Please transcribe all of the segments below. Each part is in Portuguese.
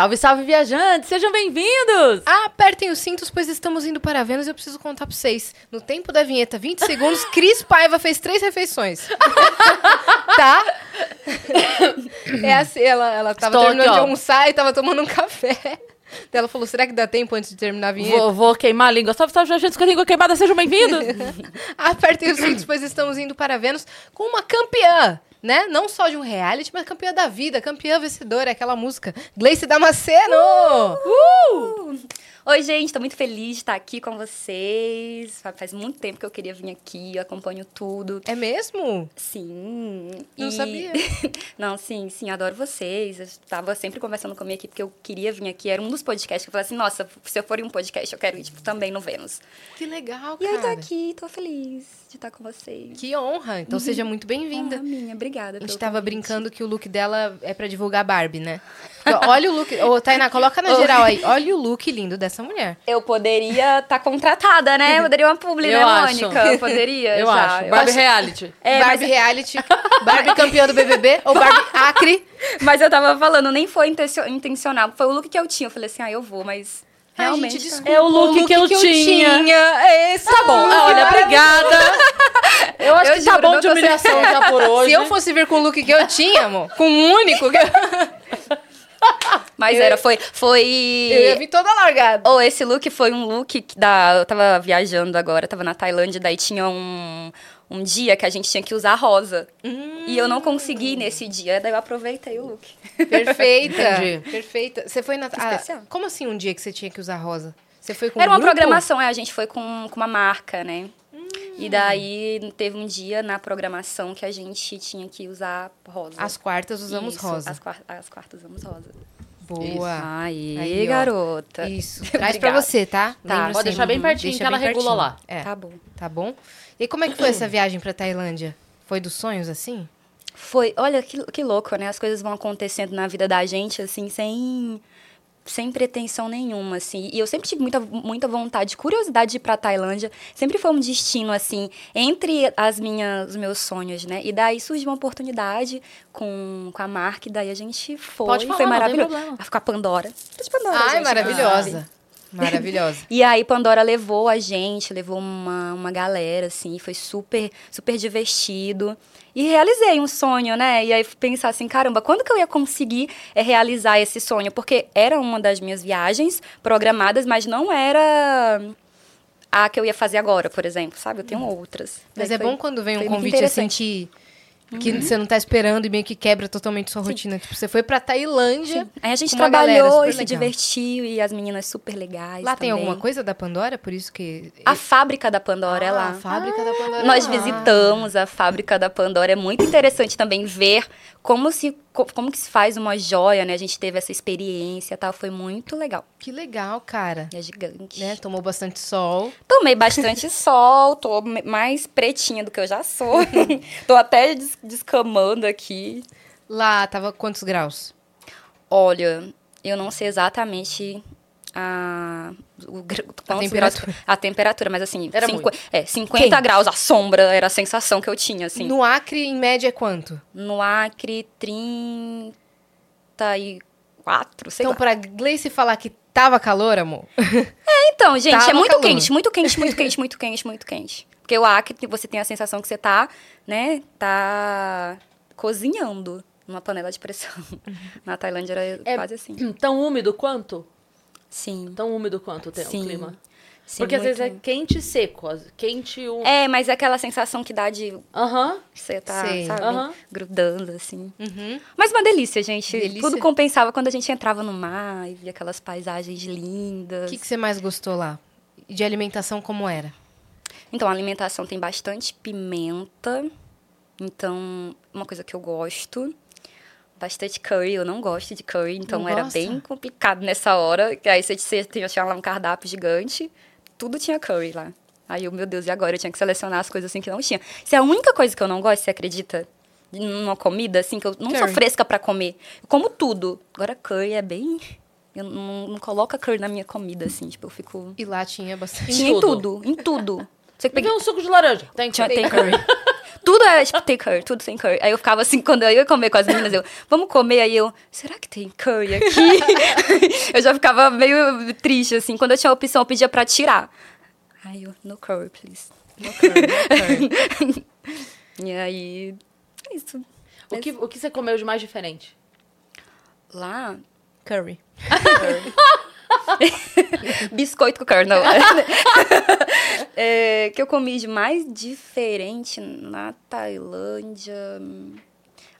Salve, salve, viajantes! Sejam bem-vindos! Apertem os cintos, pois estamos indo para Vênus e eu preciso contar pra vocês. No tempo da vinheta, 20 segundos, Cris Paiva fez três refeições. tá? É assim, ela, ela tava Estou terminando aqui, de almoçar e tava tomando um café. Ela falou, será que dá tempo antes de terminar a vinheta? Vou, vou queimar a língua. Salve, salve, viajantes com a língua queimada. Sejam bem-vindos! Apertem os cintos, pois estamos indo para Vênus com uma campeã, né? Não só de um reality, mas campeã da vida, campeã vencedora, aquela música. Gleice Damasceno! Oi, gente, tô muito feliz de estar aqui com vocês. Fa- Faz muito tempo que eu queria vir aqui, eu acompanho tudo. É mesmo? Sim. Não sabia. Não, sim, sim, adoro vocês. Eu tava sempre conversando com a minha equipe porque eu queria vir aqui. Era um dos podcasts que eu falei assim, nossa, se eu for em um podcast, eu quero ir tipo, também no Vênus. Que legal, E cara. aí tô aqui, tô feliz de estar com vocês. Que honra. Então seja muito bem-vinda. Honra minha, obrigada. A gente pelo tava convite. brincando que o look dela é pra divulgar Barbie, né? Olha o look. Ô, Tainá, coloca na geral aí. Olha o look lindo dessa mulher. Eu poderia estar contratada, né? Eu poderia uma publi, Eu né, acho. Mônica? Eu poderia Eu já. acho. Eu Barbie acho- Reality. É, mas Barbie reality. Barbie campeã do BBB ou Barbie Acre. Mas eu tava falando, nem foi intencio- intencional. Foi o look que eu tinha. Eu falei assim, ah, eu vou, mas Ai, realmente... gente, desculpa, É o look que eu tinha. É esse Tá bom, look. olha, obrigada. Eu acho Eu que tá juro, bom não de humilhação já por hoje. Se eu fosse vir com o look que eu tinha, amor, com um único, que eu, Mas Eu- era, foi... eu ia Foi... vir toda largada. Ou esse look foi um look que da... Eu tava viajando agora, tava na Tailândia, daí tinha um... Um dia que a gente tinha que usar rosa. E eu não consegui nesse dia, daí eu aproveitei o look. Perfeita. Entendi. Perfeita. Você foi na. ah, Especial. como assim um dia que você tinha que usar rosa? Você foi com Era um uma grupo? programação, é, a gente foi com, com uma marca, né? E daí teve um dia na programação que a gente tinha que usar rosa. As quartas usamos Isso, rosa. As, quar- as quartas usamos rosa. Boa. Aí, Aí, ó. garota. Isso. Traz pra você, tá? Tá. Pode deixar bem pertinho Deixa que ela regula lá. É. Tá bom. Tá bom? E como é que foi essa viagem pra Tailândia? Foi dos sonhos assim? Foi, olha que, que louco, né? As coisas vão acontecendo na vida da gente, assim, sem, sem pretensão nenhuma, assim. E eu sempre tive muita, muita vontade, curiosidade de ir pra Tailândia. Sempre foi um destino, assim, entre as minhas, os meus sonhos, né? E daí surgiu uma oportunidade com, com a marca, e daí a gente foi. Pode falar, foi maravilhoso. problema. Vai ficar Pandora. Pandora, Ai, gente, maravilhosa. sabe? Maravilhosa. E aí Pandora levou a gente, levou uma, uma galera, assim, foi super, super divertido. E realizei um sonho, né? E aí pensar assim, caramba, quando que eu ia conseguir é, realizar esse sonho? Porque era uma das minhas viagens programadas, mas não era a que eu ia fazer agora, por exemplo, sabe? Eu tenho outras. Mas Daí é foi- bom quando vem um convite assim interessante. Que, que você não tá esperando e meio que quebra totalmente sua rotina. Tipo, você foi pra Tailândia. Aí a gente galera trabalhou e se divertiu, e as meninas super legais Lá tem também. alguma coisa da Pandora? Por isso que. A fábrica da Pandora é Ah, lá. A fábrica da Pandora. Nós é lá. visitamos a fábrica da Pandora. É muito interessante também ver como se co- como que se faz uma joia, né? A gente teve essa experiência, e tal. Foi muito legal. Que legal, cara. É gigante. Né? Tomou bastante sol. Tomei bastante sol, tô mais pretinha do que eu já sou. tô até des- descamando aqui. Lá tava quantos graus? Olha, eu não sei exatamente a, o, quantos temperatura. a temperatura, mas assim, Era muito. é, 50 Quente. graus a sombra era a sensação que eu tinha, assim. No Acre, em média, é quanto? No Acre, 34, sei então, lá. pra Gleice falar que tava calor, amor. Então, gente, tava é muito calor. quente, muito quente, muito quente, muito quente, muito quente. Porque o Acre, você tem a sensação que você tá, né, tá cozinhando numa panela de pressão. Na Tailândia era É- quase assim. Tão úmido quanto? Sim. Tão úmido quanto o te- o Sim. clima? sim, Porque às vezes é quente e seco. Quente e úmido. É, mas é aquela sensação que dá de Aham. você tá, Sei. sabe, grudando, assim. Uhum. Mas uma delícia, gente. Delícia. Tudo compensava quando a gente entrava no mar e via aquelas paisagens lindas. O que, que você mais gostou lá? De alimentação, como era? Então, a alimentação tem bastante pimenta. Então, uma coisa que eu gosto. Bastante curry. Eu não gosto de curry, então Não era gosta? bem complicado nessa hora. Que aí você, você tinha tinha lá um cardápio gigante. Tudo tinha curry lá. Aí eu, meu Deus, e agora? Eu tinha que selecionar as coisas assim que não tinha. Isso é a única coisa que eu não gosto, você acredita? Numa comida, assim, que eu não sou Curry. fresca pra comer. Eu como tudo. Agora, curry é bem... Eu não, não coloco curry na minha comida, assim. Tipo, eu fico... E lá tinha bastante. Tinha em tudo. em tudo. Você Me peguei vê um suco de laranja. Tem que tem curry. curry. tudo é, tipo, tem curry, tudo sem curry. Aí eu ficava assim, quando eu ia comer com as meninas, eu, vamos comer? Aí eu, será que tem curry aqui? eu já ficava meio triste, assim. Quando eu tinha a opção, eu pedia pra tirar. Aí eu, no curry, please. No curry, no curry. E aí, é isso. O que, o que você comeu de mais diferente? Lá, Curry. biscoito com não. É, que eu comi de mais diferente na Tailândia.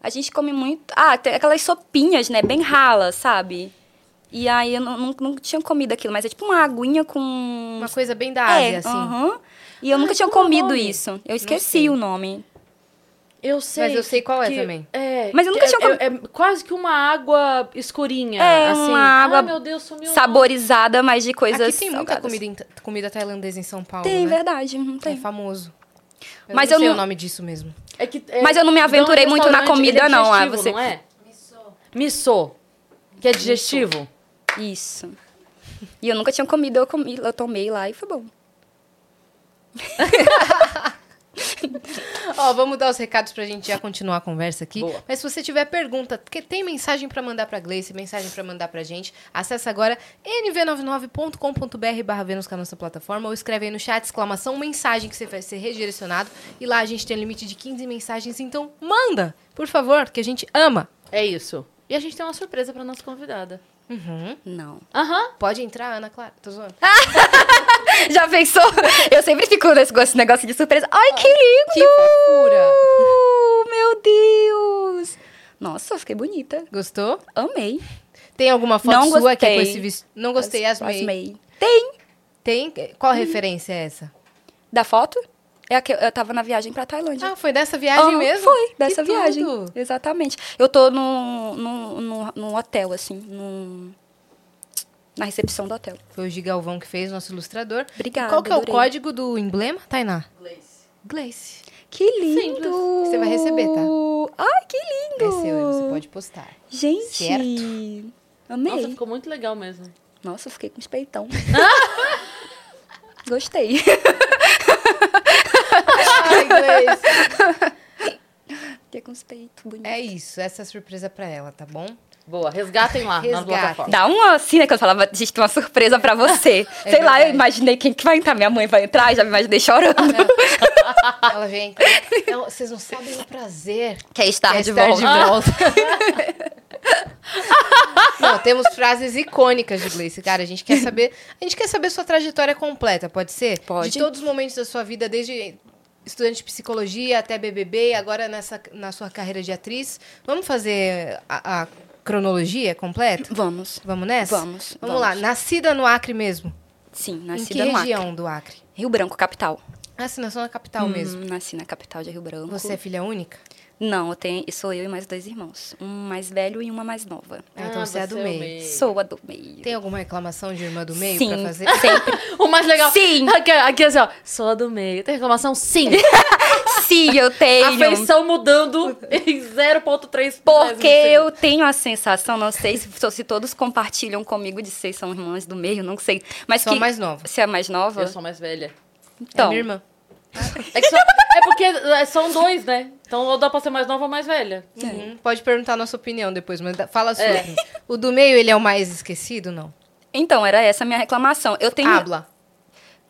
A gente come muito. Ah, tem aquelas sopinhas, né? Bem ralas, sabe? E aí eu não, não, não tinha comido aquilo, mas é tipo uma aguinha com. Uma coisa bem da Ásia, é, assim. aham. E eu nunca Ai, tinha é comido nome? isso. Eu esqueci o nome. Eu sei. Mas eu sei qual é que- também. É, Mas eu nunca é, tinha é, é quase que uma água escurinha. É, assim. uma água Ai, meu Deus, sumiu. Saborizada, mas de coisas. Aqui tem muita salgadas. comida, em- comida tailandesa em São Paulo, Tem, né? verdade. Não É tem. famoso. Eu Mas não eu sei não- o nome disso mesmo. É que, é, Mas eu não me aventurei um muito na comida, é não, ah, você- Não é? Missô. Que é digestivo. Isso. E eu nunca tinha comido, eu comi, eu tomei lá e foi bom. Ó, vamos dar os recados pra gente já continuar a conversa aqui. Boa. Mas se você tiver pergunta, porque tem mensagem pra mandar pra Gleice, mensagem pra mandar pra gente, acessa agora nv99.com.br barra Vênus com a nossa plataforma ou escreve aí no chat, exclamação, mensagem que você vai ser redirecionado. E lá a gente tem um limite de 15 mensagens, então manda, por favor, que a gente ama. É isso. E a gente tem uma surpresa pra nossa convidada. Uhum. Não. Aham. Pode entrar, Ana Clara. Tô zoando. Já pensou? Eu sempre fico nesse esse negócio de surpresa. Ai, que lindo! Que fofura. Meu Deus! Nossa, fiquei bonita. Gostou? Amei. Tem alguma foto Não sua que é com gostei. esse vestido? Não gostei, As- Asmei. Asmei. Tem. Tem? Qual referência é essa? Da foto? É a que eu tava na viagem pra Tailândia. Ah, foi dessa viagem Aham, mesmo? Foi, Que dessa viagem. tudo. Exatamente. Eu tô num, num, num, num hotel, assim, num, na recepção do hotel. Foi o Gigalvão que fez, nosso ilustrador. Obrigada, E qual que é o adorei. código do emblema, Tainá? Gleice. Que lindo! Você vai receber, tá? Ai, que lindo! É seu, você pode postar. Gente, Certo. amei. Nossa, Nossa, ficou muito legal mesmo. eu fiquei com os peitão. Gostei. Ai, Gleice. Fiquei com os peitos bonitos. É isso, essa é a surpresa pra ela, tá bom? Boa, resgatem lá na Resgatem. plataforma. Dá uma assim, né? Que eu falava, gente, tem uma surpresa pra você. É Sei lá, verdade. eu imaginei quem que vai entrar. Minha mãe vai entrar, já me imaginei chorando. Ela vem. Ela- vocês não sabem o prazer Quer estar que é de estar volta. de volta. Não, temos frases icônicas de Gleice. Cara, a gente quer saber. A gente quer saber sua trajetória completa, pode ser? Pode. De todos os momentos da sua vida, desde estudante de psicologia até BBB, agora nessa, na sua carreira de atriz. Vamos fazer a, a cronologia completa? Vamos. Vamos nessa? Vamos, Vamos, vamos. lá. Nascida no Acre mesmo. Sim, em nascida que no Acre. região do Acre? Rio Branco, capital. Ah, sim, nasceu na capital mesmo. Hum, nasci na capital de Rio Branco. Você é filha única? Não, eu tenho, sou eu e mais dois irmãos. Um mais velho e uma mais nova. Ah, então você é a do o meio. Sou a do meio. Tem alguma reclamação de irmã do meio Sim, pra fazer? sempre. O mais legal. Sim. Aqui, aqui assim, ó. Sou a do meio. Tem reclamação? Sim. Sim, eu tenho. A feição mudando em 0,3 Porque eu tenho a sensação, não sei se, se todos compartilham comigo de ser são irmãs do meio, não sei. Mas Sou a que, mais nova. Você é a mais nova? Eu sou mais velha. Então, É minha irmã. É, que só- é porque é, são dois, né? Então ou dá pra ser mais nova ou mais velha. Uhum. Pode perguntar a nossa opinião depois, mas dá- fala a sua. É. O do meio, ele é o mais esquecido, não? então, era essa a minha reclamação. Eu tenho. Habla.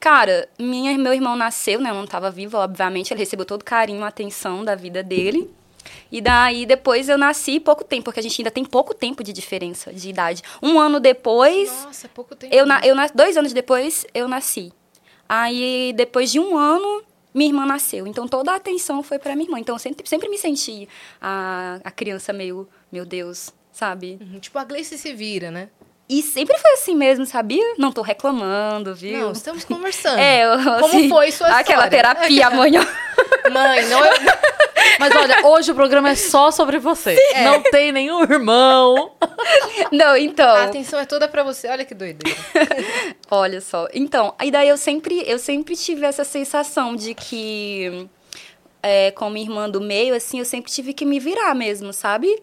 Cara, minha, meu irmão nasceu, né? Eu não tava viva, obviamente. Ele recebeu todo o carinho, a atenção da vida dele. E daí, depois eu nasci pouco tempo, porque a gente ainda tem pouco tempo de diferença de idade. Um ano depois, Nossa, é pouco tempo. eu, na, eu dois anos depois, eu nasci. Aí, depois de um ano, minha irmã nasceu. Então, toda a atenção foi pra minha irmã. Então, eu sempre, sempre me senti a, a criança meio, meu Deus, sabe? Uhum, Tipo, a Gleice se vira, né? E sempre foi assim mesmo, sabia? Não tô reclamando, viu? Não, estamos conversando. É, eu, Como assim, foi sua Aquela história? terapia amanhã. Mãe, não é... Mas olha, hoje o programa é só sobre você. Não tem nenhum irmão. Não, então. a atenção é toda pra você. Olha que doideira. Olha só. Então, aí daí eu sempre, eu sempre tive essa sensação de que, é, como irmã do meio, assim, eu sempre tive que me virar mesmo, sabe?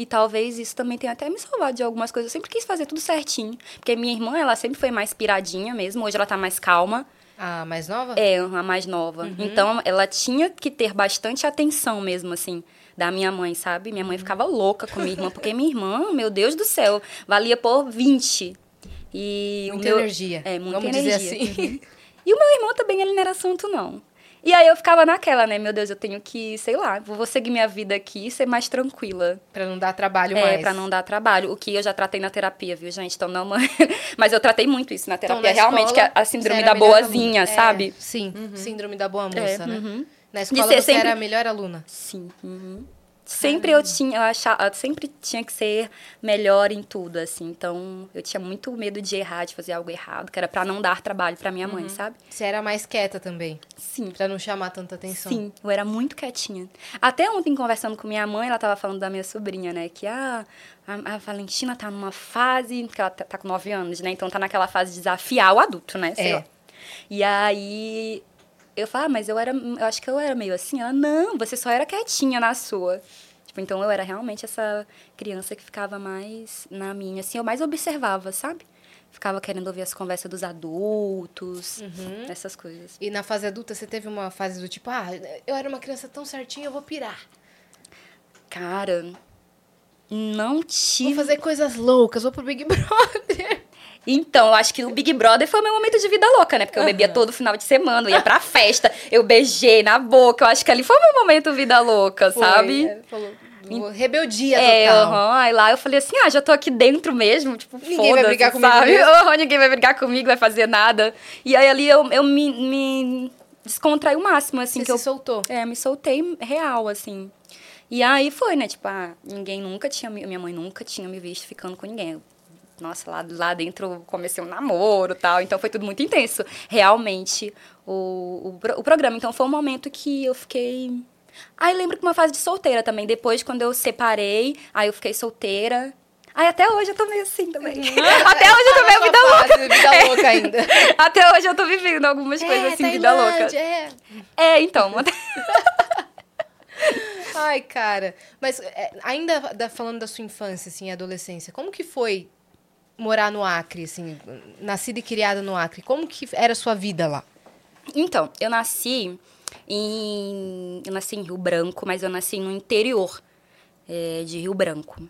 E talvez isso também tenha até me salvado de algumas coisas. Eu sempre quis fazer tudo certinho. Porque minha irmã, ela sempre foi mais piradinha mesmo. Hoje ela tá mais calma. A mais nova? É, a mais nova. Então, ela tinha que ter bastante atenção mesmo, assim, da minha mãe, sabe? Minha mãe ficava louca com minha irmã, porque minha irmã, meu Deus do céu, valia por 20. E Muita o meu... energia. É, muita Vamos energia. dizer assim. Uhum. E o meu irmão também, ele não era santo, não. E aí eu ficava naquela, né? Meu Deus, eu tenho que, sei lá, vou seguir minha vida aqui e ser mais tranquila. Pra não dar trabalho É, mais. pra não dar trabalho. O que eu já tratei na terapia, viu, gente? Então não. Mas eu tratei muito isso na Então, terapia. na Realmente, escola, que é a você síndrome da a boazinha. É, sabe? sim, síndrome da boa É, moça, né? uhum. Na escola ser você sempre- era a melhor aluna. Sim. uhum. Sempre eu tinha, eu achava, eu sempre tinha que ser melhor em tudo, assim. Então, eu tinha muito medo de errar, de fazer algo errado, que era pra não dar trabalho pra minha mãe, sabe? Você era mais quieta também, Sim. pra não chamar tanta atenção. Sim, eu era muito quietinha. Até ontem, conversando com minha mãe, ela tava falando da minha sobrinha, né? Que ah, a, a Valentina tá numa fase, que ela tá, tá com 9 anos, né? Então tá naquela fase de desafiar o adulto, né? Sei É. lá. E aí eu falo, ah, mas eu era. Eu acho que eu era meio assim. Ela, não, você só era quietinha na sua. Tipo, então eu era realmente essa criança que ficava mais na minha, assim, eu mais observava, sabe? Ficava querendo ouvir as conversas dos adultos, Uhum. essas coisas. E na fase adulta você teve uma fase do tipo, ah, eu era uma criança tão certinha, eu vou pirar. Cara, não Vou tive. fazer coisas loucas, vou pro Big Brother. Então, eu acho que o Big Brother foi o meu momento de vida louca, né? Porque eu bebia todo final de semana, eu ia pra festa, eu beijei na boca. Eu acho que ali foi o meu momento vida louca, sabe? Foi, é, falou, rebeldia É, total. aham. Aí lá eu falei assim, ah, já tô aqui dentro mesmo, tipo, Ninguém vai brigar comigo sabe? Aham, ninguém vai brigar comigo, vai fazer nada. E aí ali eu, eu me, me descontraí o máximo, assim, Você que se eu soltou. é, me soltei real, assim. E aí foi, né? Tipo, ah, ninguém nunca tinha. Minha mãe nunca tinha me visto ficando com ninguém. Nossa, lá, lá dentro comecei um namoro e tal. Então foi tudo muito intenso. Realmente, o, o, o programa. Então foi um momento que eu fiquei. Aí lembro que uma fase de solteira também. Depois, quando eu separei, aí eu fiquei solteira. Aí até hoje eu tô meio assim também. até hoje eu tô meio vida louca. vida louca ainda. Até hoje eu tô vivendo algumas coisas assim, vida louca. É. É, então. Ai, cara. Mas é, ainda da- falando da sua infância, assim, adolescência, como que foi morar no Acre, assim, nascida e criada no Acre? Como que era a sua vida lá? Então, eu nasci em. Eu nasci em Rio Branco, mas eu nasci no interior é, de Rio Branco.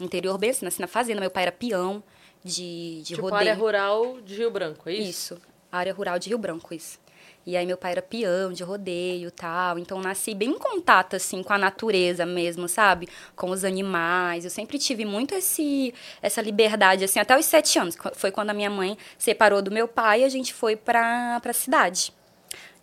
Interior bem assim, nasci na fazenda. Meu pai era peão de, de Tipo, rodeio. área rural de Rio Branco, é isso? Isso, área rural de Rio Branco, isso. E aí meu pai era peão de rodeio tal, então nasci bem em contato, assim, com a natureza mesmo, sabe? Com os animais, eu sempre tive muito esse, essa liberdade, assim, até os sete anos, foi quando a minha mãe separou do meu pai e a gente foi pra, pra cidade.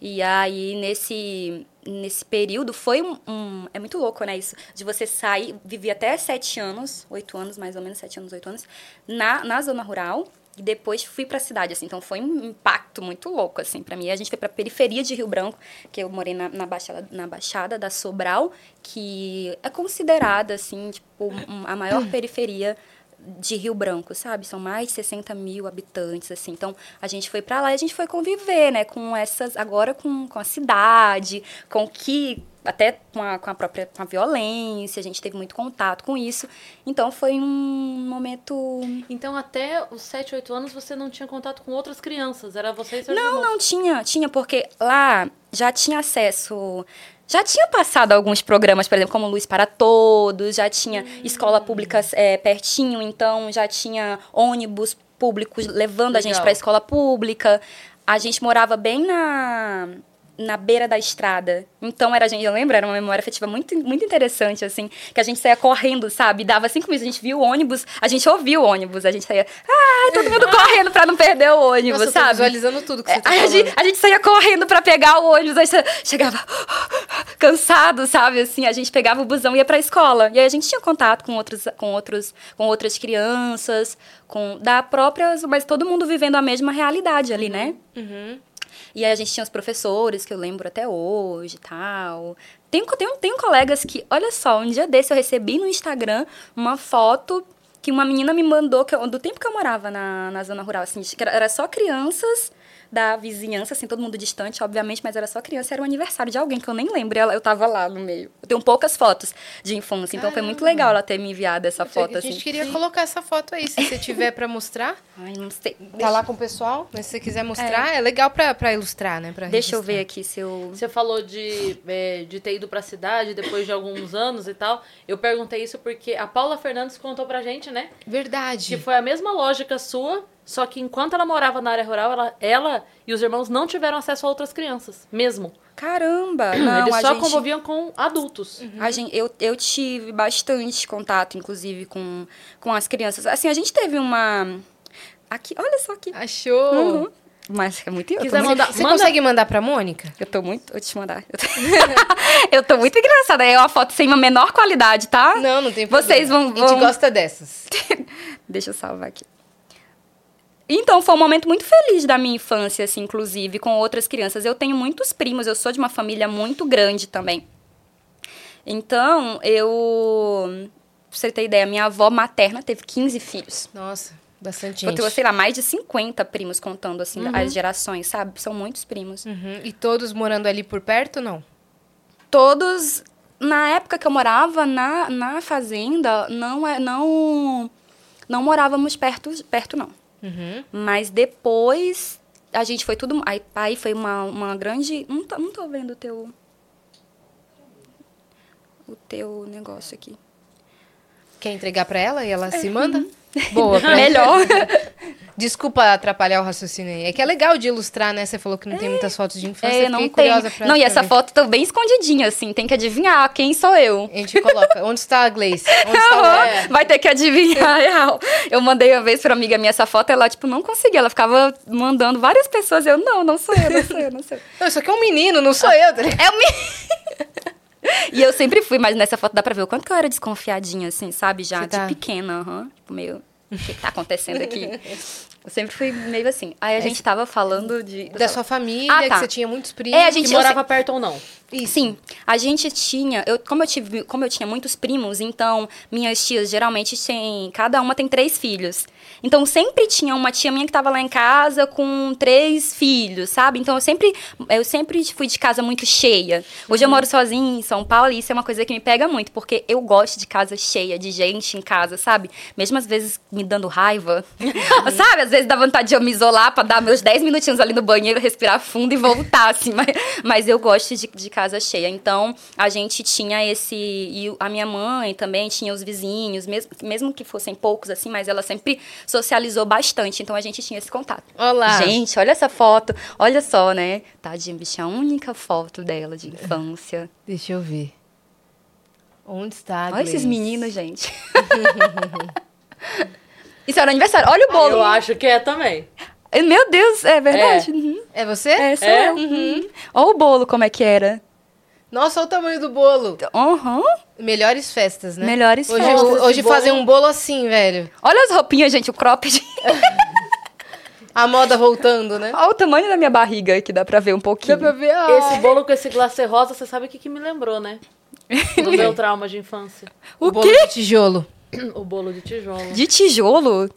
E aí, nesse, nesse período, foi um, um- É muito louco, né? Isso. De você sair. Vivi até sete anos, oito anos, mais ou menos, sete anos, oito anos, na, na zona rural. E depois fui pra cidade, assim. Então, foi um impacto muito louco, assim, pra mim. A gente foi pra periferia de Rio Branco, que eu morei na, na, baixada, na Baixada da Sobral, que é considerada, assim, tipo, um- a maior periferia de Rio Branco, sabe? São mais de 60 mil habitantes, assim. Então, a gente foi pra lá e a gente foi conviver, né? Com essas... Agora com, com a cidade, com o que... Até com a, com a própria com a violência, a gente teve muito contato com isso. Então, foi um momento... Então, até os 7, 8 anos, você não tinha contato com outras crianças. Era você e seus Não, irmãos. não tinha. Tinha, porque lá já tinha acesso... Já tinha passado alguns programas, por exemplo, como Luz para Todos, já tinha Hum. escola pública é, pertinho, então já tinha ônibus públicos levando a gente Legal. para a escola pública. A gente morava bem na, na beira da estrada. Então era a gente, eu lembro, era uma memória afetiva muito, muito interessante, assim, que a gente saía correndo, sabe? Dava cinco minutos, a gente viu o ônibus, a gente ouvia o ônibus, a gente saía, ai, todo mundo correndo pra não perder o ônibus, Nossa, sabe? visualizando tudo que você É, tá a, gente, a gente saía correndo pra pegar o ônibus, aí você chegava cansado, sabe? Assim, a gente pegava o busão e ia pra escola. E aí a gente tinha contato com, outros, com, outros, com outras crianças, com da própria. Mas todo mundo vivendo a mesma realidade ali, né? Uhum. E aí a gente tinha os professores, que eu lembro até hoje tal. Tenho, tenho, tenho colegas que, olha só, um dia desse eu recebi no Instagram uma foto que uma menina me mandou, que eu- do tempo que eu morava na, na zona rural, assim, era só crianças da vizinhança, assim, todo mundo distante, obviamente, mas era só criança, era o aniversário de alguém que eu nem lembro. Ela, eu tava lá no meio. Eu tenho poucas fotos de infância, então foi muito legal ela ter me enviado essa foto, a assim. gente queria colocar essa foto aí, se você tiver pra mostrar. Ai, não sei. Tá lá com o pessoal, mas se você quiser mostrar, é, legal pra, pra ilustrar, né? Pra Deixa eu ver aqui se eu. Você falou de, é, de ter ido pra cidade depois de alguns anos e tal. Eu perguntei isso porque a Paula Fernandes contou pra gente, né? Verdade. Que foi a mesma lógica sua, só que enquanto ela morava na área rural, ela, ela e os irmãos não tiveram acesso a outras crianças, mesmo. Caramba! Não, Eles só gente... conviviam com adultos. A gente, eu, eu tive bastante contato, inclusive, com, com as crianças. Assim, a gente teve uma. Aqui, olha só aqui. Achou? Uhum. Mas é muito. Quiser muito, mandar- Você Manda- consegue mandar pra Mônica? eu tô muito. Vou te mandar. Eu tô, eu tô muito engraçada. É uma foto sem uma menor qualidade, tá? Não, não tem Vocês problema. vão- A gente vão- gosta dessas. Deixa eu salvar aqui. Então, foi um momento muito feliz da minha infância, assim, inclusive, com outras crianças. Eu tenho muitos primos, eu sou de uma família muito grande também. Então, eu. Pra você ter ideia, minha avó materna teve 15 filhos. Nossa, bastante Eu gente. tenho, sei lá, mais de 50 primos contando, assim, as gerações, sabe? São muitos primos. Uhum. E todos morando ali por perto, não? Todos. Na época que eu morava na, na fazenda, não, é, não, não morávamos perto, perto, não. Uhum. Mas depois a gente foi tudo. Aí, aí foi uma, uma grande. Não tô, não tô vendo o teu. O teu negócio aqui. Quer entregar pra ela e ela se manda? Boa, Melhor. Desculpa atrapalhar o raciocínio aí. É que é legal de ilustrar, né? Você falou que não tem muitas fotos de infância. É, eu não fiquei tem. curiosa pra Não, e essa ver. foto tá bem escondidinha, assim. Tem que adivinhar quem sou eu. A gente coloca. Onde está a Gleice? Onde está o É. Vai ter que adivinhar, real. Eu mandei uma vez pra amiga minha essa foto, ela, tipo, não conseguia. Ela ficava mandando várias pessoas. Eu, não, não sou eu, não sou eu, não sou eu. Não, isso aqui é um menino, não sou eu. tá? É o me... E eu sempre fui, mas nessa foto dá pra ver o quanto que eu era desconfiadinha, assim, sabe? Já Você de tá. pequena, aham. Tipo, meio. O que, que tá acontecendo aqui? Eu sempre fui meio assim. Aí a gente tava falando de. Da sua família, Ah, tá. que você tinha muitos primos. É, a gente- Que eu morava perto ou não. Sim, a gente tinha, eu, como, eu tive, como eu tinha muitos primos, então minhas tias geralmente têm, cada uma tem três filhos. Então sempre tinha uma tia minha que estava lá em casa com três filhos, sabe? Então eu sempre, eu sempre fui de casa muito cheia. Hoje eu moro sozinha em São Paulo e isso é uma coisa que me pega muito, porque eu gosto de casa cheia, de gente em casa, sabe? Mesmo às vezes me dando raiva, sabe? Às vezes dá vontade de eu me isolar pra dar meus 10 minutinhos ali no banheiro, respirar fundo e voltar, assim. Mas, mas eu gosto de, de casa cheia. Então, a gente tinha esse... E a minha mãe também tinha os vizinhos, mesmo, mesmo que fossem poucos, assim, mas ela sempre socializou bastante. Então, a gente tinha esse contato. Olá. Gente, olha essa foto. Olha só, né? Tadinha, bicha, a única foto dela de infância. Deixa eu ver. Onde está a Olha esses meninos, gente. Isso era aniversário. Olha o bolo. Eu acho que é também. Meu Deus, é verdade. É. Uhum. É você? É, sou É? eu. Uhum. Olha o bolo, como é que era. Nossa, olha o tamanho do bolo. Uhum. Melhores festas, né? Melhores hoje, festas. Hoje fazer um bolo assim, velho. Olha as roupinhas, gente, o cropped. A moda voltando, né? Olha o tamanho da minha barriga, que dá pra ver um pouquinho. Dá pra ver. ah. Esse bolo com esse glacê rosa, você sabe o que, que me lembrou, né? Do meu trauma de infância. O bolo quê? de tijolo. O bolo de tijolo. De tijolo?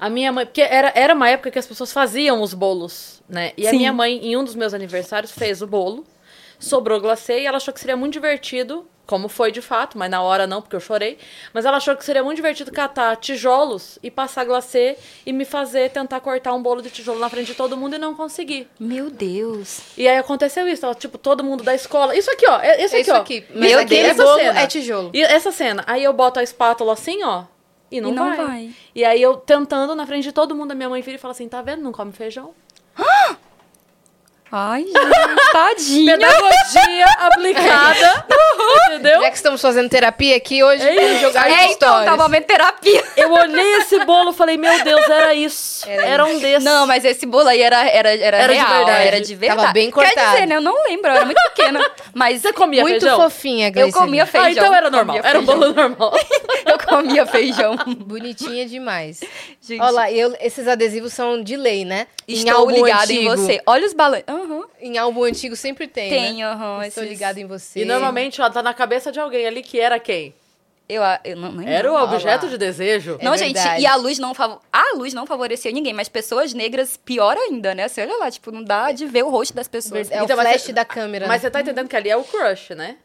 A minha mãe, porque era, era uma época que as pessoas faziam os bolos, né? E a Sim. minha mãe, em um dos meus aniversários, fez o bolo, sobrou glacê e ela achou que seria muito divertido, como foi de fato, mas na hora não, porque eu chorei. Mas ela achou que seria muito divertido catar tijolos e passar glacê e me fazer tentar cortar um bolo de tijolo na frente de todo mundo e não conseguir. Meu Deus. E aí aconteceu isso, ó, tipo, todo mundo da escola. Isso aqui, ó. é- Esse É aqui, isso ó. aqui. Meu aqui, aquele Deus. essa bolo cena. é tijolo. E essa cena. Aí eu boto a espátula assim, ó. E não, E não vai. vai. E aí eu tentando na frente de todo mundo, a minha mãe vira e fala assim: tá vendo? Não come feijão. Ai, gente, tadinha. Pedagogia aplicada. entendeu? Já que estamos fazendo terapia aqui hoje, vamos jogar É, então, tá momento de terapia. Eu olhei esse bolo e falei: meu Deus, era isso. Era, um desses. Não, mas esse bolo aí era, era, era, Era de real, verdade. era de verdade. Tava bem Quer cortado. dizer, né, eu não lembro, eu era muito pequena. Mas Você comia Muito feijão? fofinha, eu Gleice. comia feijão. Ah, então era normal. comia Era um bolo normal. Eu comia feijão. Bonitinha demais. Gente, Olha lá, eu, esses adesivos são de lei, né? estou ligada em antigo. você. Olha os balões. Aham. Em álbum antigo sempre tem, Tem, né? aham. Estou esses- ligada em você. E normalmente, ó, tá na cabeça de alguém ali que era quem? Eu, a- eu não, nem Era o objeto lá. de desejo. É não, gente, verdade. e a luz não fav... a luz não favorecia ninguém, mas pessoas negras pior ainda, né? Você olha lá, tipo, não dá de ver o rosto das pessoas. É Então, o flash você- da câmera. Mas né? você tá entendendo que ali é o crush, né?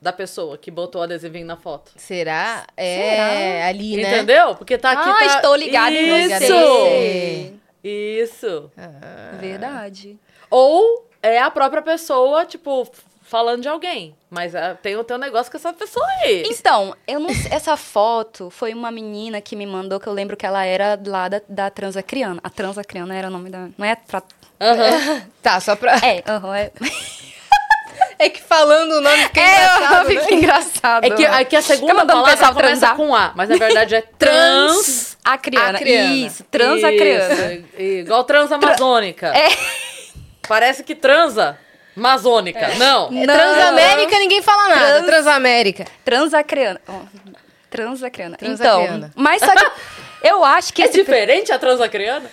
Da pessoa que botou o adesivinho na foto. Será? É, ali, né? Entendeu? Porque tá aqui. Ah, tá... estou ligada em Isso! você. Isso. Ah. Verdade. Ou é a própria pessoa, tipo, falando de alguém. Mas ah, tem, tem um negócio com essa pessoa aí. Então, eu não sei- essa foto foi uma menina que me mandou, que eu lembro que ela era lá da, da Transacriana. A Transacriana era o nome da... Não é... Pra... Aham. Tá, só pra. É, aham, é... É que falando o nome fica É, engraçado, fica né? engraçado. É que, é que a segunda o palavra começa transar. com A, mas na verdade é trans... Transacriana. Acriana. Isso, Transacriana. Isso, igual transamazônica. É. Parece que transa amazônica. Não. É Não. Transamérica, ninguém fala nada. Trans- Transamérica. Transacriana. Transacriana. Transacriana. Então, mas só que eu acho que É esse... diferente a transacriana?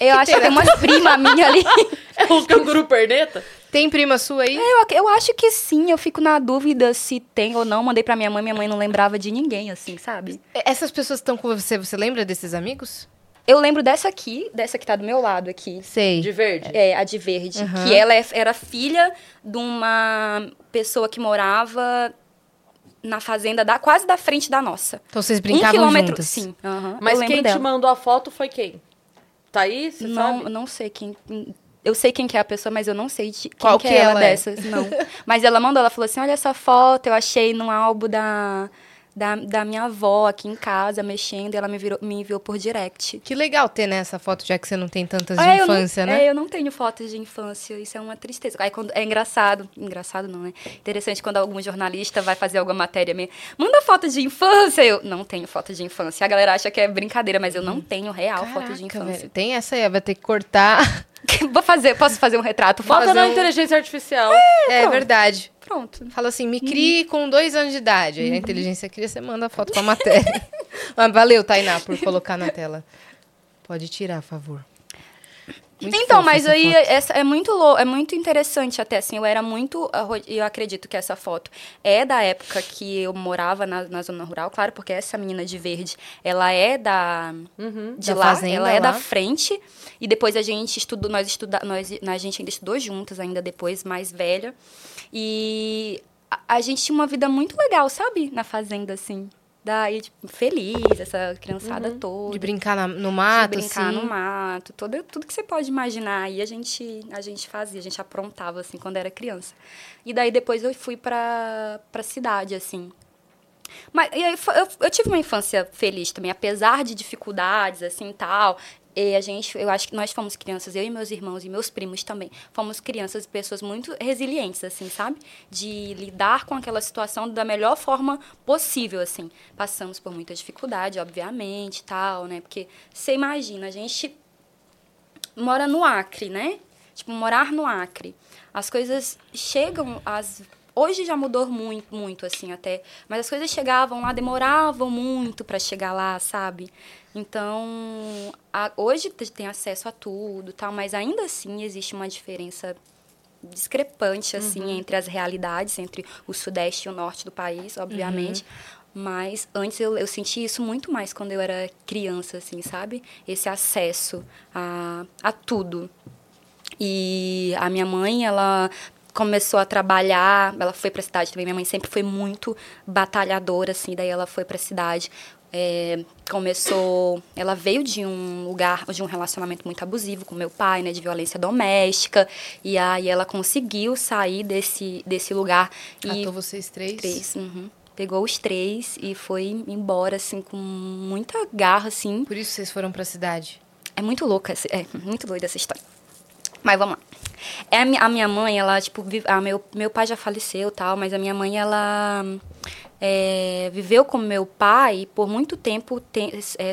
Eu acho que tem umas primas minhas ali. É o canguru perneta? Tem prima sua aí? Eu, eu acho que sim, eu fico na dúvida se tem ou não. Mandei pra minha mãe, minha mãe não lembrava de ninguém, assim, sabe? Essas pessoas que estão com você, você lembra desses amigos? Eu lembro dessa aqui, dessa que tá do meu lado aqui. Sei. De verde? É, a de verde. Uhum. Que ela é- era filha de uma pessoa que morava na fazenda da, quase da frente da nossa. Então vocês um brincavam quilômetro, juntas? sim. aham, Mas quem dela. te mandou a foto foi quem? Tá aí, você Não, sabe? não sei quem. Eu sei quem que é a pessoa, mas eu não sei de quem Qual que que é ela ela é? dessas, não. mas ela mandou, ela falou assim: olha essa foto, eu achei num álbum da, da, da minha avó aqui em casa, mexendo, e ela me, virou, me enviou por direct. Que legal ter né, essa foto, já que você não tem tantas de É, infância, não, né? É, eu não tenho fotos de infância, isso é uma tristeza. Aí quando, é engraçado, engraçado não, né? Interessante quando algum jornalista vai fazer alguma matéria minha, manda foto de infância, eu não tenho foto de infância. A galera acha que é brincadeira, mas eu não tenho real foto de Caraca, infância. velho, Tem essa aí, vai ter que cortar. Vou fazer, posso fazer um retrato? Bota Fazer na um- inteligência artificial. É, pronto. verdade. Pronto. Fala assim, me crie com dois anos de idade. Aí a inteligência cria, você manda a foto com a matéria. Mas valeu, Tainá, por colocar na tela. Pode tirar, por favor. Muito então, mas essa aí essa é muito lou- é muito interessante até assim. Eu era muito, eu acredito que essa foto é da época que eu morava na, na zona rural, claro, porque essa menina de verde, ela é da Uhum. de Da lá, fazenda ela é lá. da frente e depois a gente estudou, nós estuda, nós a gente ainda estudou juntas ainda depois, mais velha. E a, a gente tinha uma vida muito legal, sabe? Na fazenda assim. Daí, tipo, feliz, essa criançada toda De brincar na- no de mato, brincar assim. no mato, todo, tudo que você pode imaginar. Aí a gente, a gente fazia, a gente aprontava, assim, quando era criança. E daí depois eu fui pra, pra cidade, assim. Mas e aí, fo- eu, eu tive uma infância feliz também, apesar de dificuldades, assim, tal. E a gente, eu acho que nós fomos crianças, eu e meus irmãos e meus primos também, fomos crianças e pessoas muito resilientes, assim, sabe? De lidar com aquela situação da melhor forma possível, assim. Passamos por muita dificuldade, obviamente, tal, né? Porque você imagina, a gente mora no Acre, né? Tipo, morar no Acre. As coisas chegam, as hoje já mudou muito, muito assim até, mas as coisas chegavam lá, demoravam muito para chegar lá, sabe? Então, a- hoje tem acesso a tudo, tal, mas ainda assim existe uma diferença discrepante assim entre as realidades entre o sudeste e o norte do país, obviamente. Mas antes eu, eu senti isso muito mais quando eu era criança, assim, sabe? Esse acesso a, a tudo. E a minha mãe, ela começou a trabalhar, ela foi para a cidade também. Minha mãe sempre foi muito batalhadora, assim, daí ela foi para a cidade. É, começou, ela veio de um lugar, de um relacionamento muito abusivo com meu pai, né, de violência doméstica, e aí ela conseguiu sair desse, desse lugar e Catou vocês três. três, uhum. pegou os três e foi embora assim com muita garra, assim, Por isso vocês foram pra cidade. é muito louca, é muito doida essa história. Mas vamos lá. É a, mi- a minha mãe, ela, tipo, vive, a meu, meu pai já faleceu tal, mas a minha mãe, ela é, viveu com meu pai por muito tempo tem, é,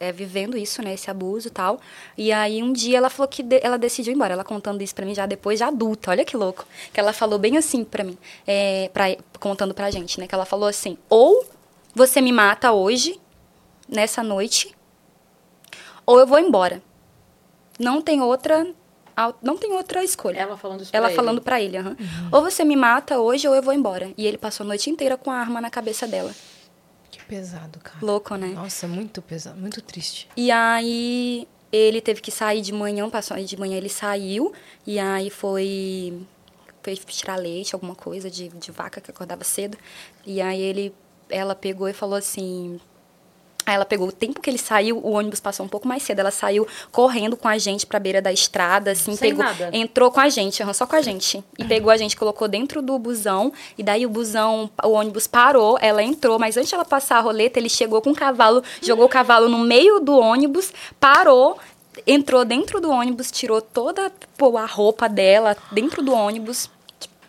é, vivendo isso, né, esse abuso tal. E aí um dia ela falou que de- ela decidiu ir embora. Ela contando isso pra mim já depois de adulta. Olha que louco. Que ela falou bem assim pra mim, é, pra, contando pra gente, né? Que ela falou assim: ou você me mata hoje, nessa noite, ou eu vou embora. Não tem outra, não tem outra escolha. Ela falando isso Ela pra ele. falando pra ele, aham. Ou você me mata hoje ou eu vou embora. E ele passou a noite inteira com a arma na cabeça dela. Que pesado, cara. Louco, né? Nossa, muito pesado, muito triste. E aí ele teve que sair de manhã, passou aí de manhã ele saiu, e aí foi, foi tirar leite, alguma coisa de, de vaca que acordava cedo. E aí ele ela pegou e falou assim. Aí ela pegou o tempo que ele saiu, o ônibus passou um pouco mais cedo. Ela saiu correndo com a gente pra beira da estrada, assim, Sem pegou, nada. entrou com a gente, só com a gente. E pegou a gente, colocou dentro do busão, e daí o busão, o ônibus parou, ela entrou, mas antes de ela passar a roleta, ele chegou com o cavalo, jogou o cavalo no meio do ônibus, parou, entrou dentro do ônibus, tirou toda pô, a roupa dela dentro do ônibus.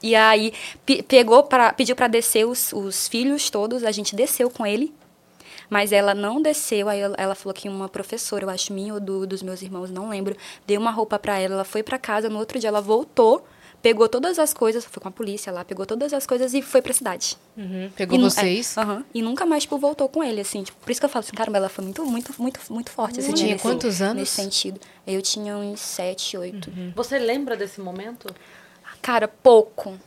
E aí pe- pegou para pediu para descer os, os filhos todos, a gente desceu com ele. Mas ela não desceu, aí ela, falou que uma professora, eu acho minha ou do, dos meus irmãos, não lembro, deu uma roupa para ela, ela foi para casa, no outro dia ela voltou, pegou todas as coisas, foi com a polícia lá, pegou todas as coisas e foi pra cidade. Uhum. Pegou E vocês. é, e nunca mais, tipo, voltou com ele, assim. Tipo, por isso que eu falo assim, caramba, ela foi muito, muito, muito, muito forte. Assim, Você tinha nesse- quantos anos? Nesse sentido. Eu tinha uns sete, oito. Você lembra desse momento? Cara, pouco.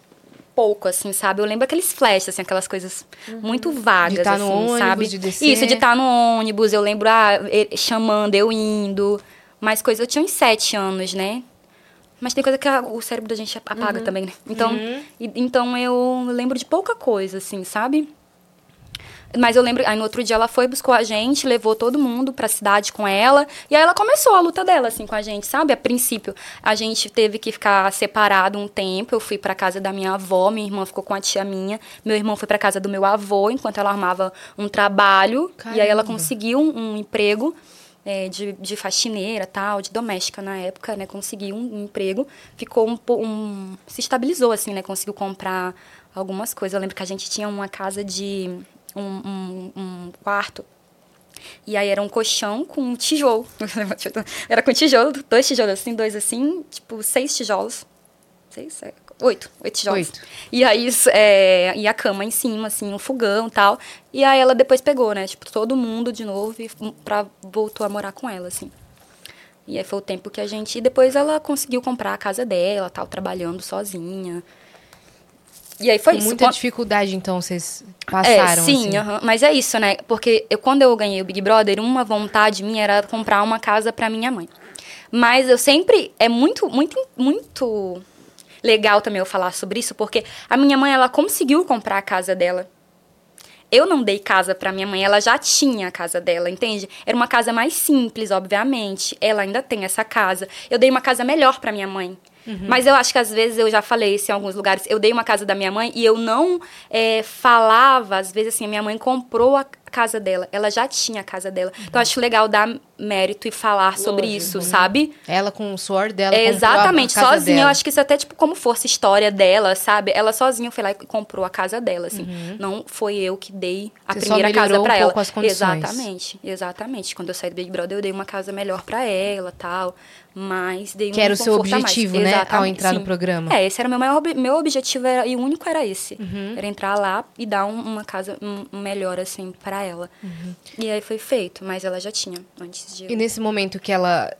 Pouco, assim, sabe? Eu lembro aqueles flashes, assim, aquelas coisas muito vagas, De tá no assim, ônibus, sabe? de descer. Isso, de estar no ônibus. Eu lembro, ah, chamando, eu indo. Mais coisa. Eu tinha uns sete anos, né? Mas tem coisa que a- o cérebro da gente apaga também, né? Então, e- então eu lembro de pouca coisa, assim, sabe? Mas eu lembro, aí no outro dia ela foi, buscou a gente, levou todo mundo pra cidade com ela. E aí ela começou a luta dela, assim, com a gente, sabe? A princípio, a gente teve que ficar separado um tempo. Eu fui pra casa da minha avó, minha irmã ficou com a tia minha. Meu irmão foi pra casa do meu avô, enquanto ela armava um trabalho. E aí ela Caramba. conseguiu um, um emprego. é, de, de faxineira, tal, de doméstica na época, né? Conseguiu um, emprego, ficou um, um... se estabilizou, assim, né? Conseguiu comprar algumas coisas. Eu lembro que a gente tinha uma casa de... um, um, um quarto e aí era um colchão com um tijolo. Era com tijolo, dois tijolos assim, dois assim, tipo, seis tijolos. Seis, sete, oito, oito tijolos. Oito. E aí, é, e a cama em cima, assim, um fogão e tal. E aí ela depois pegou, né, tipo, todo mundo de novo e pra, voltou a morar com ela, assim. E aí foi o tempo que a gente... E depois ela conseguiu comprar a casa dela, tal, trabalhando sozinha. E aí foi Com isso. muita dificuldade, então, vocês passaram, é, sim, assim. aham. mas é isso, né? Porque eu, quando eu ganhei o Big Brother, uma vontade minha era comprar uma casa pra minha mãe. Mas eu sempre é muito, muito, muito legal também eu falar sobre isso, porque a minha mãe ela conseguiu comprar a casa dela. Eu não dei casa pra minha mãe, ela já tinha a casa dela, entende? Era uma casa mais simples, obviamente. Ela ainda tem essa casa. Eu dei uma casa melhor pra minha mãe. Mas eu acho que às vezes eu já falei isso em alguns lugares. Eu dei uma casa da minha mãe e eu não é, falava, às vezes assim, a minha mãe comprou a casa dela. Ela já tinha a casa dela. Então eu acho legal dar mérito e falar sobre Lógico. isso, sabe? Ela com o suor dela É, exatamente, sozinha. dela. Eu acho que isso até, tipo, como fosse história dela, sabe? Ela sozinha foi lá e comprou a casa dela, assim. Não foi eu que dei a Uhum. Você primeira casa pra um ela. pouco as condições. Exatamente, exatamente. Quando eu saí do Big Brother, eu dei uma casa melhor pra ela, tal. Mas dei Que um era o seu mais. objetivo, né, ao Exatamente, entrar no sim. programa. É, esse era o meu maior meu objetivo era, e o único era esse. Uhum. Era entrar lá e dar um- uma casa um- melhor, assim, pra ela. Uhum. E aí foi feito, mas ela já tinha, antes de... E nesse momento que ela.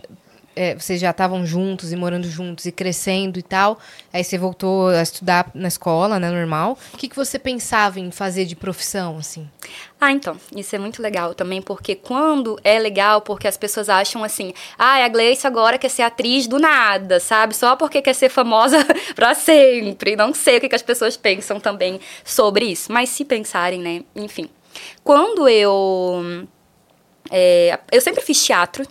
é, vocês já estavam juntos e morando juntos e crescendo e tal. Aí você voltou a estudar na escola, né? Normal. O que, que você pensava em fazer de profissão, assim? Ah, então, isso é muito legal também, porque quando é legal, porque as pessoas acham assim, ah, a Gleice agora quer ser atriz do nada, sabe? Só porque quer ser famosa pra sempre. Não sei o que, que as pessoas pensam também sobre isso, mas se pensarem, né? Enfim. Quando eu. é, eu sempre fiz teatro,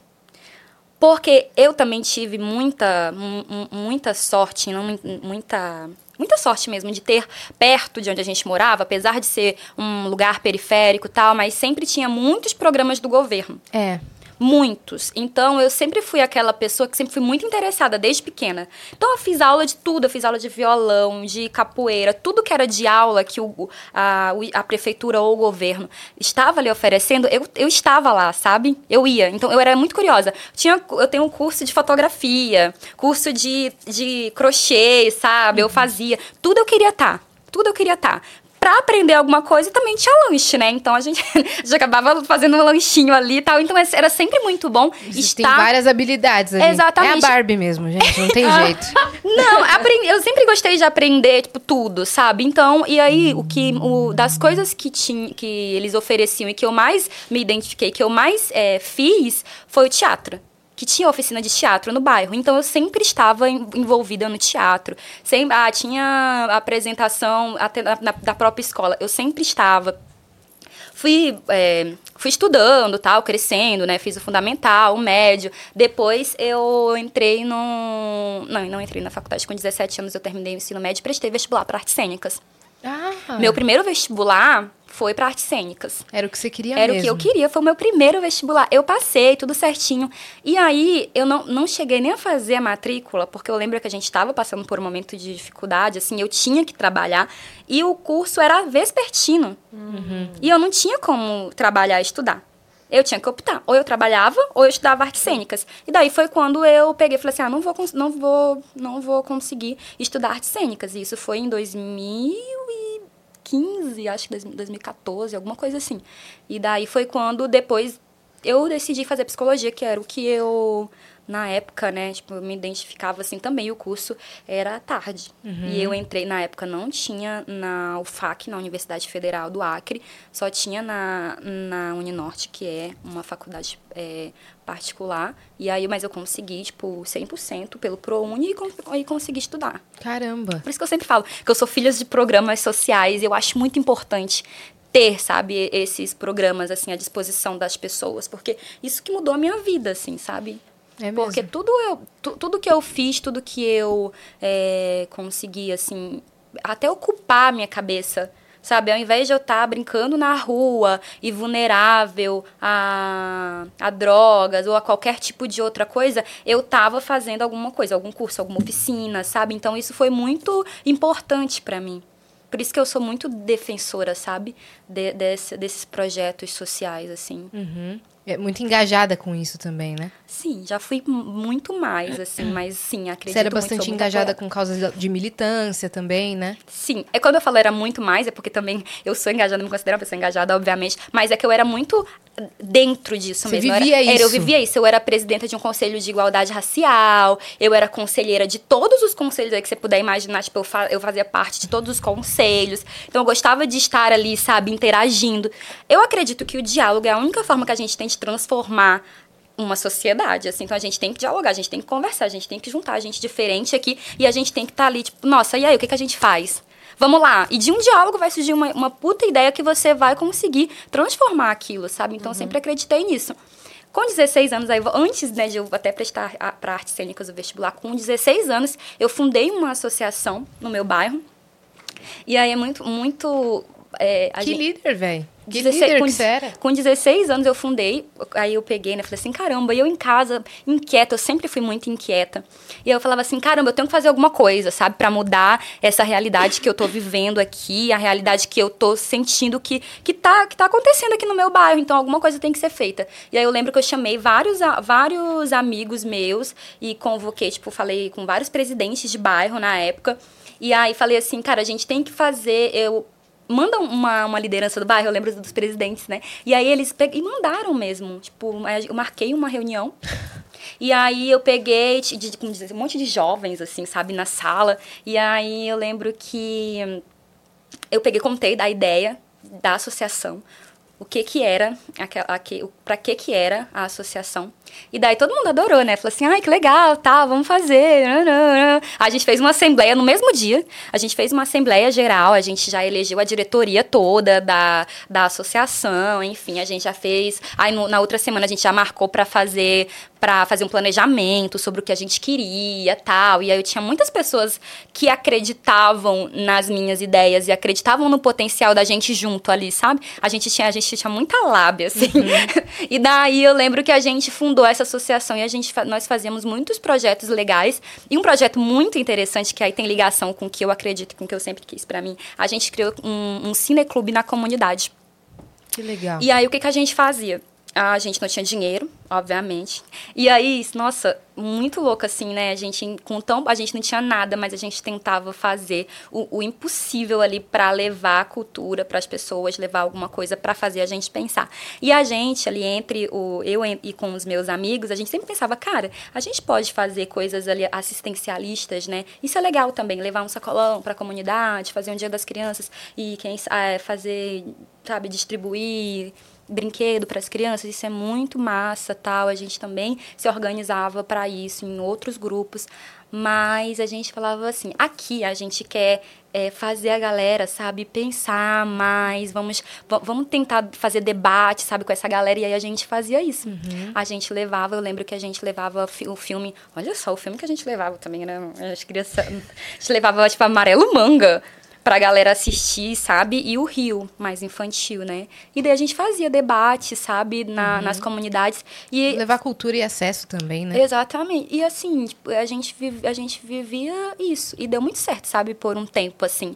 porque eu também tive muita, mu- mu- muita sorte, não, mu- muita, muita sorte mesmo de ter perto de onde a gente morava, apesar de ser um lugar periférico e tal, mas sempre tinha muitos programas do governo. É. Muitos. Então, eu sempre fui aquela pessoa que sempre fui muito interessada desde pequena. Então, eu fiz aula de tudo. Eu fiz aula de violão, de capoeira, tudo que era de aula que o, a, a prefeitura ou o governo estava ali oferecendo, eu, eu estava lá, sabe? Eu ia. Então, eu era muito curiosa. Tinha, eu tenho um curso de fotografia, curso de, de crochê, sabe? Eu fazia. Tudo eu queria estar. Tudo eu queria estar. Pra aprender alguma coisa também tinha lanche, né? Então a gente, a gente acabava fazendo um lanchinho ali e tal. Então era sempre muito bom Você estar. tem várias habilidades ali. Exatamente. É a Barbie mesmo, gente. Não tem jeito. Não, aprendi, eu sempre gostei de aprender, tipo, tudo, sabe? Então, e aí, o que, o, das coisas que, tinha, que eles ofereciam e que eu mais me identifiquei, que eu mais é, fiz, foi o teatro. Que tinha oficina de teatro no bairro. Então, eu sempre estava en- envolvida no teatro. Sempre, ah, tinha apresentação até na, na- da própria escola. Eu sempre estava fui, é, fui estudando, tal, crescendo, né? Fiz o fundamental, o médio. Depois eu entrei no... Não, não entrei na faculdade. Com 17 anos eu terminei o ensino médio e prestei vestibular para artes cênicas. Ah, Meu primeiro vestibular foi para artes cênicas. era o que você queria Era mesmo. o que eu queria, foi o meu primeiro vestibular. Eu passei, tudo certinho. E aí, eu não, não cheguei nem a fazer a matrícula, porque eu lembro que a gente estava passando por um momento de dificuldade, assim, eu tinha que trabalhar. E o curso era vespertino. E eu não tinha como trabalhar e estudar. Eu tinha que optar. Ou eu trabalhava, ou eu estudava artes cênicas. E daí foi quando eu peguei e falei assim, ah, não vou, não vou, não vou conseguir estudar artes cênicas. E isso foi em 2015, acho que 2014, alguma coisa assim. E daí foi quando depois eu decidi fazer psicologia, que era o que eu na época, né, tipo, eu me identificava assim também, o curso era à tarde. E eu entrei, na época não tinha na UFAC, na Universidade Federal do Acre, só tinha na, na Uninorte, que é uma faculdade é, particular. E aí, mas eu consegui, tipo, 100% pelo ProUni e, e consegui estudar. Caramba. Por isso que eu sempre falo que eu sou filha de programas sociais e eu acho muito importante ter, sabe, esses programas, assim, à disposição das pessoas. Porque isso que mudou a minha vida, assim, sabe? É. Porque tudo, eu, tu- tudo que eu fiz, tudo que eu é, consegui, assim, até ocupar a minha cabeça, sabe? Ao invés de eu estar brincando na rua e vulnerável a, a drogas ou a qualquer tipo de outra coisa, eu tava fazendo alguma coisa, algum curso, alguma oficina, sabe? Então isso foi muito importante para mim. Por isso que eu sou muito defensora, sabe? De- desse- desses projetos sociais, assim. Uhum. É muito engajada com isso também, né? Sim, já fui muito mais, assim, mas sim, acredito Você era bastante muito engajada com causas de militância também, né? Sim, é quando eu falo era muito mais, é porque também eu sou engajada, me considero uma pessoa engajada, obviamente, mas é que eu era muito dentro disso Você mesmo. Eu vivia era, era- eu isso. vivia isso. Eu era presidenta de um conselho de igualdade racial, eu era conselheira de todos os conselhos aí que você puder imaginar, tipo, eu, fa- eu fazia parte de todos os conselhos. Então eu gostava de estar ali, sabe, interagindo. Eu acredito que o diálogo é a única forma que a gente tem de transformar uma sociedade, assim, então a gente tem que dialogar, a gente tem que conversar, a gente tem que juntar a gente diferente aqui e a gente tem que estar ali, tipo, nossa, e aí, o que, que a gente faz? Vamos lá. E de um diálogo vai surgir uma, uma puta ideia que você vai conseguir transformar aquilo, sabe? Então, eu sempre acreditei nisso. Com 16 anos, aí, antes né, de eu até prestar para artes cênicas o vestibular, com 16 anos, eu fundei uma associação no meu bairro. E aí é muito, muito. É, a que gente- líder, velho. Que 16 líder com, que era. com 16 anos eu fundei, aí eu peguei, né? Falei assim, caramba, e eu em casa, inquieta, eu sempre fui muito inquieta. E eu falava assim, caramba, eu tenho que fazer alguma coisa, sabe? Pra mudar essa realidade que eu tô vivendo aqui, a realidade que eu tô sentindo que, que, tá, que tá acontecendo aqui no meu bairro. Então alguma coisa tem que ser feita. E aí eu lembro que eu chamei vários, vários amigos meus e convoquei, tipo, falei com vários presidentes de bairro na época. E aí falei assim, cara, a gente tem que fazer. Eu manda uma, uma liderança do bairro, eu lembro dos presidentes, né? E aí eles pe- e mandaram mesmo, tipo, eu marquei uma reunião. E aí eu peguei de, de- um monte de jovens, assim, sabe, na sala. E aí eu lembro que eu peguei, contei da ideia da associação, o que que era, pra que que era a associação. E daí todo mundo adorou, né? Falou assim, ai, que legal, tá, vamos fazer. A gente fez uma assembleia no mesmo dia, a gente fez uma assembleia geral, a gente já elegeu a diretoria toda da, da associação, enfim, a gente já fez... Aí no- na outra semana a gente já marcou pra fazer para fazer um planejamento sobre o que a gente queria tal. E aí eu tinha muitas pessoas que acreditavam nas minhas ideias e acreditavam no potencial da gente junto ali, sabe? A gente tinha, a gente tinha muita lábia, assim. e daí eu lembro que a gente fundou essa associação e a gente, nós fazíamos muitos projetos legais. E um projeto muito interessante, que aí tem ligação com o que eu acredito, com o que eu sempre quis para mim. A gente criou um, um cineclube na comunidade. Que legal. E aí, o que, que a gente fazia? A gente não tinha dinheiro, Obviamente. E aí, nossa, muito louco assim, né? A gente com tão a gente não tinha nada, mas a gente tentava fazer o, o impossível ali para levar a cultura para as pessoas, levar alguma coisa para fazer a gente pensar. E a gente ali entre o eu e com os meus amigos, a gente sempre pensava, cara, a gente pode fazer coisas ali assistencialistas, né? Isso é legal também, levar um sacolão para a comunidade, fazer um dia das crianças e quem é, fazer, sabe, distribuir brinquedo para as crianças, isso é muito massa, tal. A gente também se organizava para isso em outros grupos, mas a gente falava assim: aqui a gente quer é, fazer a galera, sabe, pensar mais, vamos, vamos tentar fazer debate, sabe, com essa galera. E aí a gente fazia isso. Uhum. A gente levava, eu lembro que a gente levava o filme, olha só, o filme que a gente levava também, né? As crianças, a gente levava, tipo, Amarelo Manga pra galera assistir, sabe? E o Rio, mais infantil, né? E daí a gente fazia debate, sabe? Na, uhum. Nas comunidades. E... Levar cultura e acesso também, né? Exatamente. E assim, tipo, a, gente vive, a gente vivia isso. E deu muito certo, sabe? Por um tempo, assim.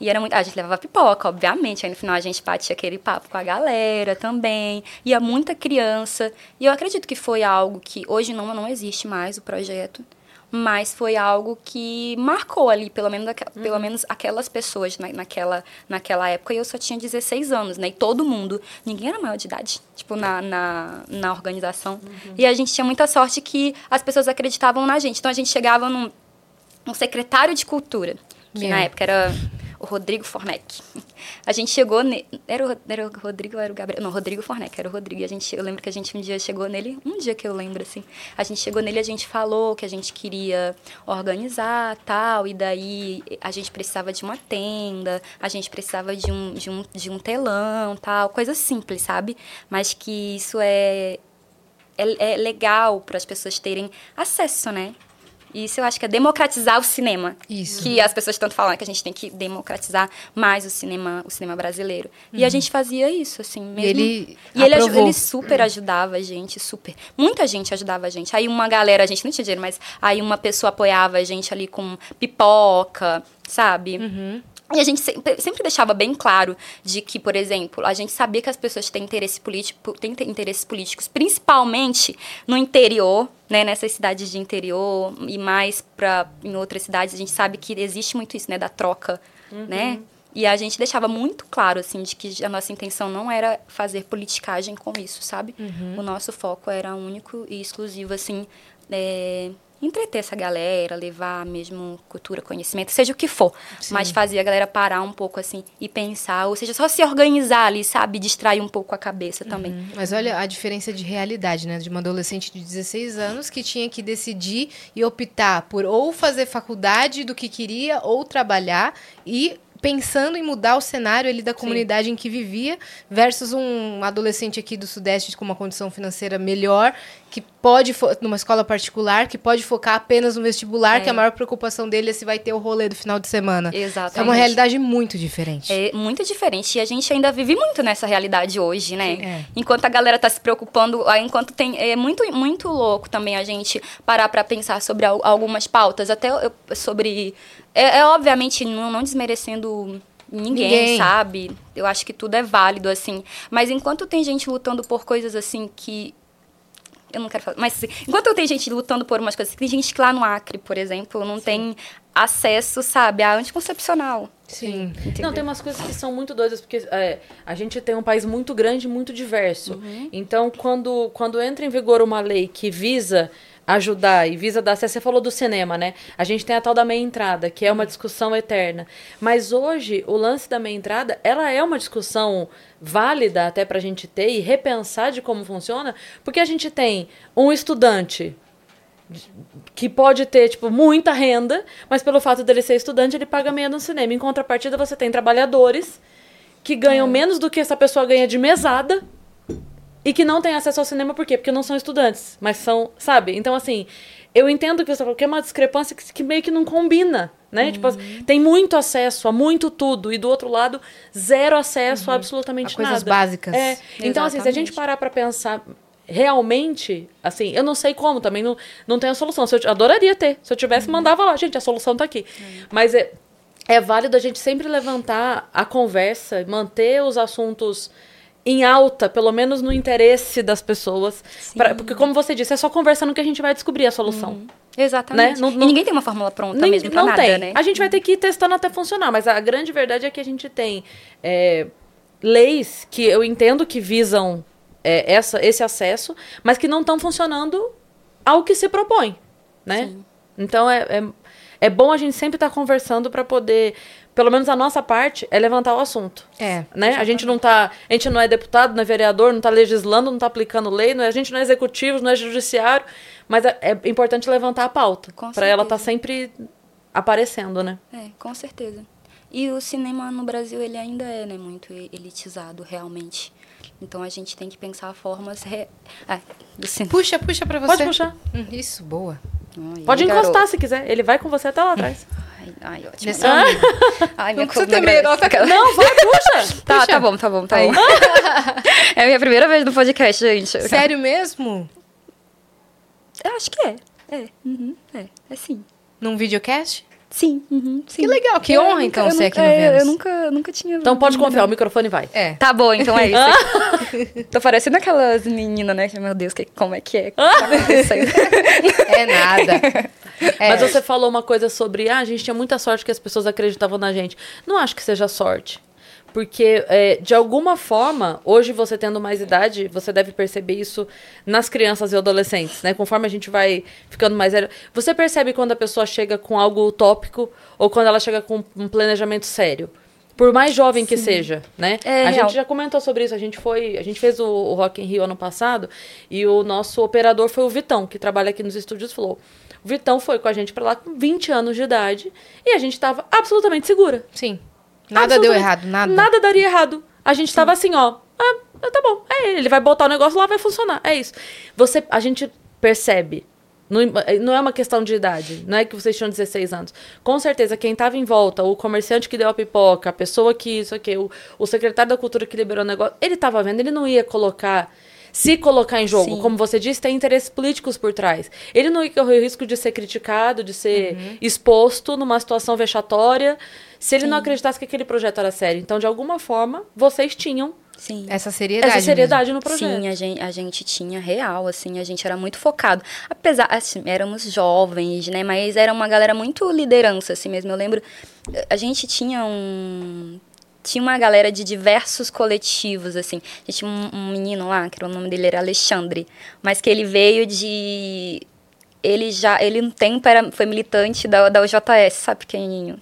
E era muito. A gente levava pipoca, obviamente. Aí no final a gente batia aquele papo com a galera também. Ia muita criança. E eu acredito que foi algo que hoje não, não existe mais o projeto mas foi algo que marcou ali, pelo menos, uhum. pelo menos aquelas pessoas na, naquela, naquela época. E eu só tinha 16 anos, né? E todo mundo, ninguém era maior de idade, tipo, na, na, na organização. Uhum. E a gente tinha muita sorte que as pessoas acreditavam na gente. Então a gente chegava num, num secretário de cultura, que na época era o Rodrigo Fornec. A gente chegou nele. Era o, era o Rodrigo ou era o Gabriel? Não, Rodrigo Fornec, era o Rodrigo. E a gente, eu lembro que a gente um dia chegou nele, um dia que eu lembro, assim. A gente chegou nele, a gente falou que a gente queria organizar tal, e daí a gente precisava de uma tenda, a gente precisava de um, de um, de um telão tal, coisa simples, sabe? Mas que isso é, é, é legal para as pessoas terem acesso, né? Isso eu acho que é democratizar o cinema. Isso. Que as pessoas tanto falam que a gente tem que democratizar mais o cinema, o cinema brasileiro. Uhum. E a uhum. gente fazia isso, assim, mesmo. E ele, e ele, ele, super ajudava a gente, super. Muita gente ajudava a gente. Aí uma galera, a gente não tinha dinheiro, mas aí uma pessoa apoiava a gente ali com pipoca, sabe? Uhum. E a gente sempre, sempre, deixava bem claro de que, por exemplo, a gente sabia que as pessoas têm interesse político, têm interesses políticos, principalmente no interior, né, nessas cidades de interior e mais para em outras cidades, a gente sabe que existe muito isso, né, da troca, uhum. né? E a gente deixava muito claro, assim, de que a nossa intenção não era fazer politicagem com isso, sabe? Uhum. O nosso foco era único e exclusivo, assim, é, entreter essa galera, levar mesmo cultura, conhecimento, seja o que for. Sim. Mas fazer a galera parar um pouco assim e pensar, ou seja, só se organizar ali, sabe? Distrair um pouco a cabeça também. Uhum. Mas olha a diferença de realidade, né? De uma adolescente de 16 anos que tinha que decidir e optar por ou fazer faculdade do que queria ou trabalhar e pensando em mudar o cenário ali da comunidade Sim. em que vivia, versus um adolescente aqui do Sudeste com uma condição financeira melhor, que pode, numa escola particular, que pode focar apenas no vestibular, é. que a maior preocupação dele é se vai ter o rolê do final de semana. Exatamente. É uma realidade muito diferente. É muito diferente. E a gente ainda vive muito nessa realidade hoje, né? É. Enquanto a galera tá se preocupando, enquanto tem. É muito, muito louco também a gente parar para pensar sobre algumas pautas, até sobre é, é obviamente não, não desmerecendo ninguém, ninguém, sabe? Eu acho que tudo é válido, assim. Mas enquanto tem gente lutando por coisas assim que. Eu não quero falar. Mas assim, enquanto tem gente lutando por umas coisas. Tem gente que lá no Acre, por exemplo, não Sim. tem acesso, sabe, a anticoncepcional. Sim. Entendeu? Não, tem umas coisas que são muito doidas, porque é, a gente tem um país muito grande e muito diverso. Uhum. Então, quando, quando entra em vigor uma lei que visa ajudar e visa dar acesso. Você falou do cinema, né? A gente tem a tal da meia entrada, que é uma discussão eterna. Mas hoje, o lance da meia entrada, ela é uma discussão válida até para a gente ter e repensar de como funciona, porque a gente tem um estudante que pode ter, tipo, muita renda, mas pelo fato dele ser estudante, ele paga meia no cinema. Em contrapartida, você tem trabalhadores que ganham é. menos do que essa pessoa ganha de mesada e que não têm acesso ao cinema, por quê? Porque não são estudantes, mas são, sabe? Então, assim, eu entendo que você falou que é uma discrepância que, que meio que não combina, né? Uhum. Tipo, tem muito acesso a muito tudo, e do outro lado, zero acesso uhum. a absolutamente a coisas nada. básicas. É. Então, assim, se a gente parar pra pensar realmente, assim, eu não sei como, também não, não tem a solução. Se eu adoraria ter. Se eu tivesse, uhum. mandava lá, gente, a solução tá aqui. Uhum. Mas é, é válido a gente sempre levantar a conversa, manter os assuntos em alta, pelo menos no interesse das pessoas. Pra- porque, como você disse, é só conversando que a gente vai descobrir a solução. Exatamente. Né? Não- não- E ninguém tem uma fórmula pronta Nem- mesmo pra não nada, tem. né? A gente vai ter que ir testando até funcionar, mas a grande verdade é que a gente tem é, leis que eu entendo que visam é, essa, esse acesso, mas que não estão funcionando ao que se propõe, né? Então é, é, é bom a gente sempre estar conversando para poder, pelo menos a nossa parte, é levantar o assunto. É. Né? A gente não tá, a gente não é deputado, não é vereador, não tá legislando, não tá aplicando lei, não é- a gente não é executivo, não é judiciário, mas é, é importante levantar a pauta para ela estar certeza. sempre aparecendo, né? É, com certeza. E o cinema no Brasil, ele ainda é, né, muito elitizado, realmente. Então a gente tem que pensar formas... Re... Ah, do cinema. Puxa, puxa pra você. Pode puxar. Hum, Isso, boa. Ai, Pode garoto. encostar se quiser. Ele vai com você até lá atrás. Ai, ai, ótimo. Nesse amigo. Ai, minha Não precisa ter medo, agradece. ela tá- Não, vai, puxa! Tá, Puxa. tá bom, tá bom, tá Aí. bom. é a minha primeira vez no podcast, gente. Sério mesmo? Eu acho que é. É, uhum, é, é sim. Num videocast? Sim, uhum, sim. Que legal, que Eu honra, nunca- então, ser aqui no é, Vênus. Eu nunca, nunca tinha... Então pode confiar, o microfone vai. É. Tá bom, então é isso. Tô parecendo aquelas meninas, né? que, Meu Deus, que, como é que é? Que tá? É nada. É. Mas você falou uma coisa sobre, ah, a gente tinha muita sorte que as pessoas acreditavam na gente. Não acho que seja sorte. Porque, é, de alguma forma, hoje você tendo mais idade, você deve perceber isso nas crianças e adolescentes, né? Conforme a gente vai ficando mais velho. Você percebe quando a pessoa chega com algo utópico ou quando ela chega com um planejamento sério. Por mais jovem que seja, né? É a real. gente já comentou sobre isso. A gente foi, a gente fez o, o Rock in Rio ano passado e o nosso operador foi o Vitão, que trabalha aqui nos estúdios Flow. O Vitão foi com a gente pra lá com 20 anos de idade e a gente tava absolutamente segura. Sim. Nada deu errado, nada. Nada daria errado. A gente tava assim, ó. Ah, tá bom. É ele, ele vai botar o negócio lá, vai funcionar. É isso. Você, a gente percebe. Não, não é uma questão de idade. Não é que vocês tinham 16 anos. Com certeza, quem tava em volta, o comerciante que deu a pipoca, a pessoa que isso aqui, o, o secretário da cultura que liberou o negócio, ele tava vendo, ele não ia colocar. Se colocar em jogo, Sim. como você disse, tem interesses políticos por trás. Ele não ia correr o risco de ser criticado, de ser Uhum. exposto numa situação vexatória, se ele não acreditasse que aquele projeto era sério. Então, de alguma forma, vocês tinham Sim. Essa seriedade. essa seriedade no projeto. Sim, a gente, a gente tinha real, assim, a gente era muito focado. Apesar, assim, éramos jovens, né? Mas era uma galera muito liderança, assim mesmo. Eu lembro, a gente tinha um. Tinha uma galera de diversos coletivos, assim. Gente tinha um, um menino lá, que era, o nome dele era Alexandre, mas que ele veio de. Ele já. Ele um tempo era, foi militante da, da UJS, sabe, pequenininho.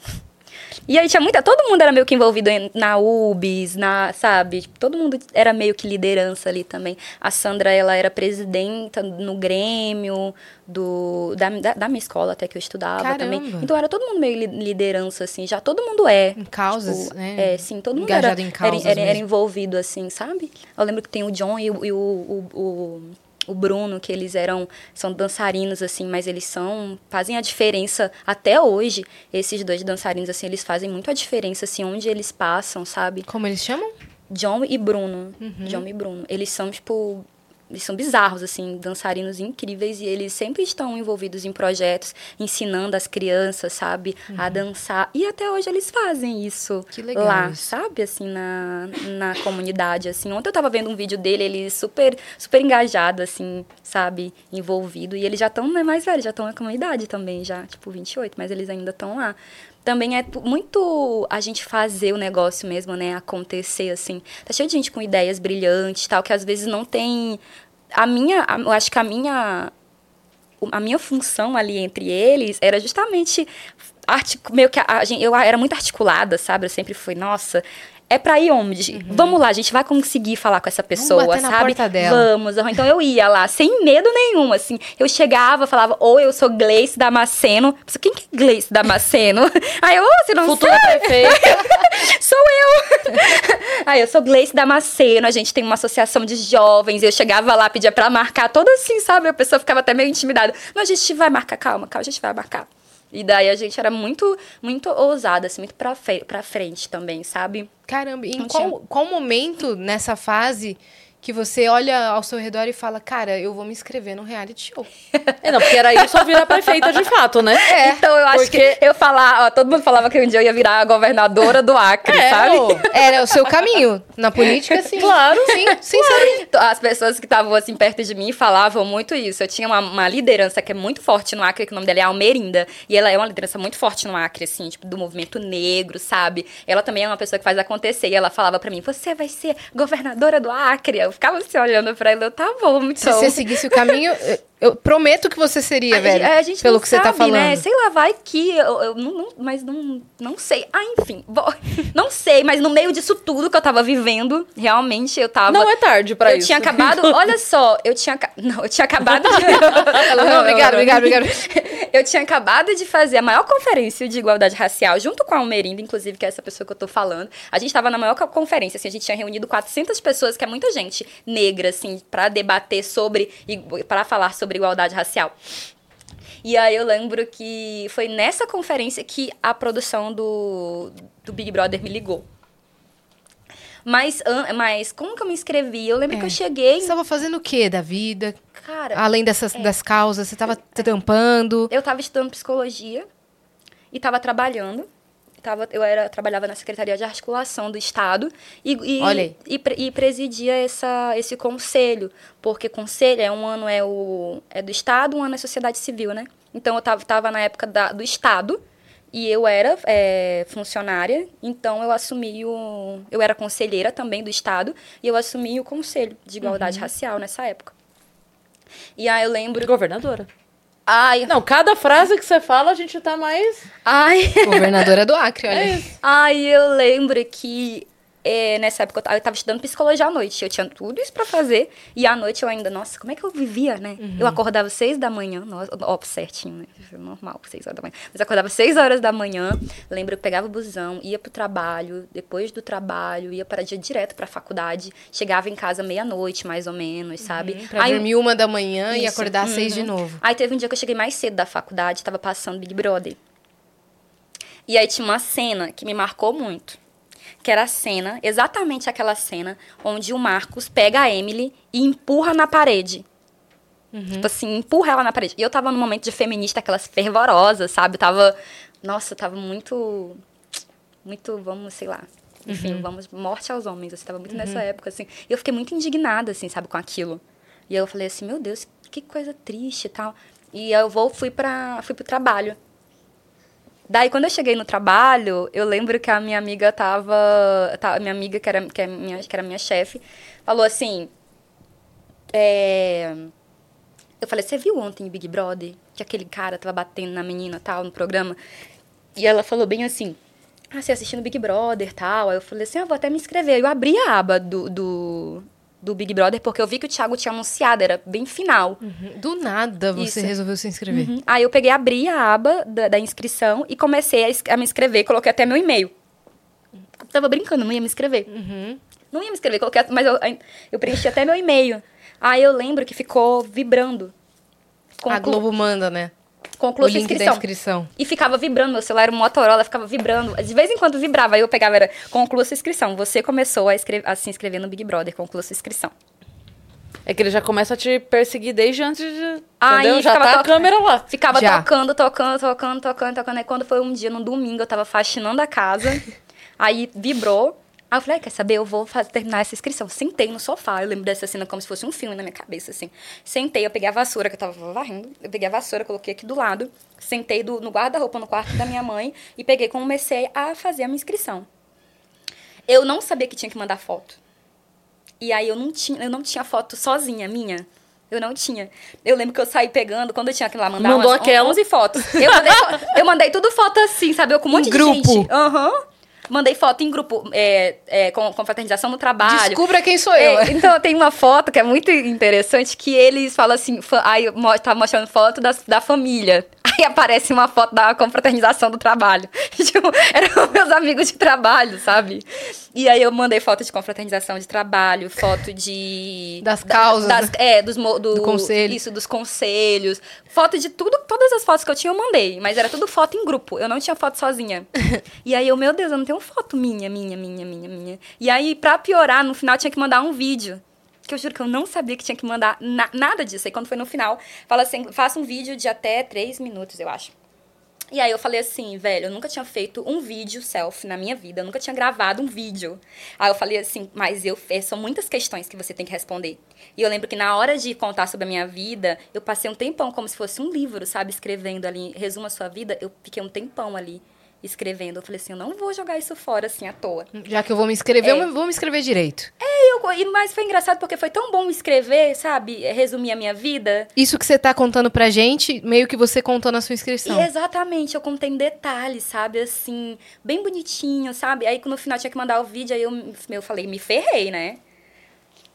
E aí tinha muita. Todo mundo era meio que envolvido em- na UBS, na, sabe? Tipo, Todo mundo era meio que liderança ali também. A Sandra, ela era presidenta no Grêmio do, da, da, da minha escola até que eu estudava Caramba. também. Então era todo mundo meio li- liderança, assim. Já todo mundo é. Em causas, Tipo, né? É, sim, todo mundo Engajado era, em causas era, era, era envolvido, assim, sabe? Eu lembro que tem o John e o, e o, o, o, o Bruno, que eles eram, são dançarinos, assim, mas eles são, fazem a diferença até hoje. Esses dois dançarinos, assim, eles fazem muito a diferença, assim, onde eles passam, sabe? Como eles chamam? John e Bruno. Uhum. John e Bruno. Eles são, tipo. Eles são bizarros, assim, dançarinos incríveis e eles sempre estão envolvidos em projetos, ensinando as crianças, sabe, a dançar. E até hoje eles fazem isso Uhum. Que legal lá, isso. sabe, assim, na, na comunidade, assim. Ontem eu tava vendo um vídeo dele, ele super, super engajado, assim, sabe, envolvido. E eles já estão né, mais velhos, já estão na comunidade também, já, tipo, 28, mas eles ainda estão lá também é muito a gente fazer o negócio mesmo, né, acontecer assim. Tá cheio de gente com ideias brilhantes, tal, que às vezes não tem a minha, eu acho que a minha a minha função ali entre eles era justamente artic- meio que a, eu era muito articulada, sabe? Eu sempre fui, nossa, é pra ir onde? Vamos lá, a gente vai conseguir falar com essa pessoa, na sabe? porta dela. Vamos. Então eu ia lá, sem medo nenhum, assim. Eu chegava, falava, ou eu sou Gleice Damasceno. Quem que é Gleice Damasceno? Aí eu, "Oh, você não Futura prefeita. Sou eu! Aí, eu sou Gleice Damasceno, a gente tem uma associação de jovens. Eu chegava lá, pedia pra marcar, toda assim, sabe? A pessoa ficava até meio intimidada. Não, a gente vai marcar, calma, calma, a gente vai marcar. E daí a gente era muito, muito ousada, assim, muito pra, pra frente também, sabe? Caramba, em Não qual, qual momento nessa fase que você olha ao seu redor e fala, cara, eu vou me inscrever no reality show. É, não, porque era isso só virar prefeita de fato, né? É, então eu acho porque- que eu falar, ó, todo mundo falava que um dia eu ia virar a governadora do Acre, É, sabe? Era o seu caminho. Na política, sim. Claro. Sim, sinceramente. Então, As pessoas que estavam assim perto de mim falavam muito isso. Eu tinha uma, uma liderança que é muito forte no Acre, que o nome dela é Almerinda. E ela é uma liderança muito forte no Acre, assim, tipo, do movimento negro, sabe? Ela também é uma pessoa que faz acontecer. E ela falava pra mim: Você vai ser governadora do Acre? Eu ficava assim olhando pra ela, eu, tá bom, muito Se você seguisse o caminho, eu, eu prometo que você seria, a velho. a gente pelo que você tá sabe, falando. Né? Sei lá, vai que. Eu, eu não, não- mas não, não sei. Ah, enfim. bom, não sei, mas no meio disso tudo que eu tava vivendo, realmente eu tava. Não é tarde pra eu isso. tinha acabado. Olha só, eu tinha. Não, eu tinha acabado de. Ela, não, obrigado, obrigado, obrigado. Eu tinha acabado de fazer a maior conferência de igualdade racial, junto com a Almerinda, inclusive, que é essa pessoa que eu tô falando. A gente tava na maior co- conferência, assim, a gente tinha reunido 400 pessoas, que é muita gente negra, assim, pra debater sobre, para falar sobre igualdade racial. E aí eu lembro que foi nessa conferência que a produção do, do Big Brother me ligou. Mas, mas como que eu me inscrevi? Eu lembro É. que eu cheguei. Você estava fazendo o que da vida? Cara, Além dessas, das causas, você estava trampando. Eu estava estudando psicologia e estava trabalhando. Tava, eu era, trabalhava na Secretaria de Articulação do Estado e, e, e, e presidia essa, esse conselho. Porque conselho é um ano é, o, é do Estado, um ano é sociedade civil, né? Então eu estava tava na época da, do Estado e eu era é, funcionária, então eu assumi o. Eu era conselheira também do Estado e eu assumi o Conselho de Igualdade Uhum. Racial nessa época. E aí eu lembro. Governadora. Ai, Não, cada frase que você fala, a gente tá mais. ai. Governadora do Acre, olha. É isso. Ai, eu lembro que é, nessa época eu tava, eu tava estudando psicologia à noite. Eu tinha tudo isso pra fazer. E à noite eu ainda, nossa, como é que eu vivia, né? Eu acordava seis da manhã, nossa, ó, certinho, né? Normal, seis horas da manhã. Mas acordava seis horas da manhã. Lembro, eu pegava o busão, ia pro trabalho. Depois do trabalho, ia para dia direto pra faculdade. Chegava em casa meia-noite, mais ou menos, sabe? Pra Aí- dormir uma da manhã e Isso. acordar às seis de novo. Aí teve um dia que eu cheguei mais cedo da faculdade, tava passando Big Brother. E aí tinha uma cena que me marcou muito. Que era a cena, exatamente aquela cena, onde o Marcos pega a Emily e empurra na parede. Tipo assim, empurra ela na parede. E eu tava num momento de feminista, aquelas fervorosas, sabe? Eu tava. Nossa, eu tava muito. Muito, vamos, sei lá. Enfim, vamos, morte aos homens. Eu tava muito nessa época, assim. E eu fiquei muito indignada, assim, sabe, com aquilo. E eu falei assim, meu Deus, que coisa triste e tal. E eu vou, fui, pra, fui pro trabalho. Daí, quando eu cheguei no trabalho, eu lembro que a minha amiga tava. tá- minha amiga, que era, que, é minha, que era minha chefe, falou assim. É, eu falei, você viu ontem Big Brother? Que aquele cara tava batendo na menina tal, no programa. E ela falou bem assim. Ah, você assistindo Big Brother tal. Aí eu falei assim, ah, vou até me inscrever. Eu abri a aba do, do, do Big Brother, porque eu vi que o Thiago tinha anunciado, era bem final. Uhum. Do nada você Isso. resolveu se inscrever. Uhum. Aí eu peguei, abri a aba da, da inscrição e comecei a, a me inscrever. Coloquei até meu e-mail. Eu tava brincando, não ia me inscrever. Uhum. Não ia me inscrever, coloquei, mas eu, eu preenchi até meu e-mail. Aí eu lembro que ficou vibrando. A Conclu- Globo manda, né? O Conclua sua inscrição. inscrição. E ficava vibrando, meu celular era um Motorola, ficava vibrando. De vez em quando vibrava, aí eu pegava, era conclua sua inscrição. Você começou a, a se inscrever no Big Brother, conclua sua inscrição. É que ele já começa a te perseguir desde antes de. Aí entendeu? Já tá a câmera lá. Ficava Já. tocando, tocando, tocando, tocando, tocando. Aí quando foi um dia, no domingo, eu tava faxinando a casa. aí vibrou. Aí eu falei, "Ah, quer saber? Eu vou fa- terminar essa inscrição. Sentei no sofá. Eu lembro dessa cena como se fosse um filme na minha cabeça, assim. Sentei, eu peguei a vassoura, que eu tava varrendo. Eu peguei a vassoura, coloquei aqui do lado. Sentei do- no guarda-roupa, no quarto da minha mãe. E peguei, comecei a fazer a minha inscrição. Eu não sabia que tinha que mandar foto. E aí eu não tinha, eu não tinha foto sozinha, minha. Eu não tinha. Eu lembro que eu saí pegando, quando eu tinha que lá mandar Mandou umas aquela? 11 fotos. Eu mandei, eu mandei tudo foto assim, sabe? Eu com um monte Em de grupo? gente. Aham. Mandei foto em grupo, é, é, com, com fraternização no trabalho. Descubra quem sou eu. É, então, tem uma foto que é muito interessante, que eles falam assim, aí tá mostrando foto das, da família. Aí aparece uma foto da confraternização do trabalho. tipo, eram meus amigos de trabalho, sabe? E aí eu mandei foto de confraternização de trabalho, foto de... Das da- causas, das- É, dos... Do, Do conselho. Isso, dos conselhos. Foto de tudo, todas as fotos que eu tinha eu mandei. Mas era tudo foto em grupo, eu não tinha foto sozinha. e aí eu, meu Deus, eu não tenho foto minha, minha, minha, minha, minha. E aí, pra piorar, no final tinha que mandar um vídeo. Que eu juro que eu não sabia que tinha que mandar na- nada disso. Aí quando foi no final, fala assim, faça um vídeo de até três minutos, eu acho. E aí eu falei assim, velho, eu nunca tinha feito um vídeo selfie na minha vida, eu nunca tinha gravado um vídeo. Aí eu falei assim, mas eu são muitas questões que você tem que responder. E eu lembro que na hora de contar sobre a minha vida, eu passei um tempão como se fosse um livro, sabe, escrevendo ali, resuma a sua vida, eu fiquei um tempão ali escrevendo. Eu falei assim, eu não vou jogar isso fora assim à toa. Já que eu vou me inscrever, É. eu vou me inscrever direito. E eu, mas foi engraçado porque foi tão bom escrever, sabe, resumir a minha vida. Isso que você tá contando pra gente, meio que você contou na sua inscrição. E exatamente, eu contei em detalhes, sabe? Assim, bem bonitinho, sabe? Aí no final tinha que mandar o vídeo, aí eu, eu falei, me ferrei, né?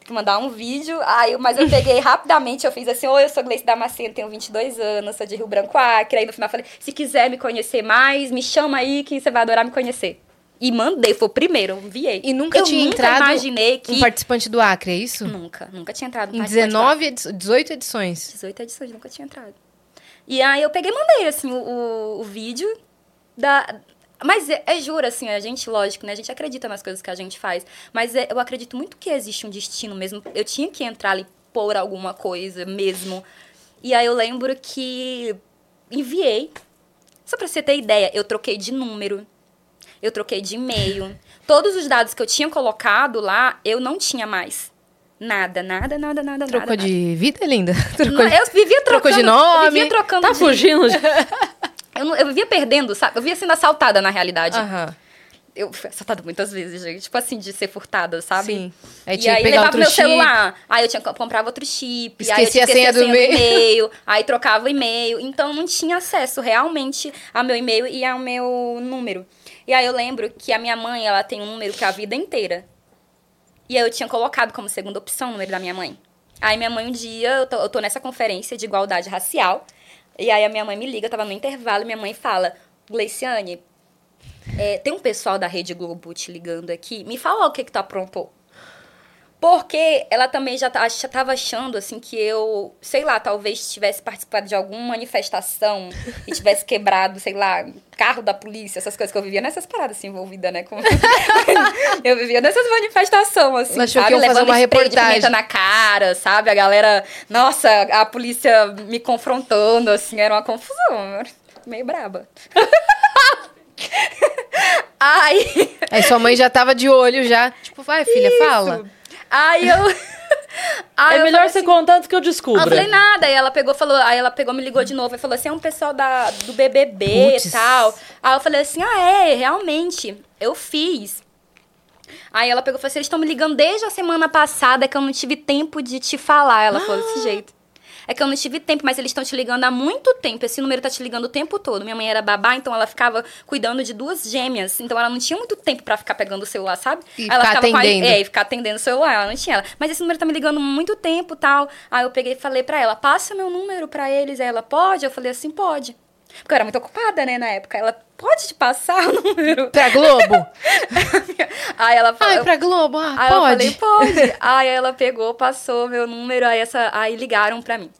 Mandar um vídeo, aí, mas eu peguei rapidamente, eu fiz assim, oi, eu sou Gleice Damasceno, tenho 22 anos, sou de Rio Branco Acre. Aí no final eu falei, se quiser me conhecer mais, me chama aí que você vai adorar me conhecer. E mandei, foi o primeiro, enviei. E nunca eu tinha nunca entrado imaginei que... Um participante do Acre, é isso? Nunca, nunca tinha entrado Em participante do 19, edi- 18 edições. 18 edições, nunca tinha entrado. E aí eu peguei e mandei, assim, o, o, o vídeo da... Mas é, é juro, assim, a gente, lógico, né? A gente acredita nas coisas que a gente faz. Mas é- eu acredito muito que existe um destino mesmo. Eu tinha que entrar ali por alguma coisa mesmo. E aí eu lembro que enviei. Só pra você ter ideia, eu troquei de número. Eu troquei de e-mail. Todos os dados que eu tinha colocado lá, eu não tinha mais. Nada, nada, nada, nada, Trocou nada. de vida, linda? Trocou Não, de... eu vivia Trocou trocando de nome. Vivia trocando Tá de- fugindo? Eu, não- eu vivia perdendo, sabe? Eu vivia sendo assaltada, na realidade. Aham, Eu fui assaltada muitas vezes, gente. Tipo assim, de ser furtada, sabe? sim. Aí e tinha que aí pegar levava outro meu chip. celular. Aí eu tinha que comprava outro chip. aí eu Esquecia tinha que a senha esquecer do e-mail. e-mail. Aí trocava o e-mail. Então não tinha acesso realmente ao meu e-mail e ao meu número. E aí eu lembro que a minha mãe, ela tem um número pra vida inteira. E aí eu tinha colocado como segunda opção o número da minha mãe. Aí minha mãe um dia, eu tô, eu tô nessa conferência de igualdade racial. E aí a minha mãe me liga, eu tava no intervalo, minha mãe fala, Gleiciane, é, tem um pessoal da Rede Globo te ligando aqui, me fala o que que tu aprontou. Porque ela também já, tá, já tava achando, assim, que eu, sei lá, talvez tivesse participado de alguma manifestação e tivesse quebrado, sei lá, carro da polícia, essas coisas que eu vivia nessas paradas, assim, envolvida, né? Com... eu vivia nessas manifestações, assim, achou que sabe? fazer Levando uma de reportagem. pimenta na cara, sabe? A galera, nossa, a polícia me confrontando, assim, era uma confusão, meio braba. Ai... Aí sua mãe já tava de olho já. Tipo, vai, filha, fala. Aí eu. Aí é eu melhor você assim, contar antes que eu Aí eu descubra. falei nada, aí ela pegou, falou, aí ela pegou, me ligou de novo e falou assim: é um pessoal da, do BBB Puts. e tal. Aí eu falei assim: ah, é, realmente, eu fiz. Aí ela pegou e falou assim: eles estão me ligando desde a semana passada que eu não tive tempo de te falar. Ela falou desse jeito. É que eu não tive tempo, mas eles estão te ligando há muito tempo. Esse número tá te ligando o tempo todo. Minha mãe era babá, então ela ficava cuidando de duas gêmeas. Então ela não tinha muito tempo pra ficar pegando o celular, sabe? E ela ficar ficava com a- atendendo. é, e ficar atendendo o celular. Ela não tinha ela. Mas esse número tá me ligando há muito tempo tal. Aí eu peguei e falei pra ela: passa meu número pra eles. Aí ela, pode? Eu falei assim: pode. Porque eu era muito ocupada, né, na época. Ela, pode te passar o número? Pra Globo? Aí ela falou. Ai, pra Globo, ah, Aí eu falei, pode. pode. aí ela pegou, passou meu número, aí, essa, aí ligaram pra mim.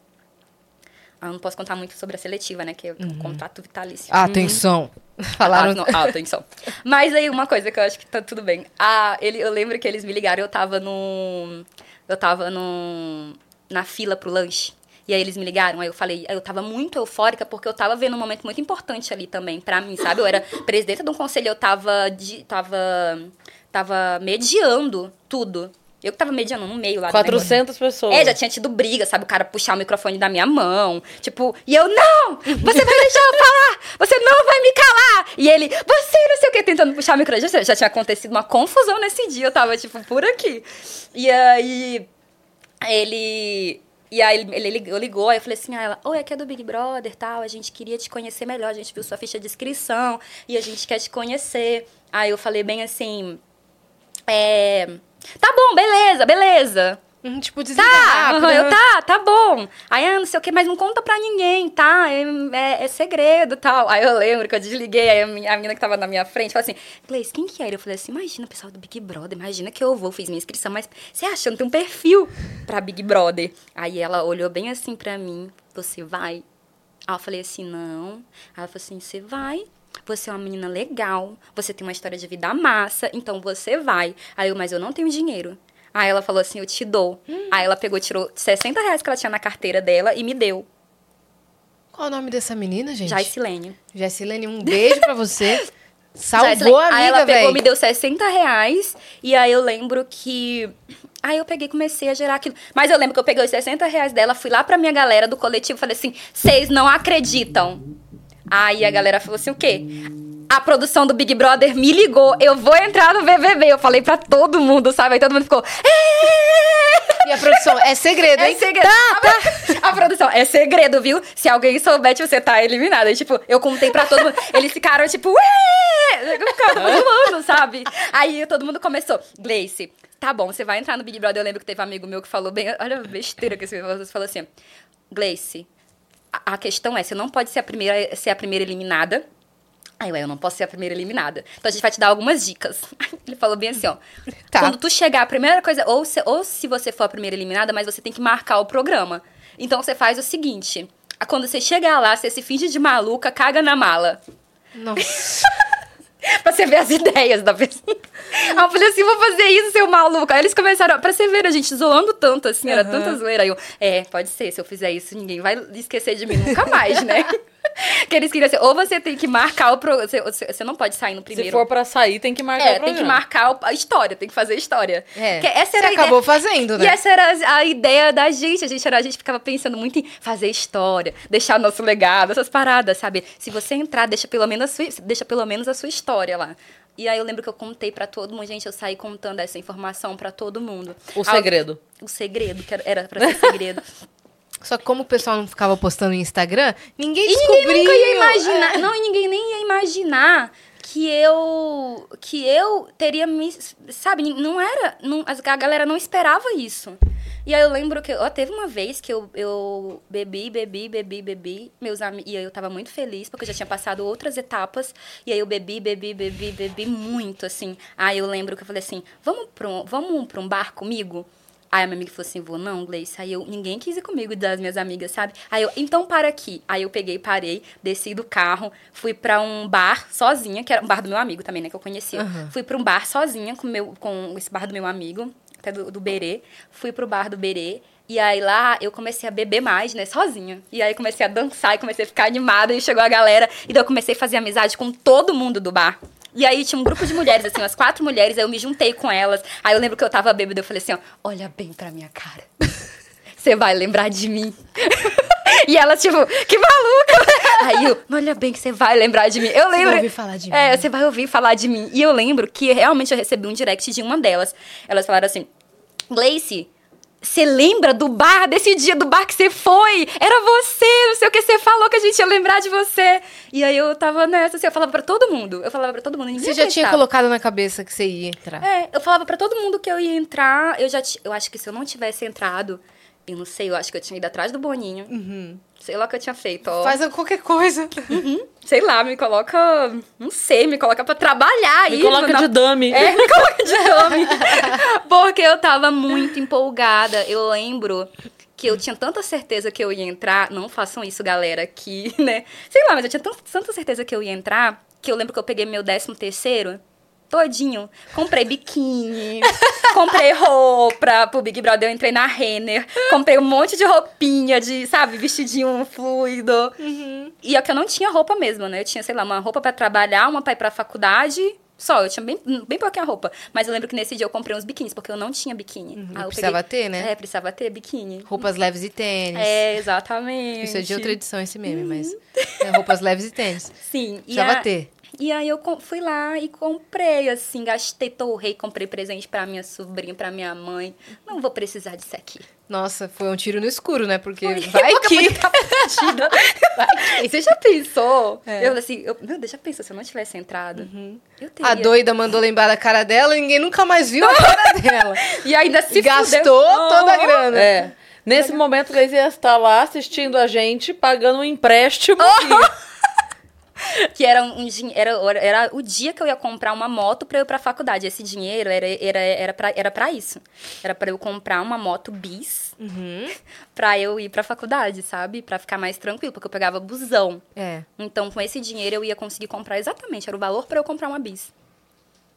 Ah, eu não posso contar muito sobre a seletiva, né? Que é um contrato vitalício. Atenção. Falaram. Ah, ah, atenção. Mas aí, uma coisa que eu acho que tá tudo bem. Ah, ele, eu lembro que eles me ligaram, eu tava no... Eu tava no... Na fila pro lanche. E aí eles me ligaram, aí eu falei, eu tava muito eufórica porque eu tava vendo um momento muito importante ali também pra mim, sabe? Eu era presidenta de um conselho, eu tava de, tava tava mediando tudo. Eu que tava mediando no meio lá do negócio. 400 pessoas. É, já tinha tido briga, sabe? O cara puxar o microfone da minha mão. Tipo, e eu, não! Você vai deixar eu falar! Você não vai me calar! E ele, você não sei o que, tentando puxar o microfone. Já, já tinha acontecido uma confusão nesse dia, eu tava, tipo, por aqui. E aí, ele. E aí ele, ligou, ligou, aí eu falei assim, ah, ela, oi, aqui é do Big Brother tal, a gente queria te conhecer melhor, a gente viu sua ficha de inscrição e a gente quer te conhecer. Aí eu falei bem assim, é. Tá bom, beleza, beleza. Tipo, desliga Tá, rápido. eu né? tá, tá bom. Aí, ah, não sei o que, mas não conta pra ninguém, tá? É, é, é segredo tal. Aí eu lembro que eu desliguei, aí a menina que tava na minha frente falou assim: Gleice, quem que era? Eu falei assim: imagina o pessoal do Big Brother, imagina que eu vou, fiz minha inscrição, mas você acha? Não tenho um perfil pra Big Brother. Aí ela olhou bem assim pra mim: você vai? Aí eu falei assim: não. Aí ela falou assim: você vai. Você é uma menina legal, você tem uma história de vida massa, então você vai. Aí eu, mas eu não tenho dinheiro. Aí ela falou assim, eu te dou. Aí ela pegou, tirou 60 reais que ela tinha na carteira dela e me deu. Qual o nome dessa menina, gente? Jaisilene. Jacilene, um beijo pra você. Salvou Jaisilene. a Aí ela amiga, pegou, me deu 60 reais. E aí eu lembro que. Aí eu peguei e comecei a gerar aquilo. Mas eu lembro que eu peguei os 60 reais dela, fui lá pra minha galera do coletivo e falei assim: vocês não acreditam. Aí a galera falou assim: o quê? A produção do Big Brother me ligou, eu vou entrar no BBB. Eu falei pra todo mundo, sabe? Aí todo mundo ficou. "É!" E a produção, é segredo, É hein? segredo. A, a produção, é segredo, viu? Se alguém souber, tipo, você tá eliminada. E, tipo, eu contei pra todo mundo. Eles ficaram, tipo, ué! Ficava todo mundo, sabe? Aí todo mundo começou. Gleice, tá bom, você vai entrar no Big Brother. Eu lembro que teve um amigo meu que falou bem. Olha a besteira que você falou. Falou assim: Gleice, a, a questão é, você não pode ser a primeira, ser a primeira eliminada. Aí, ué, eu não posso ser a primeira eliminada. Então a gente vai te dar algumas dicas. Ele falou bem assim, ó. Tá. Quando tu chegar, a primeira coisa, ou se, ou se você for a primeira eliminada, mas você tem que marcar o programa. Então você faz o seguinte: quando você chegar lá, você se finge de maluca, caga na mala. Nossa. pra você ver as ideias da pessoa. Aí eu falei assim, vou fazer isso, seu maluco. Aí eles começaram, pra você ver, a gente zoando tanto, assim, era tanta zoeira. Aí eu, é, pode ser, se eu fizer isso, ninguém vai esquecer de mim nunca mais, né? que eles queriam assim, ou você tem que marcar o programa, você, você- você não pode sair no primeiro. Se for pra sair, tem que marcar É, o tem que programa. marcar a história, tem que fazer a história. É. Que essa Você era a ideia- acabou fazendo, né? E essa era a ideia da gente. A gente, era, a gente ficava pensando muito em fazer história, deixar nosso legado, essas paradas, sabe? Se você entrar, deixa pelo menos a sua, deixa pelo menos a sua história lá. E aí eu lembro que eu contei pra todo mundo, gente, eu saí contando essa informação pra todo mundo. O segredo. O segredo, que era- era pra ser segredo. Só que como o pessoal não ficava postando no Instagram, ninguém E descobriu. ninguém nunca ia imaginar. Não, e ninguém nem ia imaginar que eu. que eu teria me. Sabe, não era. Não, a galera não esperava isso. E aí eu lembro que. Ó, teve uma vez que eu, eu bebi, bebi, bebi, bebi. Meus ami- E aí eu tava muito feliz, porque eu já tinha passado outras etapas. E aí eu bebi, bebi, bebi, bebi muito, assim. Aí eu lembro que eu falei assim: vamos pra um, vamos pra um bar comigo? Aí a minha amiga falou assim, vou não, Gleice. Aí eu, ninguém quis ir comigo das minhas amigas, sabe? Aí eu, então para aqui. Aí eu peguei, parei, desci do carro, fui pra um bar sozinha, que era um bar do meu amigo também, né, que eu conhecia. Aham. Fui pra um bar sozinha com, meu, com esse bar do meu amigo, até do, do Berê. Fui pro bar do Berê. E aí lá eu comecei a beber mais, né, sozinha. E aí comecei a dançar e comecei a ficar animada e chegou a galera. E daí eu comecei a fazer amizade com todo mundo do bar. E aí tinha um grupo de mulheres, assim, umas quatro mulheres, aí eu me juntei com elas. Aí eu lembro que eu tava bêbada, eu falei assim, ó, olha bem pra minha cara. Você vai lembrar de mim. e elas, tipo, que maluca! Aí eu, olha bem que você vai lembrar de mim. Eu lembro. vai ouvir falar de É, mim. você vai ouvir falar de mim. E eu lembro que realmente eu recebi um direct de uma delas. Elas falaram assim: Gleice, você lembra do bar, desse dia do bar que você foi? Era você, não sei o que você falou que a gente ia lembrar de você. E aí eu tava nessa, assim, eu falava pra todo mundo. Eu falava pra todo mundo. Ninguém Você já tinha colocado na cabeça que você ia entrar. É, eu falava pra todo mundo que eu ia entrar. Eu já eu acho que se eu não tivesse entrado, eu não sei, eu acho que eu tinha ido atrás do Boninho. Sei lá o que eu tinha feito, ó. Faz qualquer coisa. Sei lá, me coloca, não sei, me coloca pra trabalhar aí. Me coloca na- de dummy. É, me coloca de dummy. Porque eu tava muito empolgada. Eu lembro que eu tinha tanta certeza que eu ia entrar. Não façam isso, galera, que, né? Sei lá, mas eu tinha tan- tanta certeza que eu ia entrar que eu lembro que eu peguei meu décimo terceiro. Todinho. Comprei biquíni, comprei roupa pro Big Brother, eu entrei na Renner, comprei um monte de roupinha, de, sabe, vestidinho fluido. E é que eu não tinha roupa mesmo, né? Eu tinha, sei lá, uma roupa pra trabalhar, uma pra ir pra faculdade. Só, eu tinha bem, bem pouquinha roupa. Mas eu lembro que nesse dia eu comprei uns biquínis, porque eu não tinha biquíni. Eu precisava ter, né? É, precisava ter biquíni. Roupas leves e tênis. É, exatamente. Isso é de outra edição, esse meme, mas. É roupas leves e tênis. Sim. e Precisava a- ter. E aí eu fui lá e comprei, assim, gastei, torrei, comprei presente pra minha sobrinha, pra minha mãe. Não vou precisar disso aqui. Nossa, foi um tiro no escuro, né? Porque Foi. vai Eu que. Vai que- Você já pensou? É. Eu assim, eu, meu Deus, já pensou se eu não tivesse entrado? Eu teria. A doida mandou lembrar da cara dela e ninguém nunca mais viu a cara dela. E ainda se Gastou fudeu. toda a grana. É. Nesse momento, Gleice ia estar lá assistindo a gente, pagando um empréstimo. Oh! Que era um, era, era o dia que eu ia comprar uma moto pra eu ir pra faculdade. Esse dinheiro era, era, era, pra, era pra isso. Era pra eu comprar uma moto bis Uhum. pra eu ir pra faculdade, sabe? Pra ficar mais tranquilo, porque eu pegava busão. É. Então, com esse dinheiro, eu ia conseguir comprar exatamente. Era o valor pra eu comprar uma bis.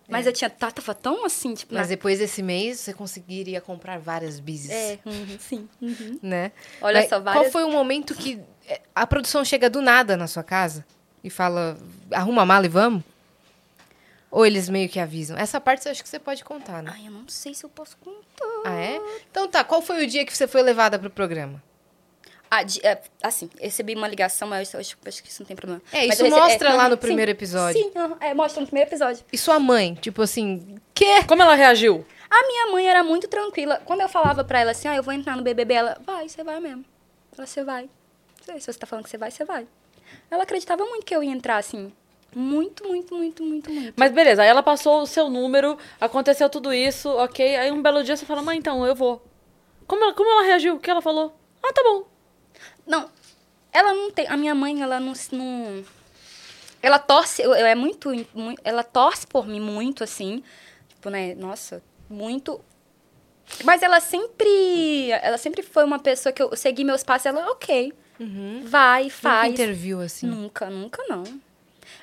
Mas eu tinha, tá- tava tão assim, tipo, Mas na- depois desse mês, você conseguiria comprar várias bises. É, uhum, sim. uhum. Né? Olha Mas só, Qual várias... foi o momento que é, a produção chega do nada na sua casa e fala, arruma a mala e vamos? Ou eles meio que avisam? Essa parte eu acho que você pode contar, né? Ai, eu não sei se eu posso contar. Ah, é? Então tá, qual foi o dia que você foi levada pro programa? Ah, de- é, assim, eu recebi uma ligação, mas eu acho, acho que isso não tem problema. É, Mas isso recebi- mostra é, lá no sim, primeiro episódio. Sim, é, mostra no primeiro episódio. E sua mãe? Tipo assim, quê? Como ela reagiu? A minha mãe era muito tranquila. Quando eu falava pra ela assim, ah, eu vou entrar no BBB, ela, vai, você vai mesmo. Ela, você vai. Se você tá falando que você vai, você vai. Ela acreditava muito que eu ia entrar, assim. Muito, muito, muito, muito, muito. Mas beleza, aí ela passou o seu número, aconteceu tudo isso, ok. Aí um belo dia você fala, mãe, então, eu vou. Como ela, como ela reagiu? O que ela falou? Ah, tá bom. Não, ela não tem. A minha mãe, ela não. não ela torce, eu, eu é muito, mui- Ela torce por mim muito, assim. Tipo, né? Nossa, muito. Mas ela sempre. Ela sempre foi uma pessoa que eu segui meus passos. Ela, ok, vai, Nunca faz. interviu assim. Nunca, nunca não.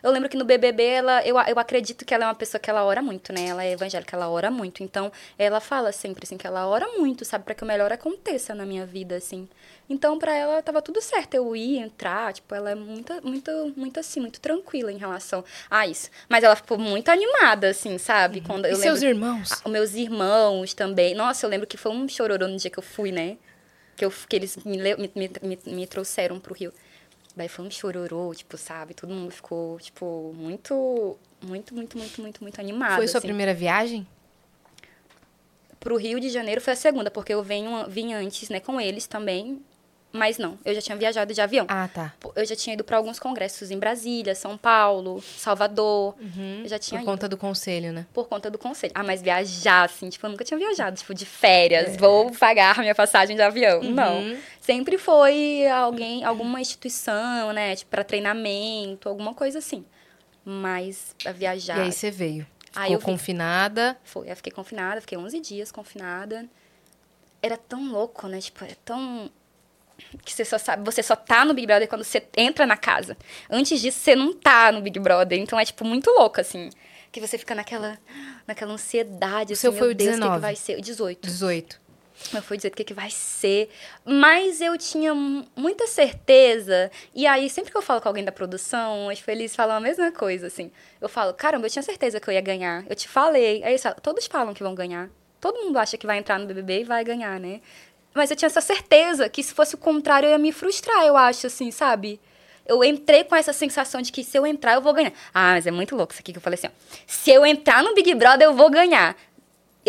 Eu lembro que no BBB, ela, eu, eu acredito que ela é uma pessoa que ela ora muito, né? Ela é evangélica, ela ora muito. Então, ela fala sempre, assim, que ela ora muito, sabe? Pra que o melhor aconteça na minha vida, assim. Então, pra ela, tava tudo certo. Eu ir, entrar, tipo, ela é muito, muito, muito assim, muito tranquila em relação a isso. Mas ela ficou muito animada, assim, sabe? Quando E eu seus irmãos? Ah, Os meus irmãos também. Nossa, eu lembro que foi um chororô no dia que eu fui, né? Que, eu, que eles me, me, me, me trouxeram pro Rio. Daí foi um chororô, tipo, sabe? Todo mundo ficou, tipo, muito, muito, muito, muito, muito, muito animado. Foi sua assim. primeira viagem? Pro Rio de Janeiro foi a segunda, porque eu venho, vim antes, né, com eles também. Mas não, eu já tinha viajado de avião. Ah, tá. Eu já tinha ido para alguns congressos em Brasília, São Paulo, Salvador. Eu já tinha Por ido. conta do conselho, né? Por conta do conselho. Ah, mas viajar, assim, tipo, eu nunca tinha viajado, tipo, de férias, vou pagar minha passagem de avião. Não. Sempre foi alguém, alguma instituição, né? Tipo, pra treinamento, alguma coisa assim. Mas a viajar. E aí você veio. Ficou Aí eu confinada. Foi, eu fiquei confinada, fiquei 11 dias confinada. Era tão louco, né? Tipo, é tão que você só sabe, você só tá no Big Brother quando você entra na casa. Antes disso, você não tá no Big Brother, então é tipo muito louco assim, que você fica naquela naquela ansiedade, O assim, seu foi o Deus, o que, 19? que vai ser? O 18. 18. Eu fui dizer o que, que vai ser. Mas eu tinha mu- muita certeza. E aí, sempre que eu falo com alguém da produção, os felizes falam a mesma coisa, assim. Eu falo, caramba, eu tinha certeza que eu ia ganhar. Eu te falei. Aí eles falam, todos falam que vão ganhar. Todo mundo acha que vai entrar no BBB e vai ganhar, né? Mas eu tinha essa certeza que se fosse o contrário, eu ia me frustrar, eu acho, assim, sabe? Eu entrei com essa sensação de que se eu entrar, eu vou ganhar. Ah, mas é muito louco isso aqui que eu falei assim, ó. Se eu entrar no Big Brother, eu vou ganhar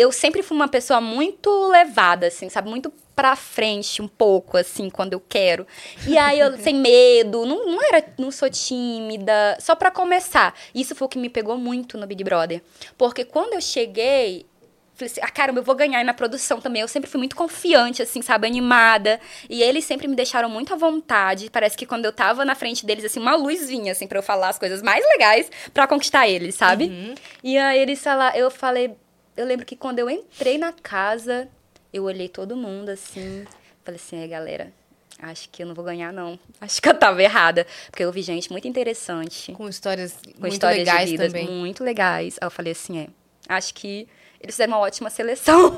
eu sempre fui uma pessoa muito levada, assim, sabe? Muito pra frente, um pouco, assim, quando eu quero. E aí, eu, sem medo, não, não era, não sou tímida, só pra começar. Isso foi o que me pegou muito no Big Brother. Porque quando eu cheguei, falei assim, ah, caramba, eu vou ganhar e na produção também. Eu sempre fui muito confiante, assim, sabe? Animada. E eles sempre me deixaram muito à vontade. Parece que quando eu tava na frente deles, assim, uma luz vinha, assim, pra eu falar as coisas mais legais pra conquistar eles, sabe? E aí, eles falaram, eu falei, eu lembro que quando eu entrei na casa, eu olhei todo mundo, assim, falei assim, é, galera, acho que eu não vou ganhar, não. Acho que eu tava errada. Porque eu vi gente muito interessante Com histórias com muito histórias legais de vidas também. muito legais. Aí eu falei assim, é, acho que eles fizeram uma ótima seleção.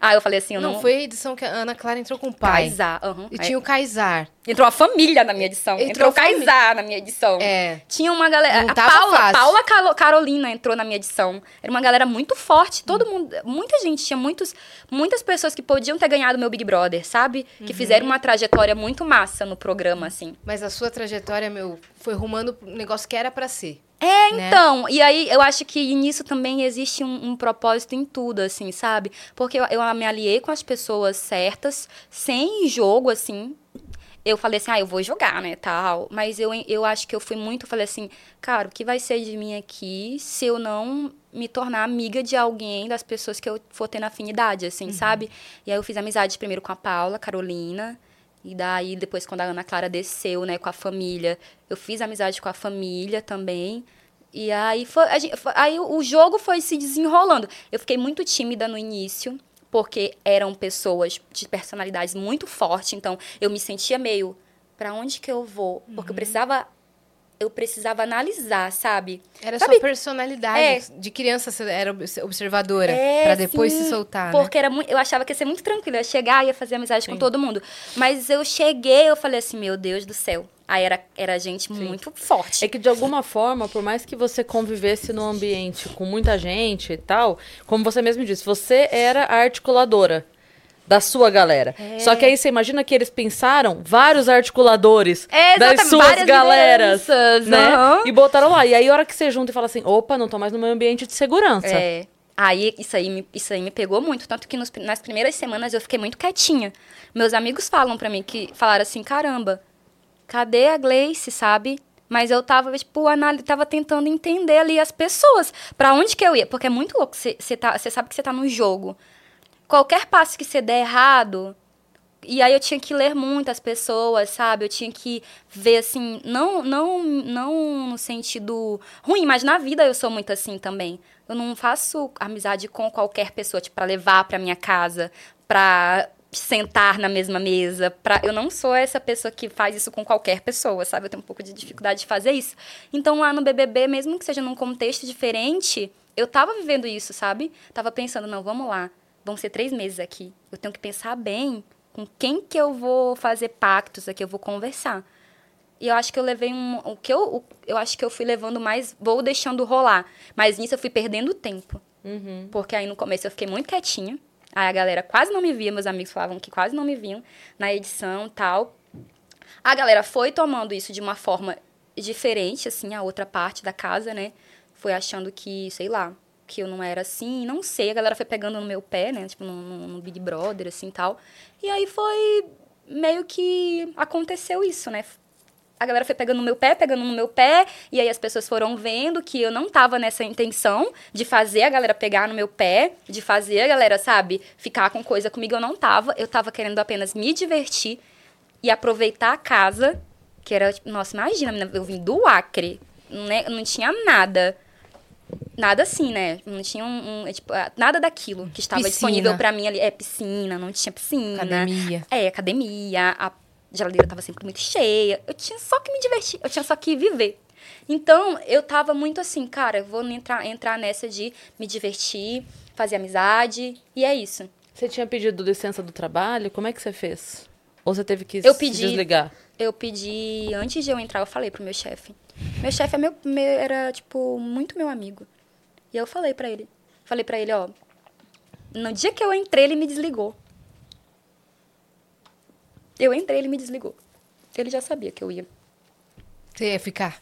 Aí eu falei assim, eu É. Não, não... foi a edição que a Ana Clara entrou com o pai. Kaysar, aham. E tinha o Kaysar. Entrou a família na minha edição. Entrou Entrou, o Kaysar na minha edição. É. Tinha uma galera. Não a Paula, fácil. Paula Carolina entrou na minha edição. Era uma galera muito forte. Todo Hum. mundo. Muita gente. Tinha muitos, muitas pessoas que podiam ter ganhado meu Big Brother, sabe? Uhum. Que fizeram uma trajetória muito massa no programa, assim. Mas a sua trajetória, meu, foi rumando um negócio que era pra ser. É, né? então. E aí eu acho que nisso também existe um, um propósito em tudo, assim, sabe? Porque eu, eu me aliei com as pessoas certas, sem jogo, assim. Eu falei assim, ah, eu vou jogar, né, tal. Mas eu, eu acho que eu fui muito, falei assim, cara, o que vai ser de mim aqui se eu não me tornar amiga de alguém, das pessoas que eu for tendo afinidade, assim, sabe? E aí eu fiz amizade primeiro com a Paula, Carolina. E daí, depois, quando a Ana Clara desceu, né, com a família, eu fiz amizade com a família também. E aí, foi, gente- foi- aí o jogo foi se desenrolando. Eu fiquei muito tímida no início, porque eram pessoas de personalidades muito fortes. Então, eu me sentia meio, pra onde que eu vou? Porque eu precisava eu precisava analisar, sabe? Era Sabe- sua personalidade. É. De criança você era obs- observadora. É, pra depois sim, se soltar, né? Porque era muito, eu achava que ia ser muito tranquilo. Eu ia chegar, ia fazer amizade com todo mundo. Mas eu cheguei, eu falei assim, meu Deus do céu. Aí era, era gente muito forte. É que de alguma forma, por mais que você convivesse num ambiente com muita gente e tal, como você mesmo disse, você era a articuladora da sua galera. É. Só que aí você imagina que eles pensaram vários articuladores É, das suas galeras, né? aham. E botaram lá. E aí a hora que você junta e fala assim, opa, não tô mais no meu ambiente de segurança. É. Aí isso aí, me, isso aí me pegou muito, tanto que nos- nas primeiras semanas eu fiquei muito quietinha. Meus amigos falam pra mim que falaram assim, caramba, cadê a Gleice, sabe? Mas eu tava, tipo, anali tava tentando entender ali as pessoas, Pra onde que eu ia, porque é muito louco, você tá, cê sabe que você tá no jogo. Qualquer passo que você der errado, e aí eu tinha que ler muitas pessoas, sabe? Eu tinha que ver assim, não não não no sentido ruim, mas na vida eu sou muito assim também. Eu não faço amizade com qualquer pessoa, tipo, para levar pra minha casa, pra sentar na mesma mesa, pra... eu não sou essa pessoa que faz isso com qualquer pessoa, sabe? Eu tenho um pouco de dificuldade de fazer isso. Então lá no BBB, mesmo que seja num contexto diferente, eu tava vivendo isso, sabe? Tava pensando, não, vamos lá, vão ser três meses aqui. Eu tenho que pensar bem com quem que eu vou fazer pactos aqui, eu vou conversar. E eu acho que eu levei um. O que eu, o- eu acho que eu fui levando mais. Vou deixando rolar. Mas nisso eu fui perdendo tempo. Uhum. Porque aí no começo eu fiquei muito quietinha. Aí a galera quase não me via, meus amigos falavam que quase não me viam na edição tal. A galera foi tomando isso de uma forma diferente, assim, a outra parte da casa, né? Foi achando que, sei lá, que eu não era assim, não sei. A galera foi pegando no meu pé, né? Tipo, no, no- no Big Brother, assim, tal. E aí foi meio que aconteceu isso, né? A galera foi pegando no meu pé, pegando no meu pé, e aí as pessoas foram vendo que eu não tava nessa intenção de fazer a galera pegar no meu pé, de fazer a galera, sabe, ficar com coisa comigo. Eu não tava. Eu tava querendo apenas me divertir e aproveitar a casa, que era, tipo, nossa, imagina, eu vim do Acre, né? não tinha nada. Nada assim, né? Não tinha um, um, é, tipo, nada daquilo que estava Piscina. disponível pra mim ali. É piscina, não tinha piscina. Academia. É, academia, a geladeira tava sempre muito cheia. Eu tinha só que me divertir, eu tinha só que viver. Então, eu tava muito assim, cara, eu vou entrar, entrar nessa de me divertir, fazer amizade, e é isso. Você tinha pedido licença do trabalho? Como é que você fez? Ou você teve que Eu se pedi. desligar? Eu pedi, antes de eu entrar, eu falei pro meu chefe. Meu chefe é meu, meu- era, tipo, muito meu amigo. E eu falei pra ele. Falei pra ele, ó. No dia que eu entrei, ele me desligou. Eu entrei, ele me desligou. Ele já sabia que eu ia. Você ia ficar.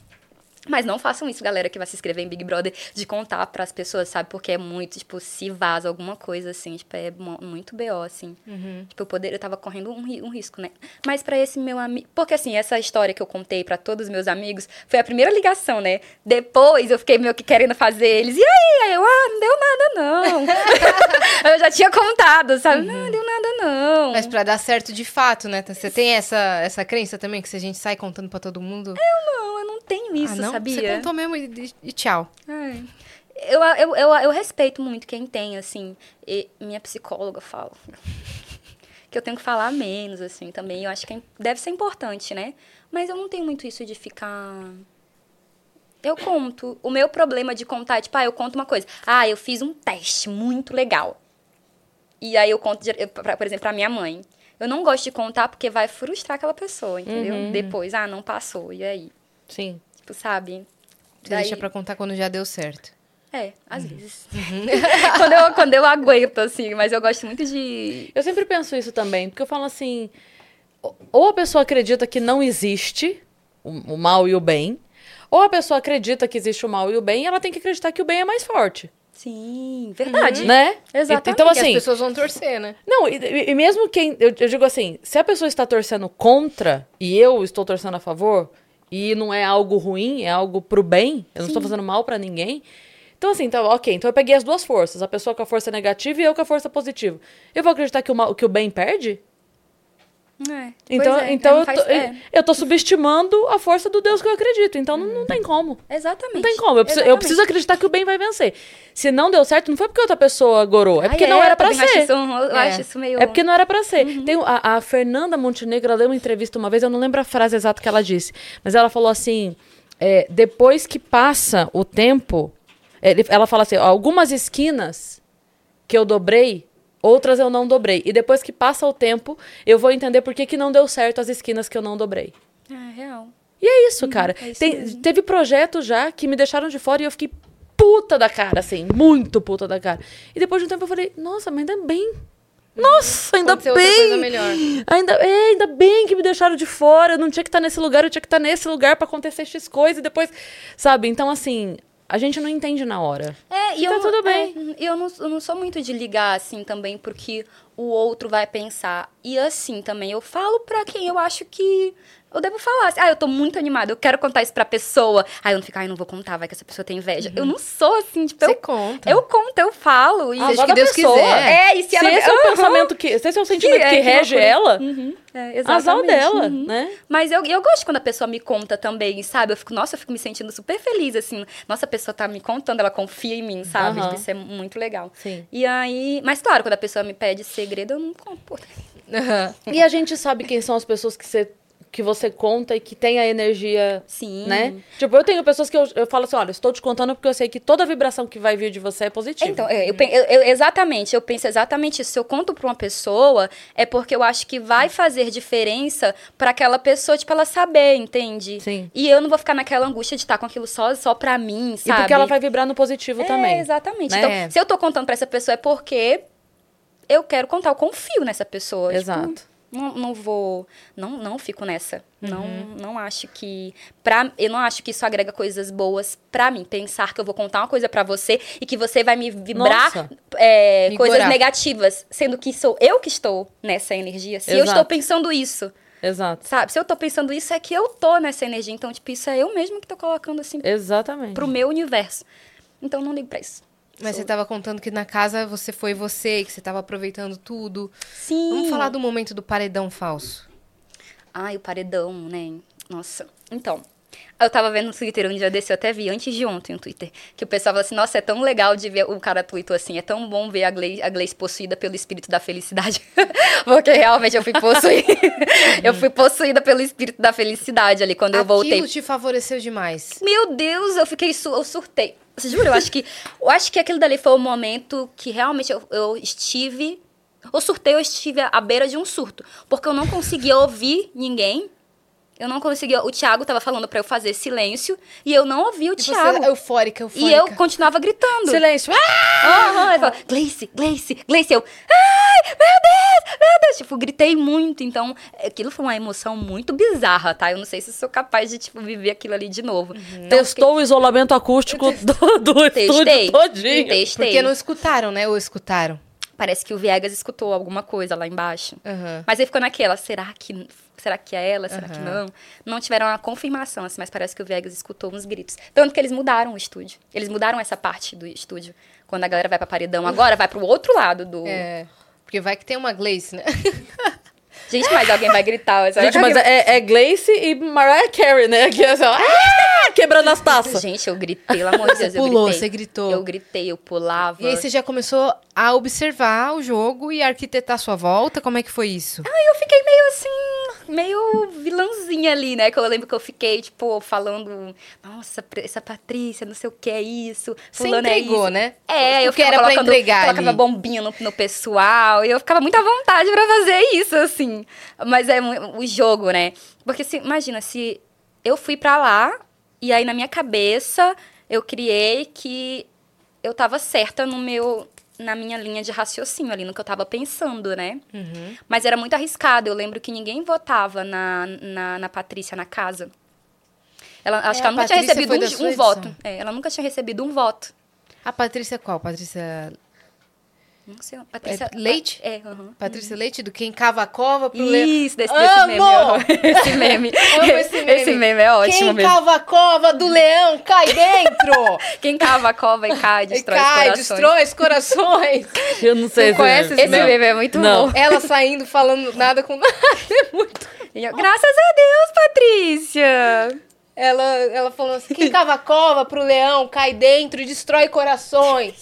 Mas não façam isso, galera, que vai se inscrever em Big Brother, de contar pras pessoas, sabe? Porque é muito, tipo, se vaza alguma coisa, assim, tipo, é mu- muito BO, assim. Tipo, eu, poder, eu tava correndo um, um risco, né? Mas pra esse meu amigo. Porque, assim, essa história que eu contei pra todos os meus amigos foi a primeira ligação, né? Depois eu fiquei meio que querendo fazer eles. E aí? Aí eu, ah, não deu nada, não. eu já tinha contado, sabe? Não, não deu nada, não. Mas pra dar certo de fato, né? Você tem essa, essa crença também que se a gente sai contando pra todo mundo. Eu não tenho isso, ah, não? sabia? Você contou mesmo e, e tchau. Ai. Eu, eu, eu, eu respeito muito quem tem, assim. E minha psicóloga fala que eu tenho que falar menos, assim, também. Eu acho que é- deve ser importante, né? Mas eu não tenho muito isso de ficar. Eu conto. O meu problema de contar é, tipo, ah, eu conto uma coisa. Ah, eu fiz um teste muito legal. E aí eu conto, pra- por exemplo, pra minha mãe. Eu não gosto de contar porque vai frustrar aquela pessoa, entendeu? Uhum. Depois, ah, não passou. E aí? Sim. Tipo, sabe? Você deixa pra contar quando já deu certo. É, às vezes. quando, eu, quando eu aguento, assim, mas eu gosto muito de. Eu sempre penso isso também, porque eu falo assim: ou a pessoa acredita que não existe o, o mal e o bem, ou a pessoa acredita que existe o mal e o bem, e ela tem que acreditar que o bem é mais forte, Sim, verdade. né? Exatamente. Então, assim, as pessoas vão torcer, né? Não, e, e- e mesmo quem. Eu, eu digo assim, se a pessoa está torcendo contra e eu estou torcendo a favor, e não é algo ruim, é algo pro bem, eu não estou fazendo mal pra ninguém. Então, assim, então, ok, então eu peguei as duas forças, a pessoa com a força negativa e eu com a força positiva. Eu vou acreditar que o, mal, que o bem perde? É, Então, é, então não eu, faz- tô, é, eu tô subestimando a força do Deus que eu acredito. Então não, não tem como. exatamente. Não tem como. Eu preciso, eu preciso acreditar que o bem vai vencer. Se não deu certo, não foi porque outra pessoa gorou, é Ai, porque não era eu pra também acho ser. isso- eu É. acho isso meio. É porque não era pra ser. Tem o- a, a Fernanda Montenegro, ela deu uma entrevista uma vez, eu não lembro a frase exata que ela disse, mas ela falou assim: é, depois que passa o tempo, ela fala assim: ó, algumas esquinas que eu dobrei, outras eu não dobrei. E depois que passa o tempo, eu vou entender por que, que não deu certo as esquinas que eu não dobrei. É, real. E é isso, cara. é isso Tem- teve projetos já que me deixaram de fora e eu fiquei puta da cara, assim, muito puta da cara. E depois de um tempo eu falei, nossa, mas ainda bem. Nossa, ainda bem. Ainda, é, ainda bem que me deixaram de fora. Eu não tinha que estar nesse lugar, eu tinha que estar nesse lugar pra acontecer X coisa e depois. Sabe? Então, assim, a gente não entende na hora. É, e Tá eu, tudo bem. é, eu, não, eu não sou muito de ligar, assim, também, porque o outro vai pensar. E assim também, eu falo pra quem eu acho que eu devo falar. Assim, ah, eu tô muito animada, eu quero contar isso pra pessoa. Aí eu não fico, ai, não vou contar, vai que essa pessoa tem inveja. Eu não sou assim, tipo, Você eu, conta. eu conto, eu falo. E Ah, Seja que Deus pessoa. quiser. É, e se Se ela... esse é o Aham. pensamento que. Se esse é o sentimento é, que que rege loucura. ela, Uhum, é, azar dela, Uhum. né? Mas eu, eu gosto quando a pessoa me conta também, sabe? Eu fico, nossa, eu fico me sentindo super feliz, assim. Nossa, a pessoa tá me contando, ela confia em mim, sabe? Tipo, Isso é muito legal. Sim. E aí, mas claro, quando a pessoa me pede segredo, eu não conto. Aham. E a gente sabe quem são as pessoas que você, que você conta e que tem a energia, Sim. né? Tipo, eu tenho pessoas que eu, eu falo assim, olha, estou te contando porque eu sei que toda vibração que vai vir de você é positiva. Então, eu, eu- eu- exatamente, eu penso exatamente isso. Se eu conto pra uma pessoa, é porque eu acho que vai fazer diferença pra aquela pessoa, tipo, ela saber, entende? Sim. E eu não vou ficar naquela angústia de estar com aquilo só, só pra mim, E sabe? porque ela vai vibrar no positivo É, também. exatamente. né? Então, se eu tô contando pra essa pessoa, é porque eu quero contar, eu confio nessa pessoa. Tipo, Exato. não, não vou. Não, não fico nessa. Não, Uhum. não acho que. Pra, eu não acho que isso agrega coisas boas pra mim. Pensar que eu vou contar uma coisa pra você e que você vai me vibrar é, coisas negativas. Sendo que sou eu que estou nessa energia. Se eu Exato. estou pensando isso, Exato. sabe? Se eu tô pensando isso, é que eu tô nessa energia. Então, tipo, isso é eu mesmo que tô colocando assim Exatamente. pro meu universo. Então, não ligo pra isso. Mas você tava contando que na casa você foi você, que você tava aproveitando tudo. Sim. Vamos falar do momento do paredão falso. Ai, o paredão, né? Nossa. Então, eu tava vendo no Twitter um dia desse, eu até vi antes de ontem no Twitter, que o pessoal falou assim, nossa, é tão legal de ver, o cara tweetou assim, é tão bom ver a Gleice, a Gleice possuída pelo espírito da felicidade. Porque realmente eu fui possuída. eu fui possuída pelo espírito da felicidade ali, quando eu voltei. Aquilo te favoreceu demais. Meu Deus, eu fiquei, su eu surtei. Você jura? Eu acho que, eu acho que aquilo dali foi o momento que realmente eu, eu estive, eu surtei, eu estive à beira de um surto, porque eu não conseguia ouvir ninguém. Eu não conseguia, o Thiago tava falando pra eu fazer silêncio e eu não ouvia o E Thiago. você é eufórica, eufórica. E eu continuava gritando. Silêncio. Ah! Aham, ele falou, Gleice, Gleice, Gleice. Eu, ai, meu Deus, meu Deus. Tipo, gritei muito. Então, aquilo foi uma emoção muito bizarra, tá? Eu não sei se sou capaz de, tipo, viver aquilo ali de novo. Então, Testou o isolamento acústico do, do Testei. estúdio todinho. Testei. Porque não escutaram, né? Ou escutaram? Parece que o Viegas escutou alguma coisa lá embaixo. Aham. Mas aí ficou naquela, será que, será que é ela? Será que Aham. não? Não tiveram uma confirmação, assim, mas parece que o Viegas escutou uns gritos. Tanto que eles mudaram o estúdio. Eles mudaram essa parte do estúdio. Quando a galera vai pra paredão agora, vai pro outro lado do... É. Porque vai que tem uma Gleice, né? Gente, mas alguém vai gritar. Gente, mas é, é Gleice e Mariah Carey, né? Que é assim, ó, ah! quebrando as taças. Gente, eu gritei, pelo amor de Você Deus, eu pulou, gritei. você gritou. Eu gritei, eu pulava. E aí você já começou a observar o jogo e arquitetar a sua volta? Como é que foi isso? eu fiquei meio assim, meio vilãzinha ali, né? Que eu lembro que eu fiquei, tipo, falando, nossa, essa Patrícia, não sei o que é isso. Você fulano é entregou, isso. né? É, eu Porque ficava era pra colocando, entregar colocava ali. bombinha no, no pessoal e eu ficava muito à vontade pra fazer isso, assim. Mas é o jogo, né? Porque se, imagina, se eu fui pra lá e aí na minha cabeça eu criei que eu tava certa no meu na minha linha de raciocínio ali no que eu tava pensando, né? Uhum. Mas era muito arriscado. Eu lembro que ninguém votava na, na, na Patrícia na casa. Ela, acho É, que ela nunca tinha recebido um, um voto. É, ela nunca tinha recebido um voto. A Patrícia qual? Patrícia, Não sei. Patrícia. Leite? É, aham. Patrícia Leite, do quem cava a cova pro leão. Isso, desse, desse meme. Esse meme. Amo esse meme. Esse meme é ótimo Quem mesmo. cava a cova do leão cai dentro! Quem cava a cova e cai, e destrói cai, os corações. destrói os corações. Eu não sei Não conhece se esse Esse meme é muito Não. bom. Ela saindo, falando nada com nada. É muito... Eu, Graças a Deus, Patrícia! Ela, ela falou assim: quem cava a cova pro leão cai dentro e destrói corações.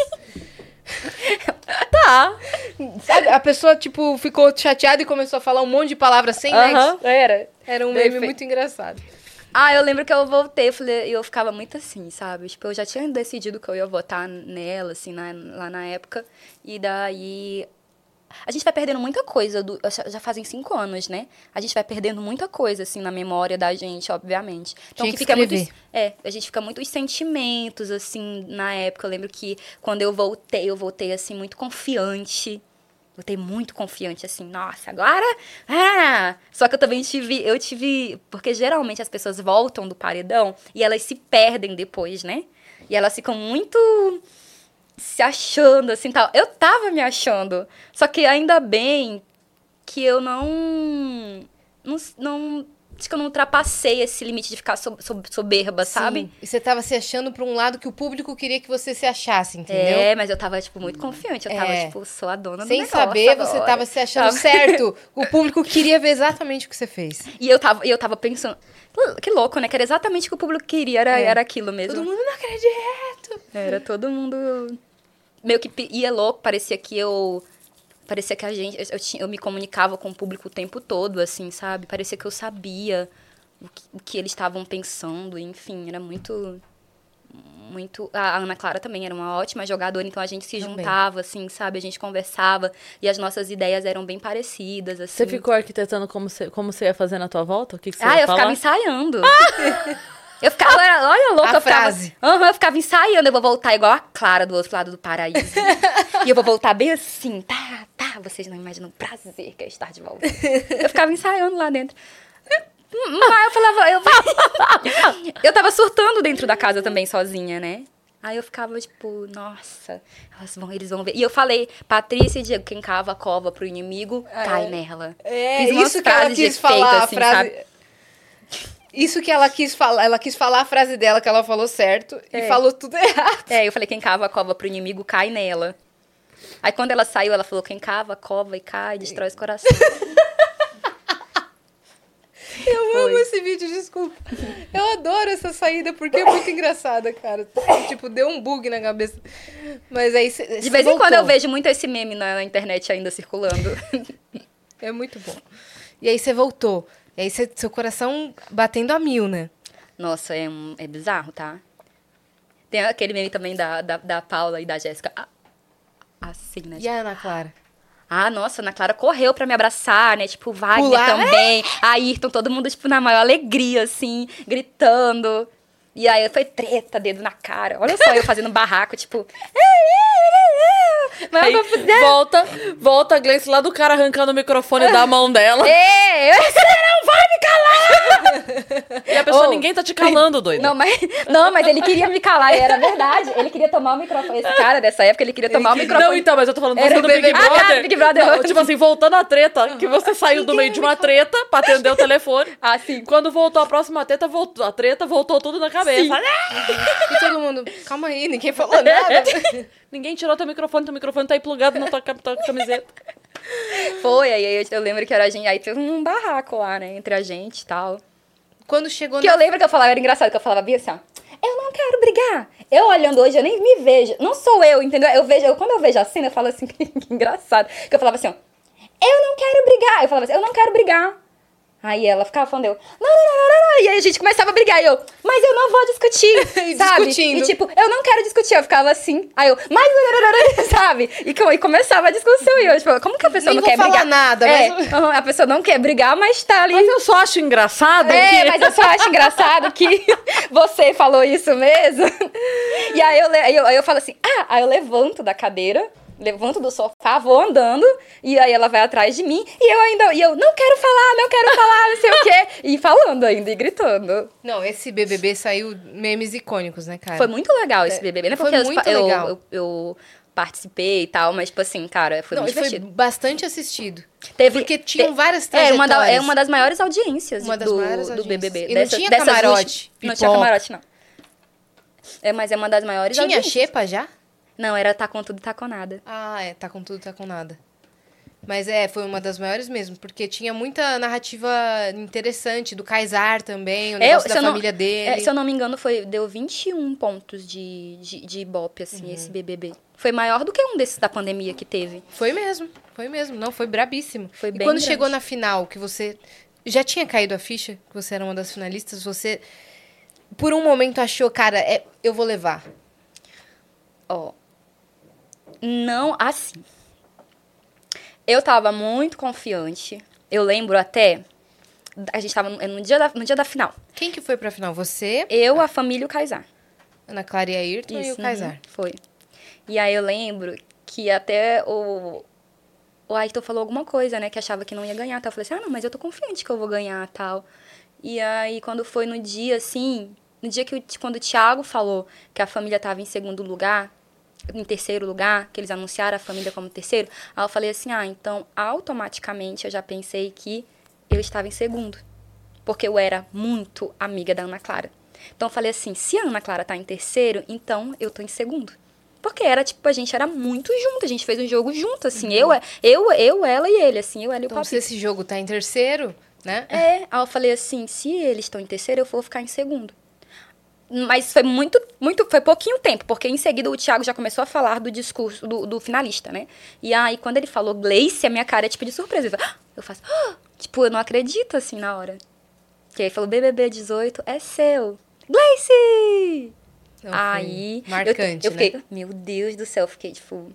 Tá. Sabe? A pessoa, tipo, ficou chateada e começou a falar um monte de palavras sem nexo. Aham. Era. Era um Bem meme muito engraçado. Ah, eu lembro que eu voltei, eu falei, eu ficava muito assim, sabe? Tipo, eu já tinha decidido que eu ia votar nela, assim, na, lá na época. E daí. A gente vai perdendo muita coisa, do, já fazem cinco anos, né? A gente vai perdendo muita coisa, assim, na memória da gente, obviamente. Então, Tinha que que fica muito. É, a gente fica muito os sentimentos, assim, na época. Eu lembro que quando eu voltei, eu voltei, assim, muito confiante. Voltei muito confiante, assim, nossa, agora. Ah! Só que eu também tive. Eu tive. Porque geralmente as pessoas voltam do paredão e elas se perdem depois, né? E elas ficam muito se achando, assim, tal. Eu tava me achando. Só que ainda bem que eu não. Não. não acho que eu não ultrapassei esse limite de ficar so- so- soberba, sabe? Sim. E você tava se achando pra um lado que o público queria que você se achasse, entendeu? É, mas eu tava, tipo, muito confiante. Eu tava, É. tipo, sou a dona do Sem negócio saber, agora. você tava se achando Tava- certo. O público queria ver exatamente o que você fez. E eu tava, e eu tava pensando, que louco, né? Que era exatamente o que o público queria, era, É. era aquilo mesmo. Todo mundo não acredita. Era todo mundo meio que ia louco, parecia que eu parecia que a gente eu, eu, tinha- eu me comunicava com o público o tempo todo, assim, sabe? Parecia que eu sabia o que, o que eles estavam pensando, enfim, era muito muito a Ana Clara também era uma ótima jogadora, então a gente se Também. juntava assim, sabe? A gente conversava e as nossas ideias eram bem parecidas assim. Você ficou arquitetando como você, como você ia fazer na tua volta? O que, que você Ah, ia eu falar? ficava ensaiando. Eu ficava, olha, olha louca, A eu ficava. frase. Aham, eu ficava ensaiando, eu vou voltar igual a Clara do outro lado do paraíso. e eu vou voltar bem assim, tá, tá, vocês não imaginam o prazer que é estar de volta. eu ficava ensaiando lá dentro. Mas eu falava, eu, eu tava surtando dentro da casa também, sozinha, né? Aí eu ficava, tipo, nossa, elas vão, eles vão ver. E eu falei, Patrícia e Diego, quem cava a cova pro inimigo, cai nela. É, Fiz isso que ela quis efeito, falar, a assim, frase. sabe? Isso que ela quis falar, ela quis falar a frase dela que ela falou certo e É. falou tudo errado. É, eu falei, quem cava a cova pro inimigo, cai nela. Aí quando ela saiu, ela falou, quem cava a cova e cai, destrói os corações. Eu Foi. amo esse vídeo, desculpa. Eu adoro essa saída porque é muito engraçada, cara. Tipo, deu um bug na cabeça. Mas aí cê, De vez em quando eu vejo muito esse meme na internet ainda circulando. É muito bom. E aí você voltou. E aí cê- seu coração batendo a mil, né? Nossa, é, um, é bizarro, tá? Tem aquele meme também da, da, da Paula e da Jéssica. Ah, Assim, né? E a Ana Clara? Ah, nossa, a Ana Clara correu pra me abraçar, né? Tipo, Wagner Pular, também. A Ayrton, todo mundo, tipo, na maior alegria, assim, gritando. E aí foi treta, dedo na cara. Olha só, eu fazendo barraco, tipo. Mas Aí, eu volta, volta a Gleice lá do cara arrancando o microfone da mão dela. É, você não vai me calar! E a pessoa, Oh. ninguém tá te calando, doida. Não mas, não, mas ele queria me calar, e era verdade. Ele queria tomar o microfone. Esse cara dessa época, ele queria tomar o queria- microfone. Não, então, mas eu tô falando você o do Big BBB. Ah, Brother. tá, Big Brother. Não, tipo assim, voltando à treta, que você saiu do meio de uma treta pra atender o telefone. Ah, sim. Quando voltou a próxima treta, voltou, a treta voltou tudo na cabeça. E todo mundo, calma aí, ninguém falou nada. Ninguém tirou teu microfone, teu microfone tá aí plugado na tua, tua camiseta. Foi, aí eu, eu lembro que era a gente. Aí teve um barraco lá, né, entre a gente e tal. Quando chegou Que na... eu lembro que eu falava, era engraçado, que eu falava bem assim, ó. Eu não quero brigar. Eu olhando hoje, eu nem me vejo. Não sou eu, entendeu? Eu vejo, eu, quando eu vejo a cena, eu falo assim, que engraçado. Que eu falava assim, ó. Eu não quero brigar. Eu falava assim, eu não quero brigar. Aí ela ficava falando, eu, não, não, não, não. E aí a gente começava a brigar. E eu, mas eu não vou discutir, E sabe? discutindo. E tipo, eu não quero discutir. Eu ficava assim. Aí eu, mas, sabe? E, e começava a discussão. E eu, tipo, como que a pessoa Nem não vou quer falar brigar? nada, é, mas- a pessoa não quer brigar, mas tá ali. Mas eu só acho engraçado É, que... mas eu só acho engraçado que você falou isso mesmo. E aí eu, eu, aí eu falo assim, ah, aí eu levanto da cadeira, levanto do sofá, vou andando, e aí ela vai atrás de mim, e eu ainda, e eu não quero falar, não quero falar, não sei o quê. E falando ainda, e gritando. Não, esse BBB saiu memes icônicos, né, cara? Foi muito legal esse BBB, né? Foi Porque eu- muito eu, legal. Eu, eu participei e tal, mas, tipo assim, cara, foi Não, muito e foi divertido. bastante assistido. Teve, Porque tinham te- várias é uma, da- é trajetórias. uma das maiores audiências Uma das do, maiores do audiências. BBB. E não tinha camarote, últimas- Não tinha camarote, não. É, mas é uma das maiores Tinha audiências. xepa já? Não, era tá com tudo, tá com nada. Ah, é, tá com tudo, tá com nada. Mas é, foi uma das maiores mesmo, porque tinha muita narrativa interessante, do Kaysar também, o É, negócio se da eu não- família dele. É, se eu não me engano, foi, deu 21 pontos de, de, de Ibope, assim, Uhum. esse BBB. Foi maior do que um desses da pandemia que teve. Foi mesmo, foi mesmo. Não, foi brabíssimo. Foi e bem quando grande. chegou na final, que você Já tinha caído a ficha que você era uma das finalistas? Você, por um momento, achou, cara, é, eu vou levar? Ó. Não, assim. Eu tava muito confiante. Eu lembro até. A gente tava no, no dia, da, no dia da final. Quem que foi pra final? Você, Eu, a família e o Kaysar. Ana Clara e Ayrton e o Isso, Kaysar. uhum, foi. E aí eu lembro que até o. O Ayrton falou alguma coisa, né? Que achava que não ia ganhar. Tal. Eu falei assim, ah, não, mas eu tô confiante que eu vou ganhar tal. E aí, quando foi no dia, assim, no dia que o- quando o Thiago falou que a família tava em segundo lugar, em terceiro lugar, que eles anunciaram a família como terceiro, aí eu falei assim, ah, então automaticamente eu já pensei que eu estava em segundo. Porque eu era muito amiga da Ana Clara. Então eu falei assim, se a Ana Clara tá em terceiro, então eu tô em segundo. Porque era, tipo, a gente era muito junto, a gente fez um jogo junto, assim, eu, eu, eu, ela e ele, assim, eu, ela e o Então, Papi. se esse jogo tá em terceiro, né? É, aí eu falei assim, se eles estão em terceiro, eu vou ficar em segundo. Mas foi muito, muito, foi pouquinho tempo, porque em seguida o Thiago já começou a falar do discurso do, do finalista, né? E aí, quando ele falou Gleice, a minha cara é tipo de surpresa. Eu, "Ah!" eu faço, "Ah!" tipo, eu não acredito assim na hora. Que aí falou, BBB 18 é seu. Gleice! Então, aí. eu- Marcante, eu, fiquei, né? meu Deus do céu, eu fiquei tipo.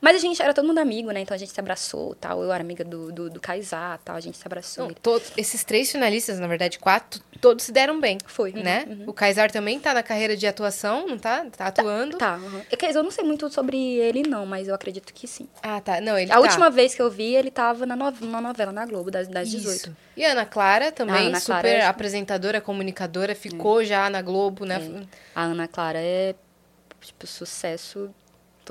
Mas a gente era todo mundo amigo, né? Então a gente se abraçou tal. Eu era amiga do, do, do Kaysar tal, a gente se abraçou. Não, todos, esses três finalistas, na verdade, quatro, todos se deram bem. Foi, uhum, Né? O Kaysar também tá na carreira de atuação, não tá? Tá atuando. Tá, uhum. Eu, quer dizer, eu não sei muito sobre ele, não, mas eu acredito que sim. Ah, tá. Não, ele a tá. última vez que eu vi, ele tava na, no- na novela, na Globo, das, das 18. Isso. E a Ana Clara também, A Ana super Clara é- apresentadora, comunicadora, ficou já na Globo, né? A Ana Clara é, tipo, sucesso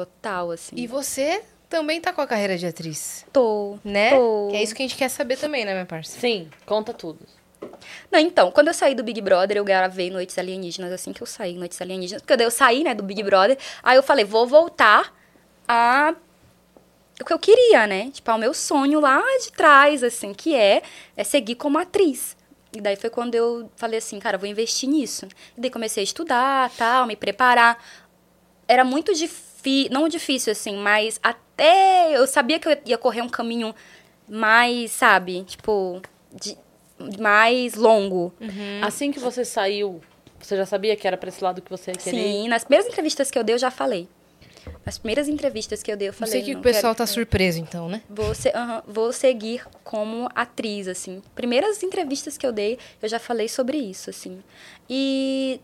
total, assim. E você também tá com a carreira de atriz, Tô, né? tô. Que é isso que a gente quer saber também, né, minha parça? Sim, conta tudo. Não, então, quando eu saí do Big Brother, eu gravei Noites Alienígenas, assim que eu saí, Noites Alienígenas. Porque eu saí, né, do Big Brother, aí eu falei, vou voltar a... O que eu queria, né? Tipo, ao meu sonho lá de trás, assim, que é, é seguir como atriz. E daí foi quando eu falei assim, cara, vou investir nisso. E daí comecei a estudar, tal, me preparar. Era muito difícil, não difícil, assim, mas até eu sabia que eu ia correr um caminho mais, sabe, tipo, de, mais longo. Assim que você saiu, você já sabia que era pra esse lado que você queria? ir? Sim, nas primeiras entrevistas que eu dei, eu já falei. Nas primeiras entrevistas que eu dei, eu Não falei. sei que o não pessoal quero- tá surpreso, então, né? Vou, se- aham, vou seguir como atriz, assim. Primeiras entrevistas que eu dei, eu já falei sobre isso, assim. E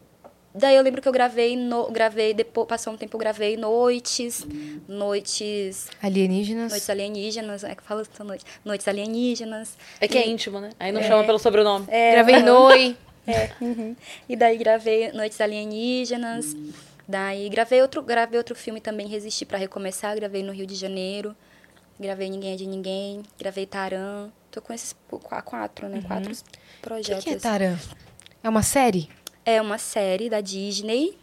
daí eu lembro que eu gravei, no, gravei depois, passou um tempo, eu gravei noites, noites, Alienígenas. noites alienígenas, é que fala essa noite, noites alienígenas. É que é íntimo, né? Aí não chama pelo sobrenome. Gravei Noi. É, uhum. E daí gravei Noites Alienígenas. Daí gravei outro, gravei outro filme também, Resistir para Recomeçar. Gravei no Rio de Janeiro. Gravei Ninguém é de Ninguém. Gravei Taran. Tô com esses qu- quatro, né? Quatro O que, projetos. que é. Taran? É uma série? É uma série da Disney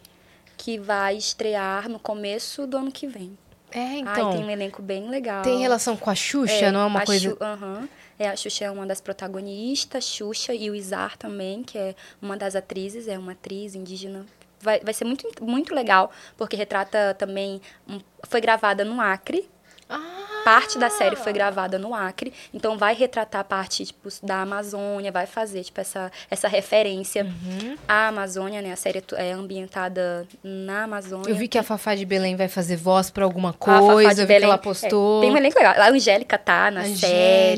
que vai estrear no começo do ano que vem. É, Ai, então. tem um elenco bem legal. tem relação com a Xuxa, não é uma a coisa. Xu- aham. É, a Xuxa é uma das protagonistas, Xuxa e o Izar também, que é uma das atrizes, é uma atriz indígena. Vai, vai ser muito, muito legal, porque retrata também. um- foi gravada no Acre. Ah! Parte da série foi gravada no Acre, então vai retratar a parte tipo, da Amazônia, vai fazer tipo, essa, essa referência Uhum. à Amazônia, né? A série é é ambientada na Amazônia. Eu vi que a Fafá de Belém vai fazer voz pra alguma coisa, eu vi que Belém, ela é, postou. tem um elenco legal. A Angélica tá na série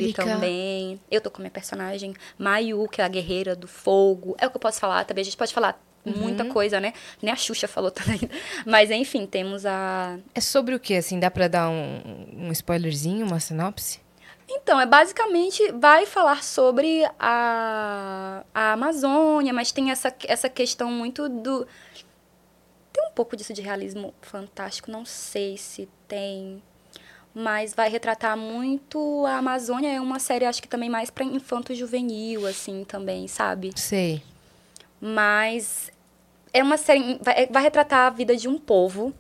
Angélica. também. Eu tô com a minha personagem Mayu, que é a guerreira do fogo. É o que eu posso falar também. A gente pode falar Uhum. muita coisa, né? Nem a Xuxa falou também. Mas enfim, temos a. É sobre o que, assim? Dá pra dar um, um spoilerzinho, uma sinopse? Então, é basicamente vai falar sobre a, a Amazônia, mas tem essa, essa questão muito do. Tem um pouco disso de realismo fantástico, não sei se tem. Mas vai retratar muito a Amazônia. É uma série, acho que também mais para infanto-juvenil, assim, também, sabe? Sei. Mas é uma série. Vai, vai retratar a vida de um povo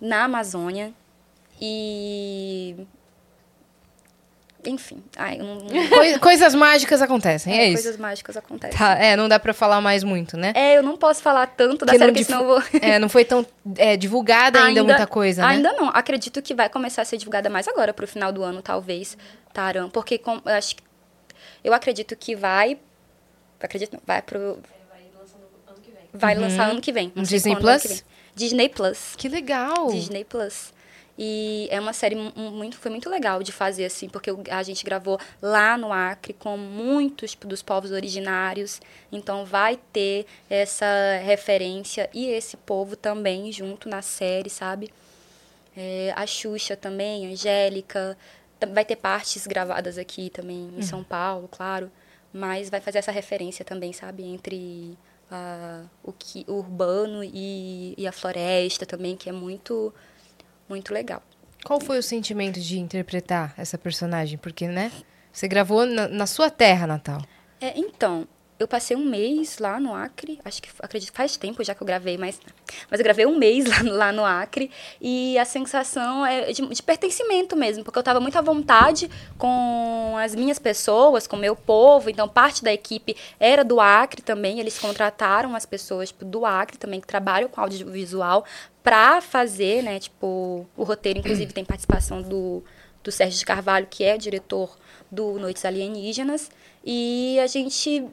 na Amazônia. E. Enfim. Ai, não, não- coisas mágicas acontecem, é, isso. coisas mágicas acontecem. Tá, é, não dá pra falar mais muito, né? É, eu não posso falar tanto da Que série, não porque difu- senão eu vou. É, não foi tão é, divulgada ainda, muita coisa, né? Ainda não. Acredito que vai começar a ser divulgada mais agora, pro final do ano, talvez. Taran. Porque com- eu acho que Eu acredito que vai. Acredito não, vai pro. Vai lançar ano que vem. Não sei Disney Plus? vem. Disney Plus. Que legal. Disney Plus. E é uma série mu- muito, foi muito legal de fazer, assim, porque a gente gravou lá no Acre com muitos tipo, dos povos originários. Então vai ter essa referência e esse povo também junto na série, sabe? É, a Xuxa também, a Angélica. Vai ter partes gravadas aqui também em São Paulo, claro. Mas vai fazer essa referência também, sabe? Entre ah, o, que, o urbano e, e a floresta também, que é muito, muito legal. Qual foi o sentimento de interpretar essa personagem? Porque, né? Você gravou na, na sua terra natal. É, então, eu passei um mês lá no Acre, acho que acredito faz tempo já que eu gravei, mas, mas eu gravei um mês lá, no- lá no Acre. E a sensação é de, de pertencimento mesmo, porque eu estava muito à vontade com as minhas pessoas, com o meu povo, então parte da equipe era do Acre também, eles contrataram as pessoas tipo, do Acre também que trabalham com audiovisual para fazer, né, tipo, o roteiro. Inclusive tem participação do do Sérgio de Carvalho, que é diretor do Noites Alienígenas, e a gente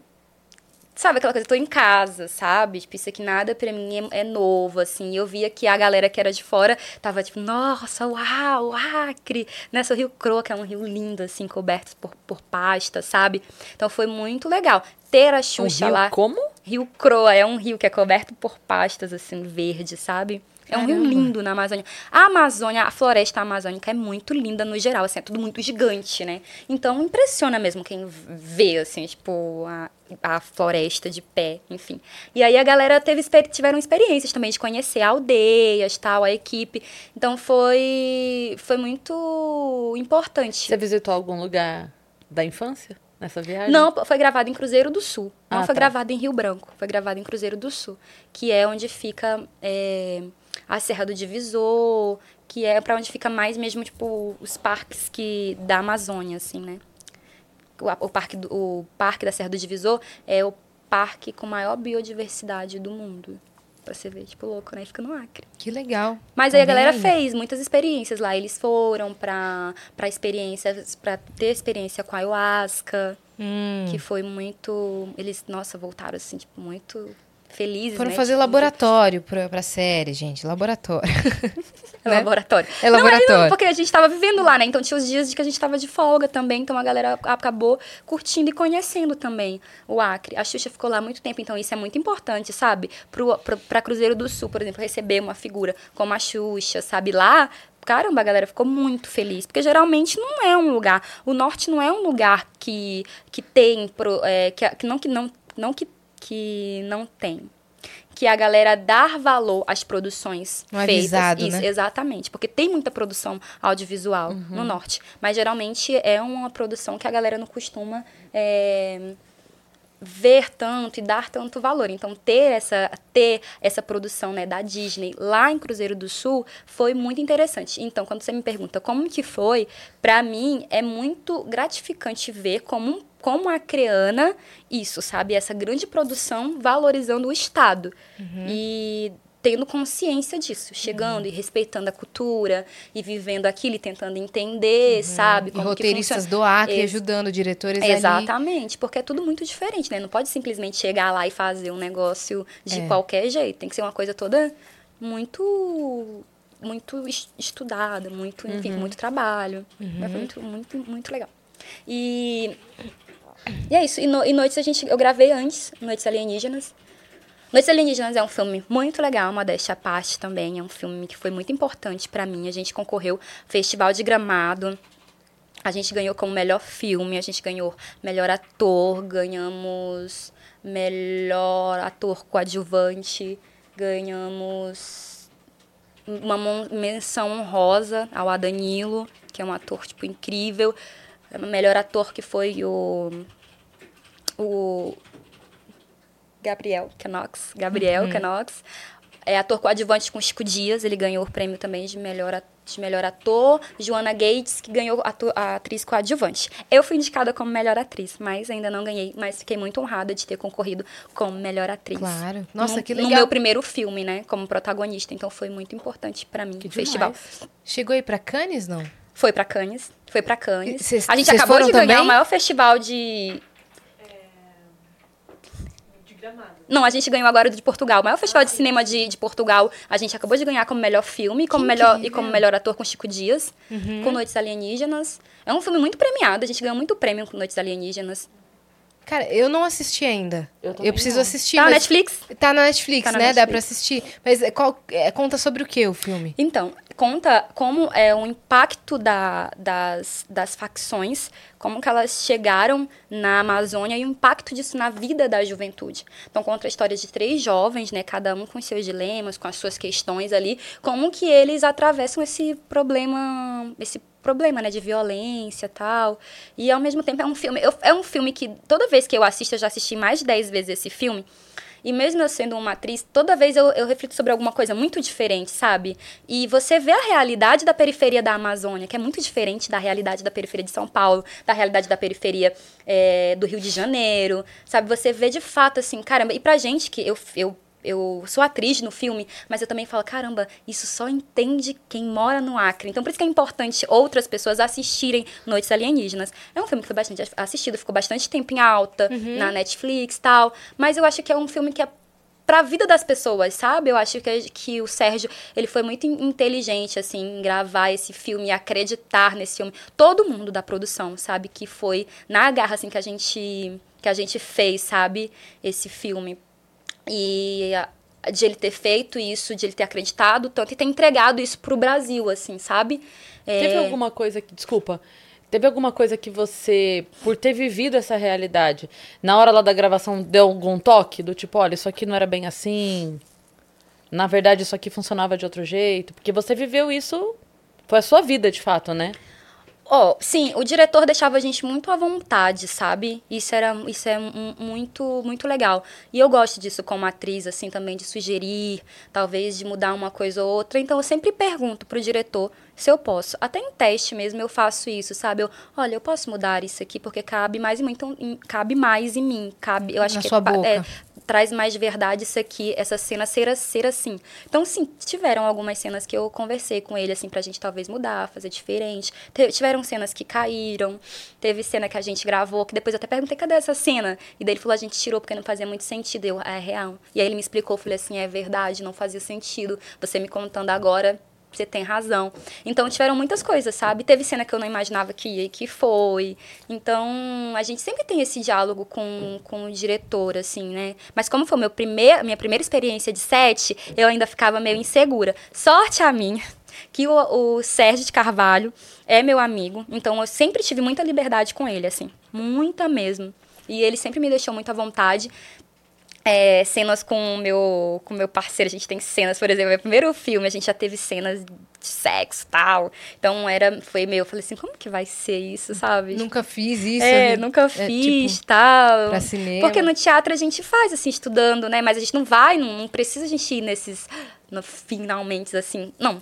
sabe aquela coisa, eu tô em casa, sabe? Tipo, isso aqui nada pra mim é, é novo, assim. Eu via que a galera que era de fora tava tipo, nossa, uau, Acre, nessa Rio Croa, que é um rio lindo, assim, coberto por, por pasta, sabe? Então foi muito legal. Ter a Um Xuxa rio lá. como? Rio Croa é um rio que é coberto por pastas, assim, verde, sabe? É um rio lindo na Amazônia. A Amazônia, a floresta amazônica é muito linda no geral, assim, é tudo muito gigante, né? Então impressiona mesmo quem vê, assim, tipo, a, a floresta de pé, enfim. E aí a galera teve, tiveram experiências também de conhecer aldeias, tal, a equipe. Então foi, foi muito importante. Você visitou algum lugar da infância nessa viagem? Não, foi gravado em Cruzeiro do Sul. Não Ah, foi tá. gravado em Rio Branco. Foi gravado em Cruzeiro do Sul. Que é onde fica é, a Serra do Divisor. Que é pra onde fica mais mesmo, tipo, os parques que, da Amazônia, assim, né? O, o parque do, o Parque da Serra do Divisor é o parque com maior biodiversidade do mundo. Pra você ver, tipo, louco, né? Fica no Acre. Que legal. Mas aí a Também galera aí. fez muitas experiências lá. Eles foram pra, pra experiências, pra ter experiência com a ayahuasca, Hum. que foi muito. Eles, nossa, voltaram assim, tipo, muito felizes. Foram né? fazer Tipo, laboratório pra, pra série, gente. Laboratório. É né? laboratório. É Não, laboratório. Não, porque a gente tava vivendo lá, né? Então tinha os dias de que a gente tava de folga também. Então a galera acabou curtindo e conhecendo também o Acre. A Xuxa ficou lá muito tempo, então isso é muito importante, sabe? Pro, pro, pra Cruzeiro do Sul, por exemplo, receber uma figura como a Xuxa, sabe? Lá. Caramba, a galera ficou muito feliz. Porque geralmente não é um lugar. O norte não é um lugar que, que tem. Pro, é, que, que não que não, não que, que não tem que a galera dar valor às produções Não é feitas. visado, Isso, né? Exatamente, porque tem muita produção audiovisual no norte, mas geralmente é uma produção que a galera não costuma é, ver tanto e dar tanto valor. Então ter essa ter essa produção né, da Disney lá em Cruzeiro do Sul foi muito interessante. Então quando você me pergunta como que foi, para mim é muito gratificante ver como como a Creana, isso, sabe? Essa grande produção valorizando o Estado. E tendo consciência disso, chegando e respeitando a cultura e vivendo aquilo e tentando entender, sabe? E como que roteiristas do Acre Ex- ajudando diretores ali. Exatamente, porque é tudo muito diferente, né? Não pode simplesmente chegar lá e fazer um negócio de É. qualquer jeito. Tem que ser uma coisa toda muito muito es- estudada, muito, enfim, Uhum. muito trabalho. Mas Foi muito, muito, muito legal. E, e é isso. E, no, e Noites a gente. Eu gravei antes, Noites Alienígenas. Noites Alienígenas é um filme muito legal, modéstia à parte também. É um filme que foi muito importante pra mim. A gente concorreu ao Festival de Gramado. A gente ganhou como melhor filme, a gente ganhou melhor ator, ganhamos melhor ator coadjuvante, ganhamos uma menção honrosa ao Adanilo, que é um ator tipo incrível. O melhor ator que foi o o Gabriel Canox, Gabriel Canox. É ator coadjuvante com Chico Dias, ele ganhou o prêmio também de melhor, a- de melhor ator. Joana Gates, que ganhou a atriz coadjuvante. Eu fui indicada como melhor atriz, mas ainda não ganhei. Mas fiquei muito honrada de ter concorrido como melhor atriz. Claro. Nossa, no, que No legal. meu primeiro filme, né, como protagonista. Então foi muito importante pra mim Que o festival. Chegou aí pra Cannes, não? Foi pra Cannes. Foi pra Cannes. Cês- a gente acabou de ganhar também? o maior festival de. Não, a gente ganhou agora o de Portugal. O maior festival de cinema de, de Portugal. A gente acabou de ganhar como melhor filme como melhor, e como melhor ator com Chico Dias. Uhum. Com Noites Alienígenas. É um filme muito premiado. A gente ganhou muito prêmio com Noites Alienígenas. Cara, eu não assisti ainda. Eu Eu, preciso não. assistir. Tá na Netflix? Tá na Netflix, Tá na né? Dá Netflix. pra assistir. Mas é, qual, é, conta sobre o que o filme? Então, conta como é o impacto da- das, das facções, como que elas chegaram na Amazônia e o impacto disso na vida da juventude. Então, conta a história de três jovens, né, cada um com seus dilemas, com as suas questões ali, como que eles atravessam esse problema, esse problema, né, de violência tal. E, ao mesmo tempo, é um filme... eu- é um filme que, toda vez que eu assisto, eu já assisti mais de 10 vezes esse filme, e mesmo eu sendo uma atriz, toda vez eu, eu reflito sobre alguma coisa muito diferente, sabe? E você vê a realidade da periferia da Amazônia, que é muito diferente da realidade da periferia de São Paulo, da realidade da periferia é, do Rio de Janeiro, sabe? Você vê de fato assim, caramba. E pra gente que eu, eu eu sou atriz no filme, mas eu também falo, caramba, isso só entende quem mora no Acre. Então, por isso que é importante outras pessoas assistirem Noites Alienígenas. É um filme que foi bastante assistido, ficou bastante tempo em alta na Netflix e tal. Mas eu acho que é um filme que é pra vida das pessoas, sabe? Eu acho que, que o Sérgio, ele foi muito in- inteligente, assim, em gravar esse filme acreditar nesse filme. Todo mundo da produção, sabe? Que foi na garra, assim, que a gente, que a gente fez, sabe? Esse filme. E de ele ter feito isso, de ele ter acreditado tanto e ter entregado isso pro Brasil, assim, sabe? É, Teve alguma coisa que. Desculpa. Teve alguma coisa que você, por ter vivido essa realidade, na hora lá da gravação, deu algum toque? Do tipo, olha, isso aqui não era bem assim. Na verdade, isso aqui funcionava de outro jeito. Porque você viveu isso. Foi a sua vida, de fato, né? Ó, sim, o diretor deixava a gente muito à vontade, sabe? Isso era isso é muito muito legal. E eu gosto disso como atriz assim também de sugerir, talvez de mudar uma coisa ou outra. Então eu sempre pergunto pro diretor se eu posso. Até em teste mesmo eu faço isso, sabe? Eu, olha, eu posso mudar isso aqui porque cabe mais em mim, então em- cabe mais em mim, cabe, eu acho Na que sua pa- boca. é, traz mais verdade isso aqui, essa cena ser, ser assim. Então, sim, tiveram algumas cenas que eu conversei com ele, assim, pra gente talvez mudar, fazer diferente. Te- tiveram cenas que caíram, teve cena que a gente gravou, que depois eu até perguntei, cadê essa cena? E daí ele falou, a gente tirou porque não fazia muito sentido. Eu, "Ah, é real. E aí ele me explicou, eu falei assim, é verdade, não fazia sentido. Você me contando agora, você tem razão. Então tiveram muitas coisas, sabe? Teve cena que eu não imaginava que ia e que foi. Então a gente sempre tem esse diálogo com, com o diretor, assim, né? Mas como foi meu primeir, minha primeira experiência de set, eu ainda ficava meio insegura. Sorte a minha que o, o Sérgio de Carvalho é meu amigo, então eu sempre tive muita liberdade com ele, assim, muita mesmo. E ele sempre me deixou muito à vontade é, cenas com o meu, com meu parceiro. A gente tem cenas, por exemplo, meu primeiro filme, a gente já teve cenas de sexo e tal. Então era, foi meio, eu falei assim, como que vai ser isso, sabe? Nunca fiz isso. é, né? nunca É, fiz, tipo, tal. pra cinema. Porque no teatro a gente faz, assim, estudando, né? Mas a gente não vai, não, não precisa a gente ir nesses, no, finalmente, assim, não.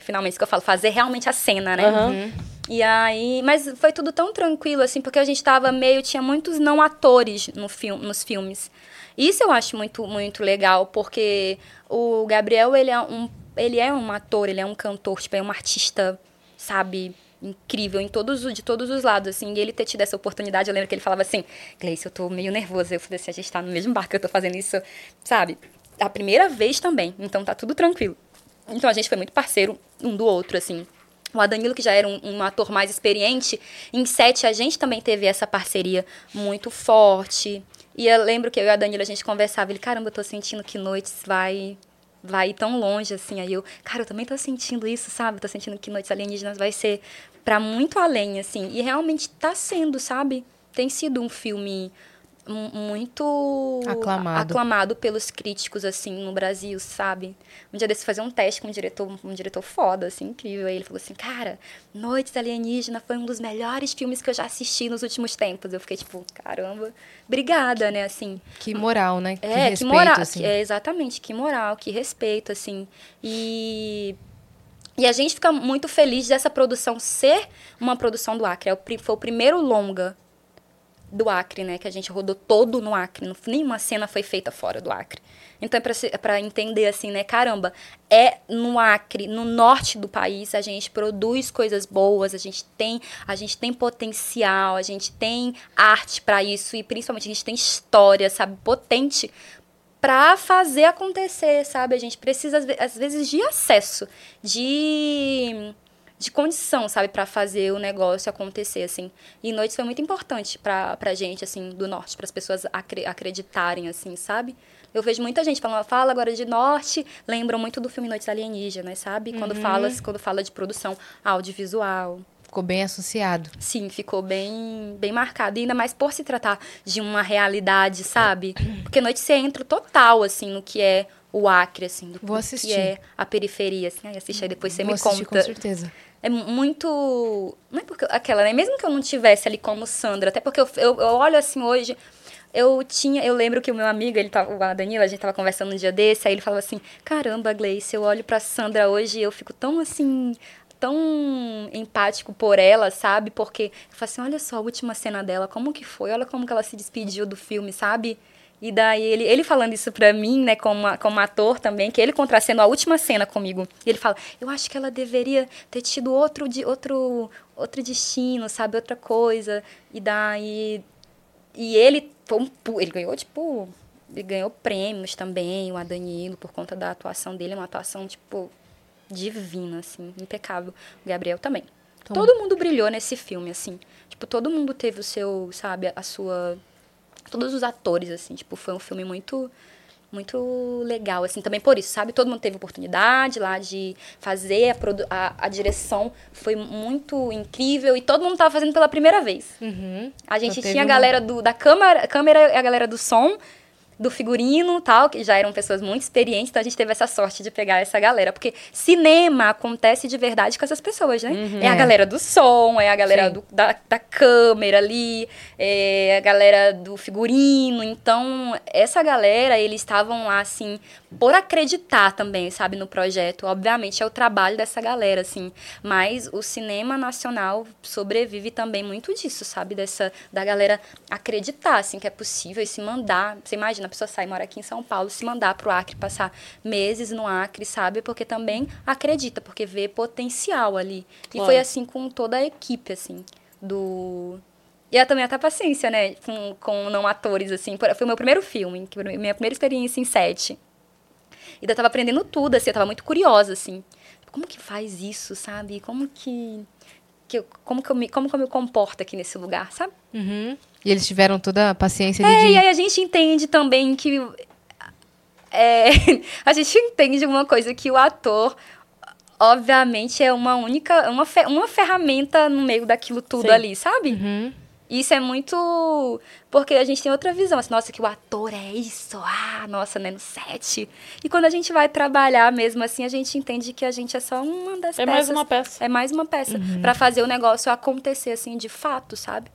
Finalmente, isso que eu falo, fazer realmente a cena, né? Aham. E aí, mas foi tudo tão tranquilo, assim, porque a gente tava meio, tinha muitos não atores no filme, nos filmes. Isso eu acho muito, muito legal, porque o Gabriel, ele é um, ele é um ator, ele é um cantor, tipo, é um artista, sabe, incrível em todos, os- de todos os lados, assim, e ele ter tido essa oportunidade, eu lembro que ele falava assim, Gleice, eu tô meio nervosa, eu falei assim, a gente tá no mesmo barco, eu tô fazendo isso, sabe, a primeira vez também, então tá tudo tranquilo. Então a gente foi muito parceiro um do outro, assim. O Adanilo, que já era um, um ator mais experiente, em sete a gente também teve essa parceria muito forte. E eu lembro que eu e a Danilo a gente conversava, ele, caramba, eu tô sentindo que Noites vai vai tão longe assim. Aí eu, cara, eu também tô sentindo isso, sabe? Tô sentindo que Noites Alienígenas vai ser para muito além assim. E realmente tá sendo, sabe? Tem sido um filme muito Aclamado. aclamado pelos críticos assim no Brasil, sabe? Um dia desse fazer um teste com um diretor, um diretor foda, assim, incrível. Aí ele falou assim: "Cara, Noites Alienígena foi um dos melhores filmes que eu já assisti nos últimos tempos". Eu fiquei tipo, caramba, obrigada, né, assim. Que moral, né? Que É, que, respeito, moral, assim. que- é, exatamente, que moral, que respeito, assim. E e a gente fica muito feliz dessa produção ser uma produção do Acre. É foi o primeiro longa do Acre, né? Que a gente rodou todo no Acre. Não- Nenhuma cena foi feita fora do Acre. Então, é se- é entender assim, né? Caramba, é no Acre, no norte do país, a gente produz coisas boas, a gente tem, a gente tem potencial, a gente tem arte pra isso e principalmente a gente tem história, sabe, potente pra fazer acontecer, sabe? A gente precisa às vezes de acesso, de de condição, sabe, Pra fazer o negócio acontecer, assim. E Noites foi muito importante pra, pra gente, assim, do Norte, para as pessoas acre- acreditarem, assim, sabe? Eu vejo muita gente falando, fala agora de Norte, lembram muito do filme Noites Alienígenas, sabe? Quando, fala, quando fala de produção audiovisual. Ficou bem associado. Sim, ficou bem, bem marcado. E ainda mais por se tratar de uma realidade, sabe? Porque Noite você entra total, assim, no que é o Acre, assim, do Vou assistir. que é a periferia, assim. Aí assiste aí depois você Vou me assistir conta. com certeza. É muito. Não é porque aquela, né? Mesmo que eu não tivesse ali como Sandra, até porque eu, eu, eu olho assim hoje. Eu tinha, eu lembro que o meu amigo, ele tava, a Danila, a gente tava conversando um dia desse, aí ele falava assim: "Caramba, Gleice, eu olho pra Sandra hoje e eu fico tão assim, tão empático por ela, sabe? Porque eu falo assim, olha só a última cena dela, como que foi? Olha como que ela se despediu do filme, sabe? E daí ele, ele falando isso pra mim, né, como, como ator também, que ele contracendo a última cena comigo. E ele fala, eu acho que ela deveria ter tido outro, de, outro, outro destino, sabe? Outra coisa. E daí. E ele foi um ele ganhou, tipo. Ele ganhou prêmios também, o Adanilo, por conta da atuação dele. É uma atuação, tipo, divina, assim, impecável. O Gabriel também. Tom. Todo mundo brilhou nesse filme, assim. Tipo, todo mundo teve o seu, sabe, a sua. Todos os atores, assim, tipo, foi um filme muito. Muito legal, assim, também por isso, sabe? Todo mundo teve oportunidade lá de fazer, a, a, a direção foi muito incrível e todo mundo tava fazendo pela primeira vez. Uhum. A gente Então tinha a uma- galera do, da câmera, câmera e a galera do som, do figurino tal, que já eram pessoas muito experientes, então a gente teve essa sorte de pegar essa galera. Porque cinema acontece de verdade com essas pessoas, né? É a É. galera do som, é a galera do- da, da câmera ali, é a galera do figurino. Então, essa galera, eles estavam lá, assim, por acreditar também, sabe, no projeto. Obviamente é o trabalho dessa galera, assim. Mas o cinema nacional sobrevive também muito disso, sabe? Dessa, da galera acreditar, assim, que é possível e se mandar. Você imagina, a pessoa sai, mora aqui em São Paulo, se mandar pro Acre, passar meses no Acre, sabe? Porque também acredita, porque vê potencial ali. E Claro. foi assim com toda a equipe, assim, do... E é também até paciência, né? Com, com não atores, assim. Foi o meu primeiro filme, minha primeira experiência em set. E eu tava aprendendo tudo, assim, eu tava muito curiosa, assim. Como que faz isso, sabe? Como que. que eu- como, que eu me, como que eu me comporto aqui nesse lugar, sabe? Uhum. E eles tiveram toda a paciência de. É, de- e aí a gente entende também que. é, a gente entende uma coisa que o ator. Obviamente é uma única, uma, uma ferramenta no meio daquilo tudo Sim. ali, sabe? Uhum. Isso é muito. Porque a gente tem outra visão, assim, nossa, que o ator é isso, ah, nossa, né, no set. E quando a gente vai trabalhar mesmo assim, a gente entende que a gente é só uma das É peças. mais uma peça. É mais uma peça Uhum. pra fazer o negócio acontecer, assim, de fato, sabe?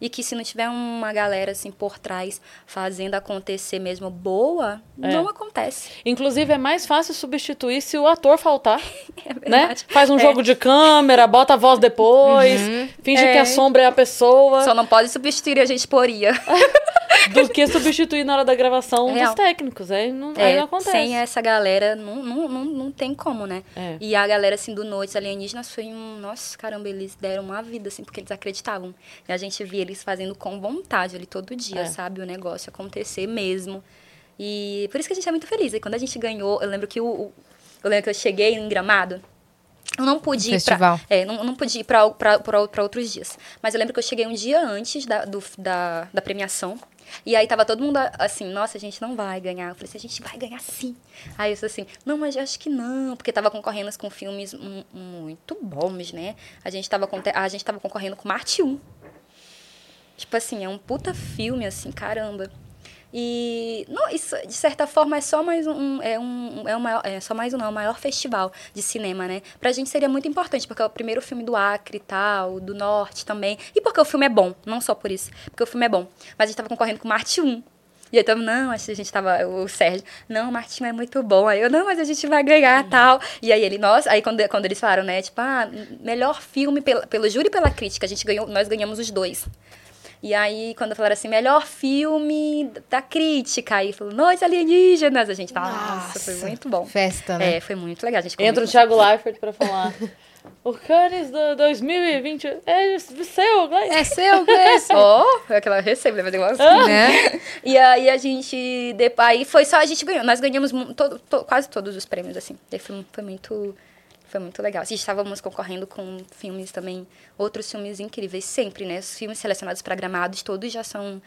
E que se não tiver uma galera, assim, por trás, fazendo acontecer mesmo boa, É. não acontece. Inclusive, é mais fácil substituir se o ator faltar, É né? verdade. Faz um jogo de câmera, bota a voz depois, finge É. que a sombra é a pessoa, Só não pode substituir a gente poria. do que substituir na hora da gravação Real. dos técnicos. Aí não, aí É, não acontece. sem essa galera, não, não, não, não tem como, né? É. E a galera, assim, do Noites Alienígenas foi um... Nossa, caramba, eles deram uma vida, assim, porque eles acreditavam. E a gente via eles fazendo com vontade ali todo dia, É. sabe? O negócio acontecer mesmo. E por isso que a gente é muito feliz. E quando a gente ganhou, eu lembro que o... o- eu lembro que eu cheguei em Gramado, eu não pude ir pra... É, não, não pude ir pra, pra, pra, pra outros dias. Mas eu lembro que eu cheguei um dia antes da, do, da, da premiação. E aí tava todo mundo assim, nossa, a gente não vai ganhar. Eu falei assim, a gente vai ganhar sim. Aí eu assim, não, mas eu acho que não. Porque tava concorrendo com filmes mu- muito bons, né? A gente tava, a gente tava concorrendo com Marte 1. Tipo assim, é um puta filme, assim, caramba. E não, isso, de certa forma, é só mais um. É, um, é, o maior, é só mais um, não, é o maior festival de cinema, né? Pra gente seria muito importante, porque é o primeiro filme do Acre e tal, do Norte também. E porque o filme é bom, não só por isso. Porque o filme é bom. Mas a gente tava concorrendo com Marte 1. E aí tava, não, acho que a gente tava, o Sérgio, não, o Martinho é muito bom. Aí eu, não, mas a gente vai ganhar tal. E aí ele, nossa, aí quando, quando eles falaram, né, tipo, ah, melhor filme pela, pelo júri e pela crítica, a gente ganhou, nós ganhamos os dois. E aí, quando falaram assim, melhor filme da crítica, aí falou, Noite Alienígenas, a gente fala, nossa, foi muito bom. Festa, né? É, foi muito legal. A gente Entra o Thiago Leifert pra falar. O Cannes do 2020 é seu, Gleice. É seu, Gleice. Ó, oh, aquela recebe, vai igual assim. né? E aí a gente. de- Aí foi só a gente ganhou. Nós ganhamos todo, to- quase todos os prêmios, assim. Daí Foi, foi muito. Foi muito legal. A gente estávamos concorrendo com filmes também, outros filmes incríveis, sempre, né? Os filmes selecionados para gramados, todos já são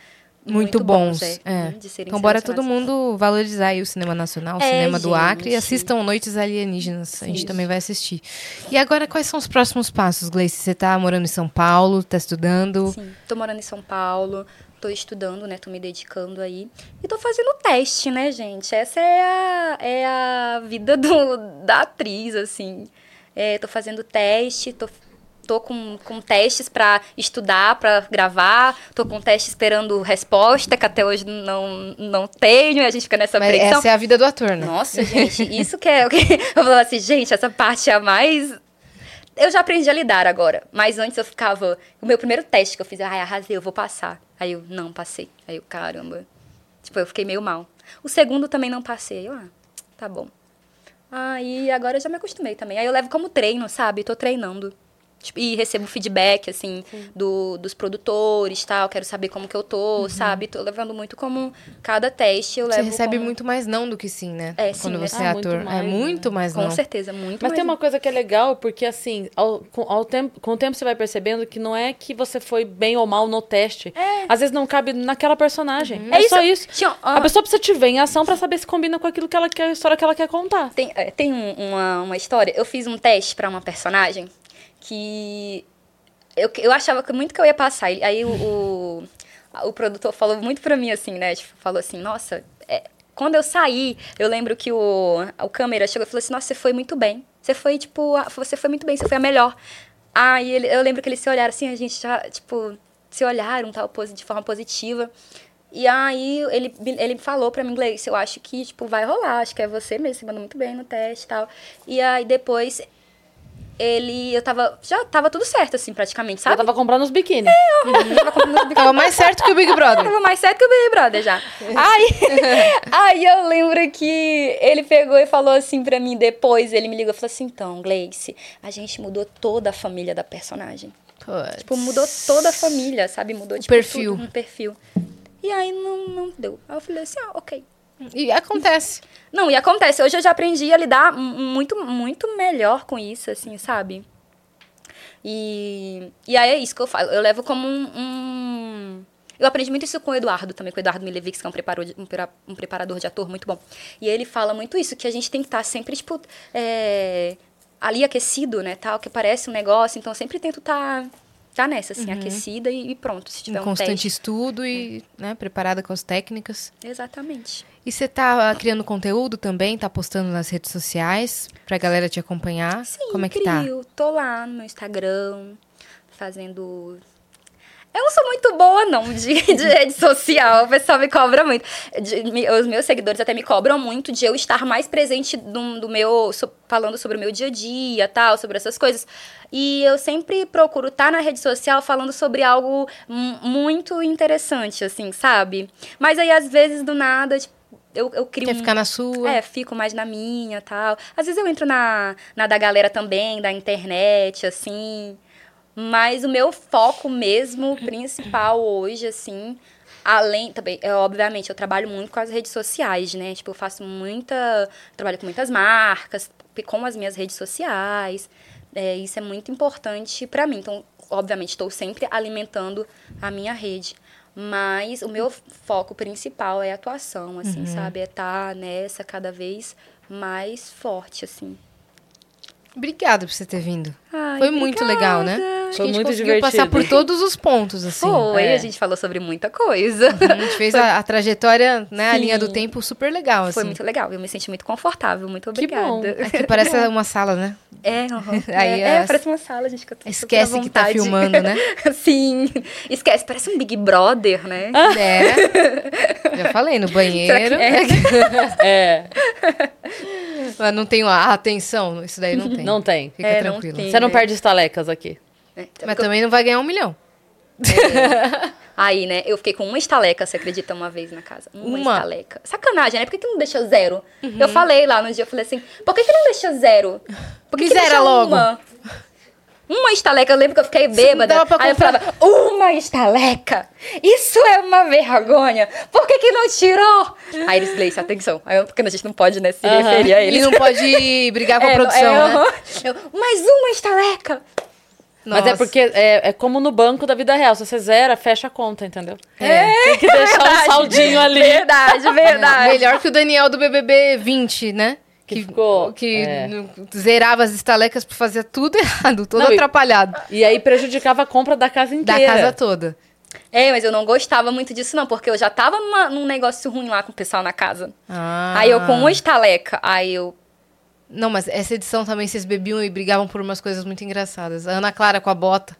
Muito, bons. é, é. de serem Então, bora todo mundo valorizar aí o cinema nacional, o É, cinema do Acre e gente. assistam Noites Alienígenas. A gente Isso. também vai assistir. E agora, quais são os próximos passos, Gleice? Você tá morando em São Paulo, tá estudando? Sim, tô morando em São Paulo, tô estudando, né? Tô me dedicando aí. E tô fazendo teste, né, gente? Essa é a, é a vida do, da atriz, assim. É, tô fazendo teste, tô, tô com, com testes pra estudar, pra gravar. Tô com teste esperando resposta, que até hoje não, não tenho. E a gente fica nessa Mas pressão. essa é a vida do ator, né? Nossa, gente, isso que é o que. Eu falava assim, gente, essa parte é a mais. Eu já aprendi a lidar agora. Mas antes eu ficava. O meu primeiro teste que eu fiz, ai, arrasei, eu vou passar. Aí eu, não, passei. Aí eu, caramba. Tipo, eu fiquei meio mal. O segundo também não passei. Eu, ah, tá bom. Aí agora eu já me acostumei também. Aí eu levo como treino, sabe? Tô treinando. Tipo, e recebo feedback, assim, do, dos produtores tal. Quero saber como que eu tô, sabe? Tô levando muito como cada teste eu Você levo. recebe como... muito mais não do que sim, né? É, sim, Quando né? você é muito ator. é mais, muito né? mais Com não. certeza, muito Mas mais tem uma coisa que é legal, porque assim, ao, com, ao tempo, com o tempo você vai percebendo que não é que você foi bem ou mal no teste. Às vezes não cabe naquela personagem. É, É só isso. Tinha- A pessoa precisa te ver em ação pra saber se combina com aquilo que ela quer, a história que ela quer contar. Tem, é, tem um- uma, uma história. Eu fiz um teste pra uma personagem que eu, eu achava que muito que eu ia passar. Aí o, o, o produtor falou muito pra mim assim, né? Tipo, falou assim, nossa, é, quando eu saí, eu lembro que o, o câmera chegou e falou assim, nossa, você foi muito bem. Você foi, tipo, a- você foi muito bem, você foi a melhor. Aí ele, eu lembro que eles se olharam assim, a gente já, tipo, se olharam tal, de forma positiva. E aí ele, ele falou pra mim, Gleice, eu acho que, tipo, vai rolar, acho que é você mesmo, você mandou muito bem no teste e tal. E aí depois ele, eu tava, já tava tudo certo, assim, praticamente, sabe? tava comprando os biquíni. Tava comprando Tava mais certo que o Big Brother. Tava mais certo que o Big Brother já. Aí, aí eu lembro que ele pegou e falou assim pra mim depois, ele me ligou e falou assim, então, Gleice, a gente mudou toda a família da personagem. Puts. Tipo, mudou toda a família, sabe? Mudou, tipo, perfil. tudo, um perfil. E aí não, não deu. Aí eu falei assim, ah, ok. E acontece. Não, e acontece. Hoje eu já aprendi a lidar mu- muito, muito melhor com isso, assim, sabe? E, e aí é isso que eu falo. Eu levo como um, um- Eu aprendi muito isso com o Eduardo também, com o Eduardo Milevix, que é um preparador, de, um, preparador de ator muito bom. E ele fala muito isso, que a gente tem que estar sempre, tipo, é, ali aquecido, né, tal, que parece um negócio. Então, eu sempre tento estar tá nessa, assim, aquecida e, e pronto, se tiver Em um constante teste. estudo e né, preparada com as técnicas. Exatamente. E você tá ah, criando conteúdo também? Tá postando nas redes sociais pra galera te acompanhar? Sim, Como é que tá? Tô lá no meu Instagram, fazendo. Eu não sou muito boa, não, de, de rede social. O pessoal me cobra muito. De- me- os meus seguidores até me cobram muito de eu estar mais presente do, do meu. so- falando sobre o meu dia a dia, tal, sobre essas coisas. E eu sempre procuro estar na rede social falando sobre algo mu- muito interessante, assim, sabe? Mas aí, às vezes, do nada, tipo, eu, eu crio Quer um- ficar na sua? é, fico mais na minha tal. Às vezes eu entro na, na da galera também, da internet, assim. Mas o meu foco mesmo, principal hoje, assim, além também, é, obviamente, eu trabalho muito com as redes sociais, né? Tipo, eu faço muita. Trabalho com muitas marcas, com as minhas redes sociais. É, isso é muito importante pra mim. Então, obviamente, estou sempre alimentando a minha rede. Mas o meu foco principal é a atuação, assim, sabe? É estar nessa cada vez mais forte, assim. Obrigada por você ter vindo. Ai, Foi muito legal, né? Acho que Foi a gente muito conseguiu passar divertido. por todos os pontos, assim. Foi, é. a gente falou sobre muita coisa. A gente fez a, a trajetória, né, a Sim. linha do tempo super legal, assim. Foi muito legal, eu me senti muito confortável, muito Que bom. obrigada. Aqui parece uma sala, né? É, uhum. Aí é, é, as- parece uma sala, gente, que eu tô Esquece que tá filmando, né? Sim, esquece, parece um Big Brother, né? É. Já falei, no banheiro. É, Mas não tem a atenção, isso daí não tem. não tem. Fica É, não tranquilo. tem. Você não né? perde estalecas aqui. É, Mas também não vai ganhar um milhão. Aí, né, eu fiquei com uma estaleca, você acredita, uma vez na casa. Uma, Uma? estaleca. Sacanagem, né? Por que, que não deixa zero? Eu falei lá no dia, eu falei assim, por que, que não deixa zero? Por que, logo. Uma? Uma estaleca, eu lembro que eu fiquei bêbada. dava pra Aí eu falava, uma estaleca? Isso é uma vergonha. Por que, que não tirou? Aí eles, Gleice, atenção. Aí eu, porque a gente não pode, né, se referir a Ele eles. não pode brigar com a É, produção, é, né? Eu, mais uma estaleca. Mas é Nossa. porque é, é como no banco da vida real. Se você zera, fecha a conta, entendeu? É. Tem que deixar um Verdade. saldinho ali. Verdade, verdade. Melhor que o Daniel do BBB 20, né? Que ficou, Que é. zerava as estalecas pra fazer tudo errado, todo Não, e- atrapalhado. E aí prejudicava a compra da casa Da inteira. casa toda. É, mas eu não gostava muito disso, não, porque eu já tava numa- num negócio ruim lá com o pessoal na casa. Ah. Aí eu com uma estaleca, aí eu. Não, mas essa edição também vocês bebiam e brigavam por umas coisas muito engraçadas. A Ana Clara com a bota.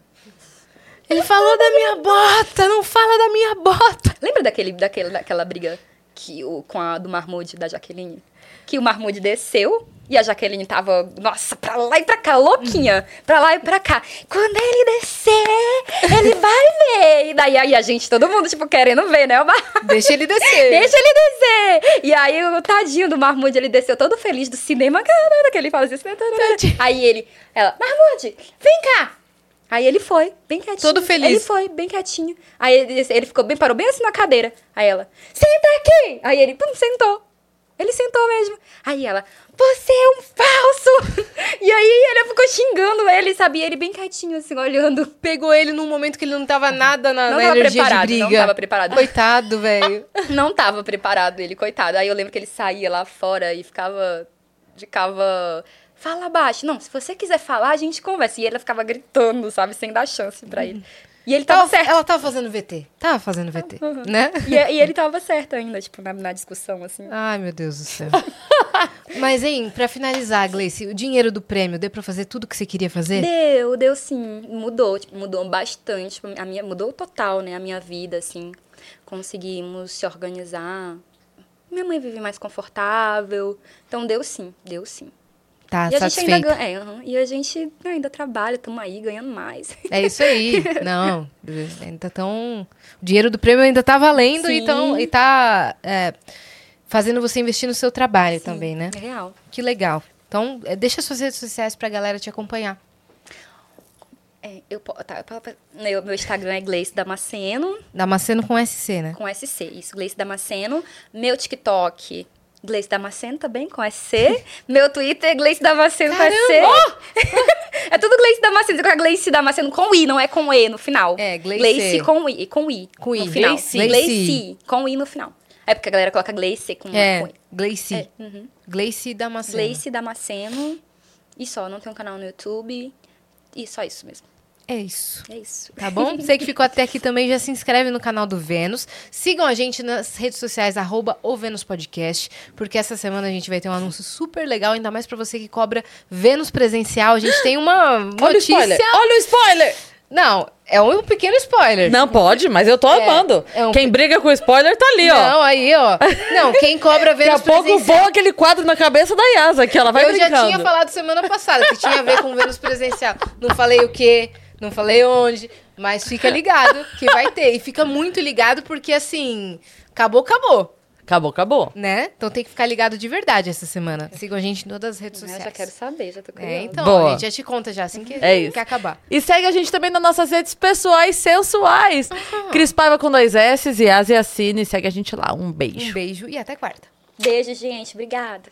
Ele falou da minha bota, não fala da minha bota. Lembra daquele, daquele, daquela briga que o, com a do Marmude da Jaqueline? Que o Marmude desceu e a Jaqueline tava, nossa, pra lá e pra cá, louquinha. Pra lá e pra cá. Quando ele descer, ele vai ver. E daí aí a gente, todo mundo, tipo, querendo ver, né? Mar... Deixa ele descer. Deixa ele descer! E aí o tadinho do Marmude, ele desceu todo feliz do cinema, caramba, que ele fala assim. Aí ele, ela, Marmude, vem cá! Aí ele foi, bem quietinho. Todo feliz. Ele foi, bem quietinho. Aí ele, ele ficou bem, parou bem assim na cadeira. Aí ela, senta aqui! Aí ele, pum, sentou. Ele sentou mesmo. Aí ela, você é um falso! E aí ele ficou xingando ele, sabia? Ele bem quietinho, assim, olhando. Pegou ele num momento que ele não tava nada na, Não na tava energia de preparado, briga. não tava preparado. Coitado, velho. Não tava preparado ele, coitado. Aí eu lembro que ele saía lá fora e ficava. Ficava. Fala baixo. Não, se você quiser falar, a gente conversa. E ela ficava gritando, sabe? Sem dar chance pra ele. E ele tava Tava- certo. Ela tava fazendo VT. Tava fazendo VT, né? E, e ele tava certo ainda, tipo, na, na discussão, assim. Ai, meu Deus do céu. Mas, hein, pra finalizar, Gleice, o dinheiro do prêmio deu pra fazer tudo que você queria fazer? Deu, deu sim. Mudou, tipo, mudou bastante. Tipo, a minha, mudou total, né? A minha vida, assim. Conseguimos se organizar. Minha mãe vive mais confortável. Então deu sim, deu sim. Tá e a gente ainda satisfeita? É, e a gente ainda trabalha, estamos aí ganhando mais. É isso aí. Não, ainda tão... O dinheiro do prêmio ainda tá valendo e, Sim. tão, e tá é, fazendo você investir no seu trabalho também, né? É real. Que legal. Então, é, deixa suas redes sociais pra galera te acompanhar. É, eu, tá, meu, meu Instagram é Gleice Damasceno, Damasceno com SC, né? com SC. Isso, Gleice Damasceno. Meu TikTok, Gleice Damasceno também, com SC. meu Twitter, Gleice Damasceno com SC. é tudo Gleice Damasceno, com a Gleice Damasceno com I, não é com E no final. É, Gleice. Gleice com I, com I. Com I. No final. Gleice. Gleice. com I no final. É porque a galera coloca Gleice com, É, com I. Gleice. É, uhum. Gleice Damasceno. Gleice Damasceno. E só, não tem um canal no YouTube. E só isso mesmo. É isso. É isso. Tá bom? Você que ficou até aqui também, já se inscreve no canal do Vênus. Sigam a gente nas redes sociais, arroba o Vênus Podcast, porque essa semana a gente vai ter um anúncio super legal, ainda mais pra você que cobra Vênus presencial. A gente tem uma Olha o notícia... spoiler! Olha o spoiler! Não, é um pequeno spoiler. Não pode, mas eu tô amando. é um- Quem briga com o spoiler tá ali, ó. Não, aí, ó. Não, quem cobra Daqui a Vênus pouco presencial... voa aquele quadro na cabeça da Yasa, que ela vai eu brincando. já tinha falado semana passada que tinha a ver com Vênus presencial. Não falei o quê, não falei onde, mas fica ligado que vai ter. E fica muito ligado porque, assim, acabou, acabou, Acabou, acabou. né? Então tem que ficar ligado de verdade essa semana. Sigam a gente em todas as redes Eu sociais. já quero saber, já tô curiosa. É, então, Boa. a gente já te conta já, assim que, É isso. que acabar. E segue a gente também nas nossas redes pessoais sensuais. Cris Paiva com dois S e e Assine. Segue a gente lá. Um beijo. Um beijo e até quarta. Beijo, gente. Obrigada.